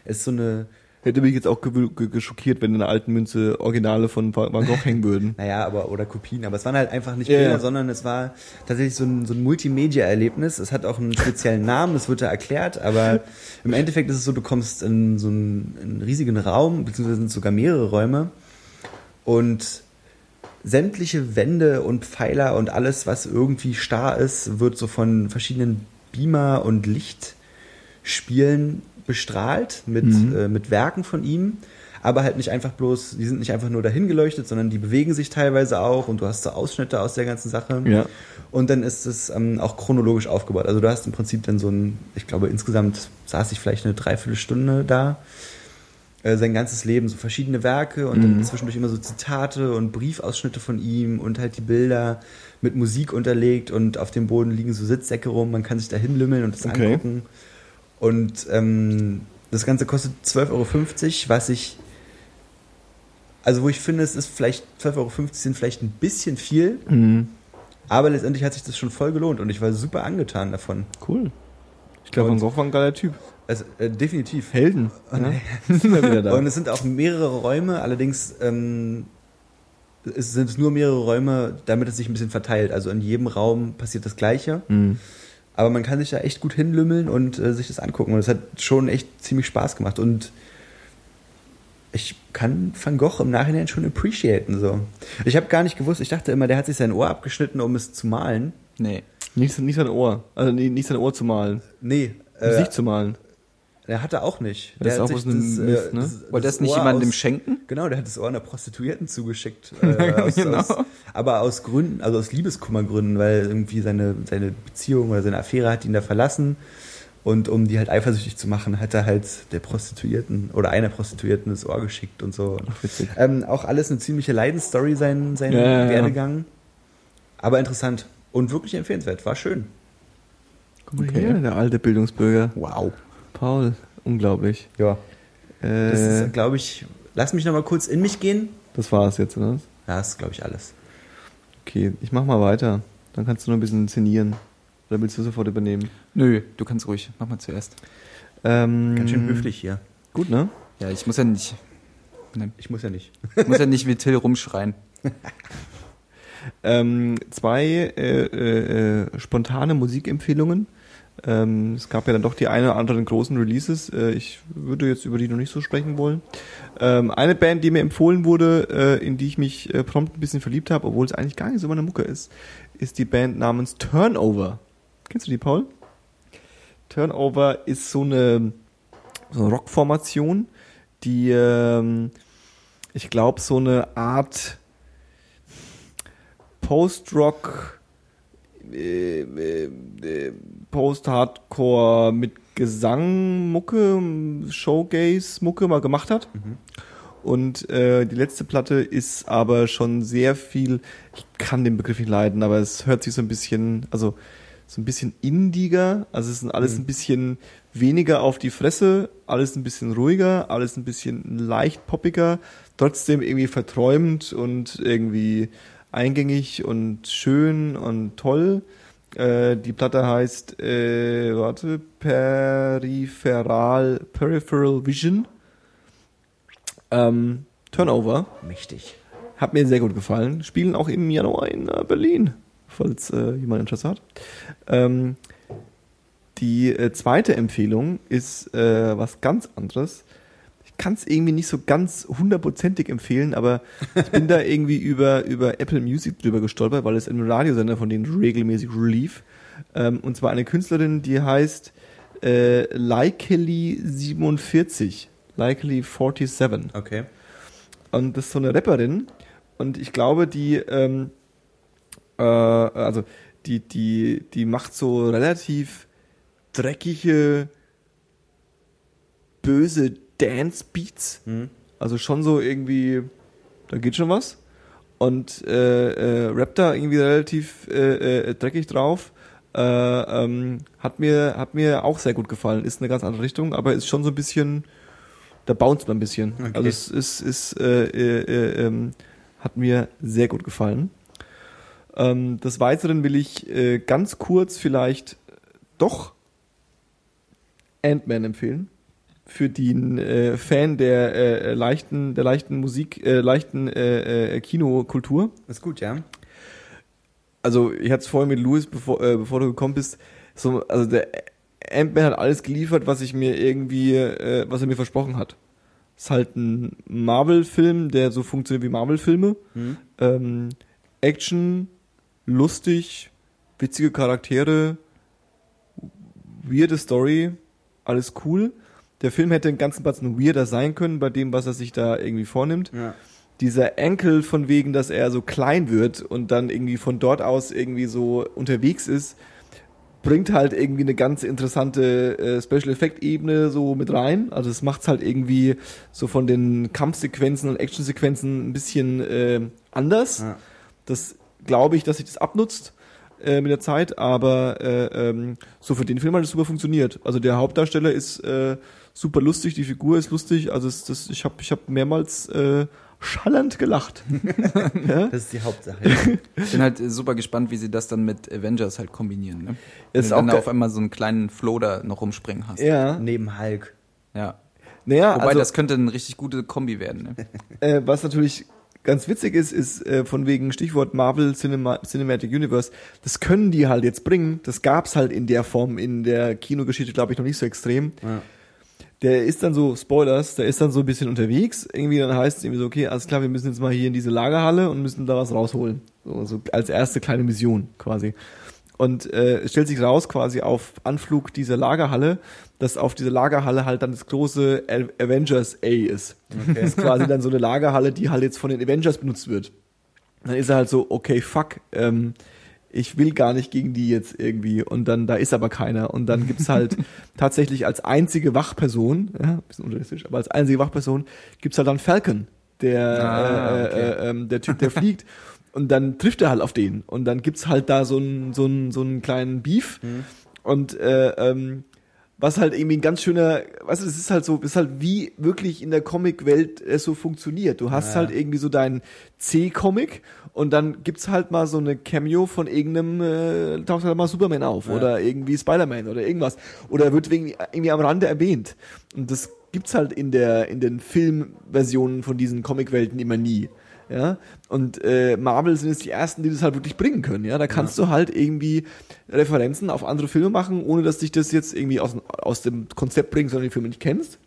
es ist so eine, Hätte mich jetzt auch ge- ge- geschockiert, wenn in der alten Münze Originale von Van Gogh hängen würden. naja, aber oder Kopien, aber es waren halt einfach nicht Bilder, ja. sondern es war tatsächlich so ein, so ein Multimedia-Erlebnis. Es hat auch einen speziellen Namen, das wird da erklärt, aber im Endeffekt ist es so, du kommst in so einen, einen riesigen Raum, beziehungsweise sind sogar mehrere Räume und sämtliche Wände und Pfeiler und alles, was irgendwie starr ist, wird so von verschiedenen Beamer und Lichtspielen bestrahlt mit, äh, mit Werken von ihm. Aber halt nicht einfach bloß, die sind nicht einfach nur dahin geleuchtet, sondern die bewegen sich teilweise auch und du hast so Ausschnitte aus der ganzen Sache. Ja. Und dann ist es ähm, auch chronologisch aufgebaut. Also du hast im Prinzip dann so ein, ich glaube insgesamt saß ich vielleicht eine Dreiviertelstunde da, äh, sein ganzes Leben, so verschiedene Werke und dann zwischendurch immer so Zitate und Briefausschnitte von ihm und halt die Bilder mit Musik unterlegt und auf dem Boden liegen so Sitzsäcke rum, man kann sich da hinlümmeln und das Okay. angucken. Und ähm, das Ganze kostet 12,50 Euro, was ich, also wo ich finde, es ist vielleicht 12,50 Euro sind vielleicht ein bisschen viel, Mhm. aber letztendlich hat sich das schon voll gelohnt und ich war super angetan davon. Cool. Ich glaube, Und- Gogh war ein geiler Typ. Also äh, definitiv. Helden. Ja. Wieder da. Und es sind auch mehrere Räume, allerdings ähm, es sind nur mehrere Räume, damit es sich ein bisschen verteilt. Also in jedem Raum passiert das Gleiche. Mhm. Aber man kann sich da echt gut hinlümmeln und äh, sich das angucken. Und es hat schon echt ziemlich Spaß gemacht. Und ich kann Van Gogh im Nachhinein schon appreciaten. So. Ich habe gar nicht gewusst, ich dachte immer, der hat sich sein Ohr abgeschnitten, um es zu malen. Nee. Nicht, nicht sein Ohr. Also nicht sein Ohr zu malen. Nee, Gesicht äh, zu malen. Der hatte auch nicht. Das Der ist hat auch sich was ein Mist, ne? Wollte das nicht Ohr jemandem aus- schenken? Genau, der hat das Ohr einer Prostituierten zugeschickt. Äh, aus, Genau. aus, aber aus Gründen, also aus Liebeskummergründen, weil irgendwie seine, seine Beziehung oder seine Affäre hat ihn da verlassen. Und um die halt eifersüchtig zu machen, hat er halt der Prostituierten oder einer Prostituierten das Ohr geschickt und so. Ach. Ähm, auch alles eine ziemliche Leidensstory, sein, sein ja. Werdegang. Aber interessant und wirklich empfehlenswert. War schön. Guck mal Okay. her, der alte Bildungsbürger. Wow. Paul, unglaublich. Ja. Äh, Das das, ist, glaube ich, lass mich noch mal kurz in mich gehen. war's jetzt, oder? Ja, das ist, glaube ich, alles. Okay, ich mach mal weiter. Dann kannst du noch ein bisschen szenieren. Oder willst du sofort übernehmen? Nö, du kannst ruhig. Mach mal zuerst. Ähm, Ganz schön höflich hier. Gut, ne? Ja, ich muss ja nicht. Ne, Ich muss ja nicht. ich muss ja nicht wie Till rumschreien. Ähm, zwei äh, äh, äh, spontane Musikempfehlungen. Ähm, es gab ja dann doch die eine oder anderen großen Releases. Äh, ich würde jetzt über die noch nicht so sprechen wollen. Ähm, eine Band, die mir empfohlen wurde, äh, in die ich mich äh, prompt ein bisschen verliebt habe, obwohl es eigentlich gar nicht so meine Mucke ist, ist die Band namens Turnover. Kennst du die, Paul? Turnover ist so eine, so eine Rockformation, die, ähm, ich glaube, so eine Art Post-Rock, äh, äh, äh, Post-Hardcore mit Gesang-Mucke, Showgaze-Mucke mal gemacht hat. Und äh, die letzte Platte ist aber schon sehr viel, ich kann den Begriff nicht leiden, aber es hört sich so ein bisschen, also so ein bisschen indiger, also es ist alles ein bisschen weniger auf die Fresse, alles ein bisschen ruhiger, alles ein bisschen leicht poppiger, trotzdem irgendwie verträumt und irgendwie eingängig und schön und toll. Äh, die Platte heißt, äh, warte, Peripheral, Peripheral Vision. Ähm, Turnover. Mächtig. Hat mir sehr gut gefallen. Spielen auch im Januar in äh, Berlin, falls äh, jemand Interesse hat. Ähm, die äh, zweite Empfehlung ist äh, was ganz anderes. Ich kann es irgendwie nicht so ganz hundertprozentig empfehlen, aber ich bin da irgendwie über, über Apple Music drüber gestolpert, weil es ein Radiosender von denen regelmäßig lief. Ähm, und zwar eine Künstlerin, die heißt äh, Likely47. Likely47. Okay. Und das ist so eine Rapperin. Und ich glaube, die, ähm, äh, also die, die, die macht so relativ dreckige, böse Dance-Beats. Mhm. Also schon so irgendwie, da geht schon was. Und äh, äh, rappt da irgendwie relativ äh, äh, dreckig drauf. Äh, ähm, hat mir hat mir auch sehr gut gefallen. Ist eine ganz andere Richtung, aber ist schon so ein bisschen, da bounced man ein bisschen. Okay. Also es ist, ist äh, äh, äh, ähm, hat mir sehr gut gefallen. Ähm, des Weiteren will ich ganz kurz vielleicht doch Ant-Man empfehlen. Für den äh, Fan der äh, leichten, der leichten Musik, äh, leichten äh, äh, Kinokultur. Ist gut, ja. Also ich hatte es vorhin mit Louis, bevor, äh, bevor du gekommen bist, so, also der Ant-Man hat alles geliefert, was ich mir irgendwie, äh, was er mir versprochen hat. Ist halt ein Marvel-Film, der so funktioniert wie Marvel-Filme. Mhm. Ähm, Action, lustig, witzige Charaktere, weirde Story, alles cool. Der Film hätte den ganzen Batzen weirder sein können bei dem, was er sich da irgendwie vornimmt. Ja. Dieser Enkel von wegen, dass er so klein wird und dann irgendwie von dort aus irgendwie so unterwegs ist, bringt halt irgendwie eine ganz interessante äh, Special Effect Ebene so mit rein. Also es macht's halt irgendwie so von den Kampfsequenzen und Actionsequenzen ein bisschen äh, anders. Ja. Das glaube ich, dass sich das abnutzt äh, mit der Zeit, aber äh, ähm, so für den Film hat es super funktioniert. Also der Hauptdarsteller ist äh, super lustig, die Figur ist lustig, also es, das, ich habe ich hab mehrmals äh, schallend gelacht. ja? Das ist die Hauptsache. Ich bin halt super gespannt, wie sie das dann mit Avengers halt kombinieren. Ne? Wenn Ist du auch dann auf einmal so einen kleinen Flow da noch rumspringen hast. ja. Neben Hulk. Ja. Naja, Wobei also, das könnte eine richtig gute Kombi werden. Ne? äh, was natürlich ganz witzig ist, ist äh, von wegen Stichwort Marvel Cinema, Cinematic Universe, das können die halt jetzt bringen. Das gab's halt in der Form in der Kinogeschichte, glaube ich, noch nicht so extrem. Ja. Der ist dann so, Spoilers, der ist dann so ein bisschen unterwegs. Irgendwie dann heißt es irgendwie so, okay, alles klar, wir müssen jetzt mal hier in diese Lagerhalle und müssen da was rausholen. So, so als erste kleine Mission quasi. Und äh, es stellt sich raus, quasi auf Anflug dieser Lagerhalle, dass auf dieser Lagerhalle halt dann das große Avengers A ist. Das ist quasi dann so eine Lagerhalle, die halt jetzt von den Avengers benutzt wird. Dann ist er halt so, okay, fuck, ähm, ich will gar nicht gegen die jetzt irgendwie. Und dann, da ist aber keiner. Und dann gibt's halt tatsächlich als einzige Wachperson, ja, ein bisschen unrealistisch, aber als einzige Wachperson gibt's halt dann Falcon, der, Ah, äh, okay. äh, ähm, der Typ, der fliegt. Und dann trifft er halt auf den. Und dann gibt's halt da so einen so einen so einen kleinen Beef. Und äh, ähm, was halt irgendwie ein ganz schöner, weißt du, das ist halt so, ist halt wie wirklich in der Comic-Welt es so funktioniert. Du hast Ja. halt irgendwie so deinen C-Comic und dann gibt's halt mal so eine Cameo von irgendeinem, äh, taucht halt mal Superman auf Ja. oder irgendwie Spider-Man oder irgendwas. Oder wird irgendwie, irgendwie am Rande erwähnt. Und das gibt's halt in der, in den Filmversionen von diesen Comic-Welten immer nie. Ja, und äh, Marvel sind jetzt die ersten, die das halt wirklich bringen können. Ja, da kannst du halt irgendwie Referenzen auf andere Filme machen, ohne dass dich das jetzt irgendwie aus, aus dem Konzept bringt, sondern die Filme nicht kennst.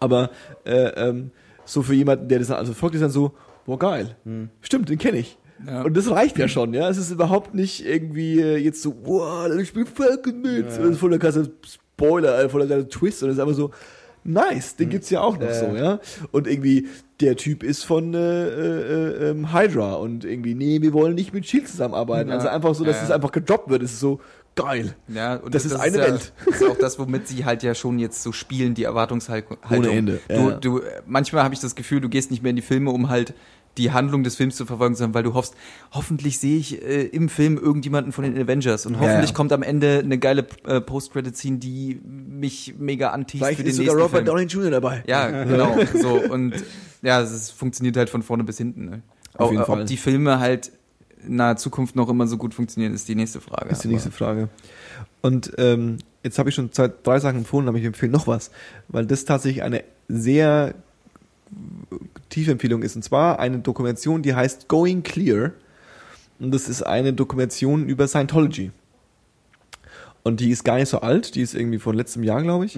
Aber äh, ähm, so für jemanden, der das dann also folgt, ist dann so, boah geil, stimmt, den kenne ich. Ja. Und das reicht ja schon, ja. Es ist überhaupt nicht irgendwie äh, jetzt so, wow, ich spiele Falcon mit. Das ist voller Kasse Spoiler, äh, voller Kasse Twist. Und es ist einfach so, nice, den gibt's ja auch noch Ja. so, ja. Und irgendwie, der Typ ist von äh, äh, ähm, Hydra und irgendwie, nee, wir wollen nicht mit Shield zusammenarbeiten. Ja. Also einfach so, dass es einfach gedroppt wird. Es ist so, geil. Ja, und Das ist eine ja, Welt. Das ist auch das, womit sie halt ja schon jetzt so spielen, die Erwartungshaltung. Ohne Ende, Du, du, manchmal habe ich das Gefühl, du gehst nicht mehr in die Filme, um halt die Handlung des Films zu verfolgen, sondern weil du hoffst, hoffentlich sehe ich äh, im Film irgendjemanden von den Avengers und hoffentlich ja. kommt am Ende eine geile äh, Post-Credit-Scene, die mich mega anteast Vielleicht für den ist sogar Robert. Downey Jr. dabei. Ja, genau. So und ja, es funktioniert halt von vorne bis hinten. Ne? Auf Ob- jeden ob Fall. die Filme halt in naher Zukunft noch immer so gut funktionieren, ist die nächste Frage. Ist die nächste Frage. Und ähm, jetzt habe ich schon zwei, drei Sachen empfohlen, aber ich empfehle noch was, weil das tatsächlich eine sehr tiefe Empfehlung ist. Und zwar eine Dokumentation, die heißt Going Clear. Und das ist eine Dokumentation über Scientology. Und die ist gar nicht so alt, die ist irgendwie von letztem Jahr, glaube ich.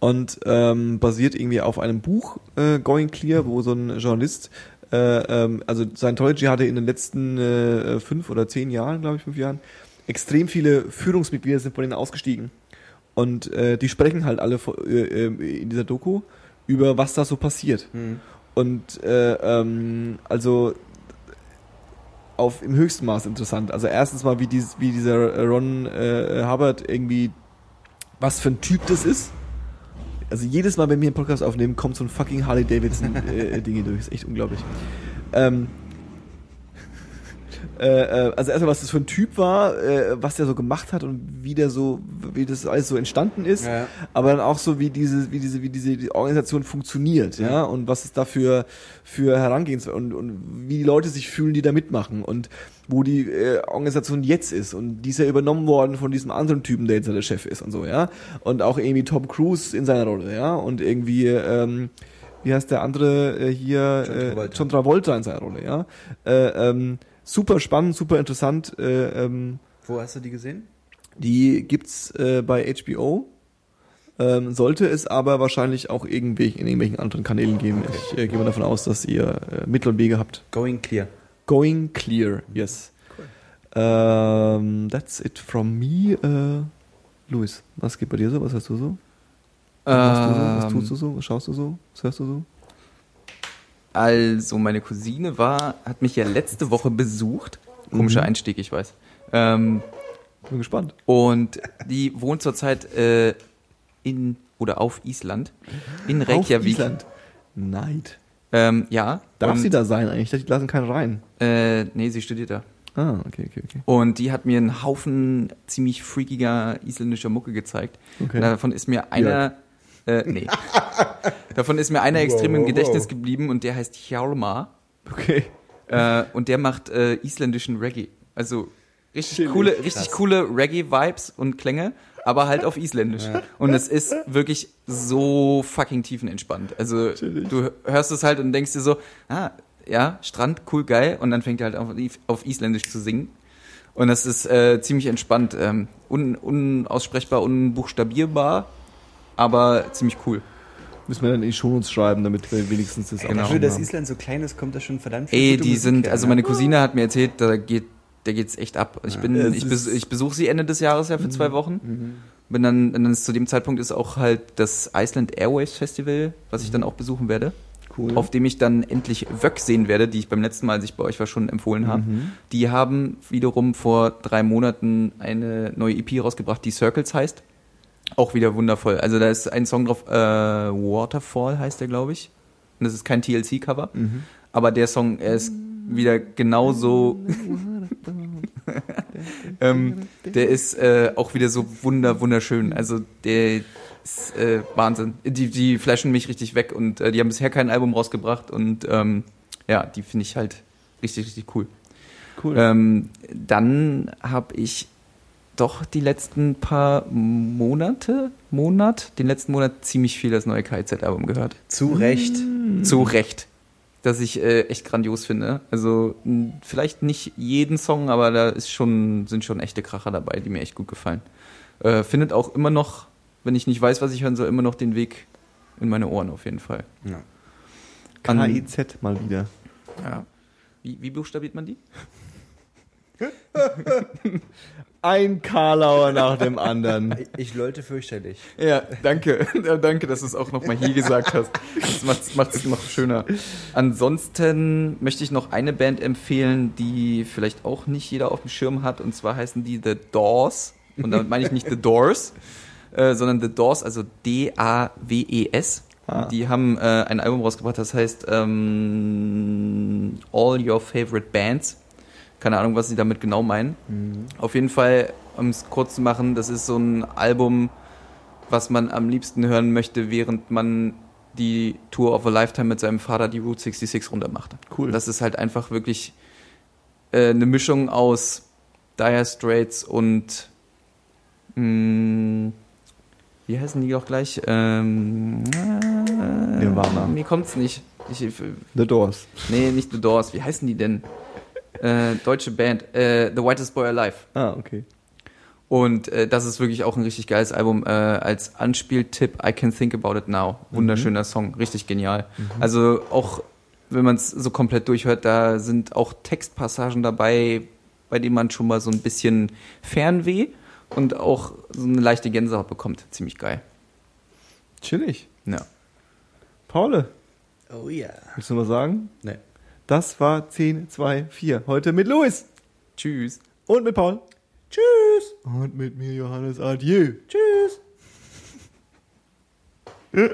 Und ähm, basiert irgendwie auf einem Buch, äh, Going Clear, wo so ein Journalist, äh, ähm, also Scientology hatte in den letzten äh, fünf oder zehn Jahren, glaube ich, fünf Jahren, extrem viele Führungsmitglieder sind von denen ausgestiegen. Und äh, die sprechen halt alle äh, äh, in dieser Doku über was da so passiert. Und äh, ähm, also auf im höchsten Maß interessant. Also erstens mal, wie, dies, wie dieser Ron äh, Hubbard irgendwie, was für ein Typ das ist. Also jedes Mal, wenn wir einen Podcast aufnehmen, kommt so ein fucking Harley Davidson äh, Dinge durch. ist echt unglaublich. Ähm, äh, äh, also erstmal, was das für ein Typ war, äh, was der so gemacht hat und wie der so, wie das alles so entstanden ist, Ja. aber dann auch so, wie diese, wie diese, wie diese die Organisation funktioniert, ja, und was es dafür für Herangehens und, und wie die Leute sich fühlen, die da mitmachen und wo die äh, Organisation jetzt ist. Und die ist ja übernommen worden von diesem anderen Typen, der jetzt ja der Chef ist und so, ja, und auch irgendwie Tom Cruise in seiner Rolle, ja, und irgendwie ähm, wie heißt der andere äh, hier John äh, Travolta. John Travolta in seiner Rolle, ja, äh, ähm, super spannend, super interessant, äh, ähm, Wo hast du die gesehen? die gibt's äh, bei HBO. Ähm, sollte es aber wahrscheinlich auch irgendwie in irgendwelchen anderen Kanälen geben. Ich äh, gehe mal davon aus, dass ihr äh, Mittel und Wege habt. Going Clear. Going clear, yes. Ähm, that's it from me. Äh, Luis, was geht bei dir so? Was hast du so? Was du so? Was tust du so? Was schaust du so? Was hörst du so? Also, meine Cousine war, hat mich ja letzte Woche besucht. Komischer Mhm. Einstieg, ich weiß. Ähm, Bin gespannt. und die wohnt zurzeit äh, in oder auf Island. In Reykjavik. Auf Island. Neid. Ähm, ja. Darf und, sie da sein eigentlich? Die lassen keinen rein. Äh, nee, sie studiert da. Ah, okay, okay, okay. Und die hat mir einen Haufen ziemlich freakiger isländischer Mucke gezeigt. Okay. Davon ist mir einer, äh, nee. Davon ist mir einer extrem im Wow, Gedächtnis wow. geblieben und der heißt Hjalmar. Okay. Äh, und der macht äh, isländischen Reggae. Also richtig Chillig. coole, richtig coole Reggae-Vibes und Klänge, aber halt auf Isländisch. Und es ist wirklich so fucking tiefenentspannt. Also Chillig. du hörst es halt und denkst dir so, ah, ja, Strand, cool, geil. Und dann fängt er halt auf, auf Isländisch zu singen. Und das ist äh, ziemlich entspannt. Ähm, un, unaussprechbar, unbuchstabierbar, aber ziemlich cool. Müssen wir dann in die Shownotes schreiben, damit wir wenigstens das Genau. auch Dafür, dass. Island so klein ist, kommt da schon verdammt viel Ey, die Musik sind, her, also ne? meine Cousine hat mir erzählt, da geht der geht's echt ab. Ich Ja. bin, Es ich, bes ich besuche sie Ende des Jahres ja für zwei Wochen. Bin dann, und dann ist zu dem Zeitpunkt ist auch halt das Iceland Airwaves Festival, was ich dann auch besuchen werde. Cool. Auf dem ich dann endlich Wöck sehen werde, die ich beim letzten Mal, als ich bei euch war, schon empfohlen habe. Mhm. Die haben wiederum vor drei Monaten eine neue EP rausgebracht, die Circles heißt. Auch wieder wundervoll. Also da ist ein Song drauf, äh, Waterfall heißt der, glaube ich. Und das ist kein TLC-Cover. Mhm. Aber der Song, er ist wieder genauso. ähm, der ist äh, auch wieder so wunder, wunderschön. Also der ist äh, Wahnsinn. Die, die flashen mich richtig weg und äh, die haben bisher kein Album rausgebracht und ähm, ja, die finde ich halt richtig, richtig cool. Cool. Ähm, dann habe ich doch die letzten paar Monate, Monat, den letzten Monat ziemlich viel das neue KIZ-Album gehört. Zu Recht. Zu Recht. Das ich äh, echt grandios finde. Also vielleicht nicht jeden Song, aber da ist schon, sind schon echte Kracher dabei, die mir echt gut gefallen. Äh, findet auch immer noch, wenn ich nicht weiß, was ich hören soll, immer noch den Weg in meine Ohren auf jeden Fall. Ja. KIZ mal wieder. Ja. Wie, wie buchstabiert man die? Ein Karlauer nach dem anderen. Ich leute fürchterlich. Ja, danke. Danke, dass du es auch nochmal hier gesagt hast. Das macht es noch schöner. Ansonsten möchte ich noch eine Band empfehlen, die vielleicht auch nicht jeder auf dem Schirm hat. Und zwar heißen die The Doors. Und damit meine ich nicht The Doors, äh, sondern The Doors, also D-A-W-E-S. Ah. Die haben äh, ein Album rausgebracht, das heißt ähm, All Your Favorite Bands. Keine Ahnung, was sie damit genau meinen. Auf jeden Fall, um es kurz zu machen, das ist so ein Album, was man am liebsten hören möchte, während man die Tour of a Lifetime mit seinem Vater die Route 66 runter macht. Cool. Das ist halt einfach wirklich äh, eine Mischung aus Dire Straits und mh, wie heißen die auch gleich? Ähm, äh, Nirvana. Mir kommt's nicht. Ich, The Doors. nee, nicht The Doors. Wie heißen die denn? Äh, deutsche Band. Äh, The Whitest Boy Alive. Ah, okay. Und äh, das ist wirklich auch ein richtig geiles Album. Äh, als Anspieltipp, I Can Think About It Now. Wunderschöner Song, richtig genial. Also auch, wenn man es so komplett durchhört, da sind auch Textpassagen dabei, bei denen man schon mal so ein bisschen Fernweh und auch so eine leichte Gänsehaut bekommt. Ziemlich geil. Chillig. Ja. Paul, Oh ja. willst du mal sagen? Nee. Das war 10, 2, 4. Heute mit Luis Tschüss. und mit Paul. Tschüss. Und mit mir Johannes. Adieu. Tschüss. Wie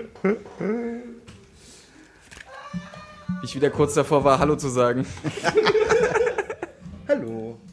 ich wieder kurz davor war, Hallo zu sagen.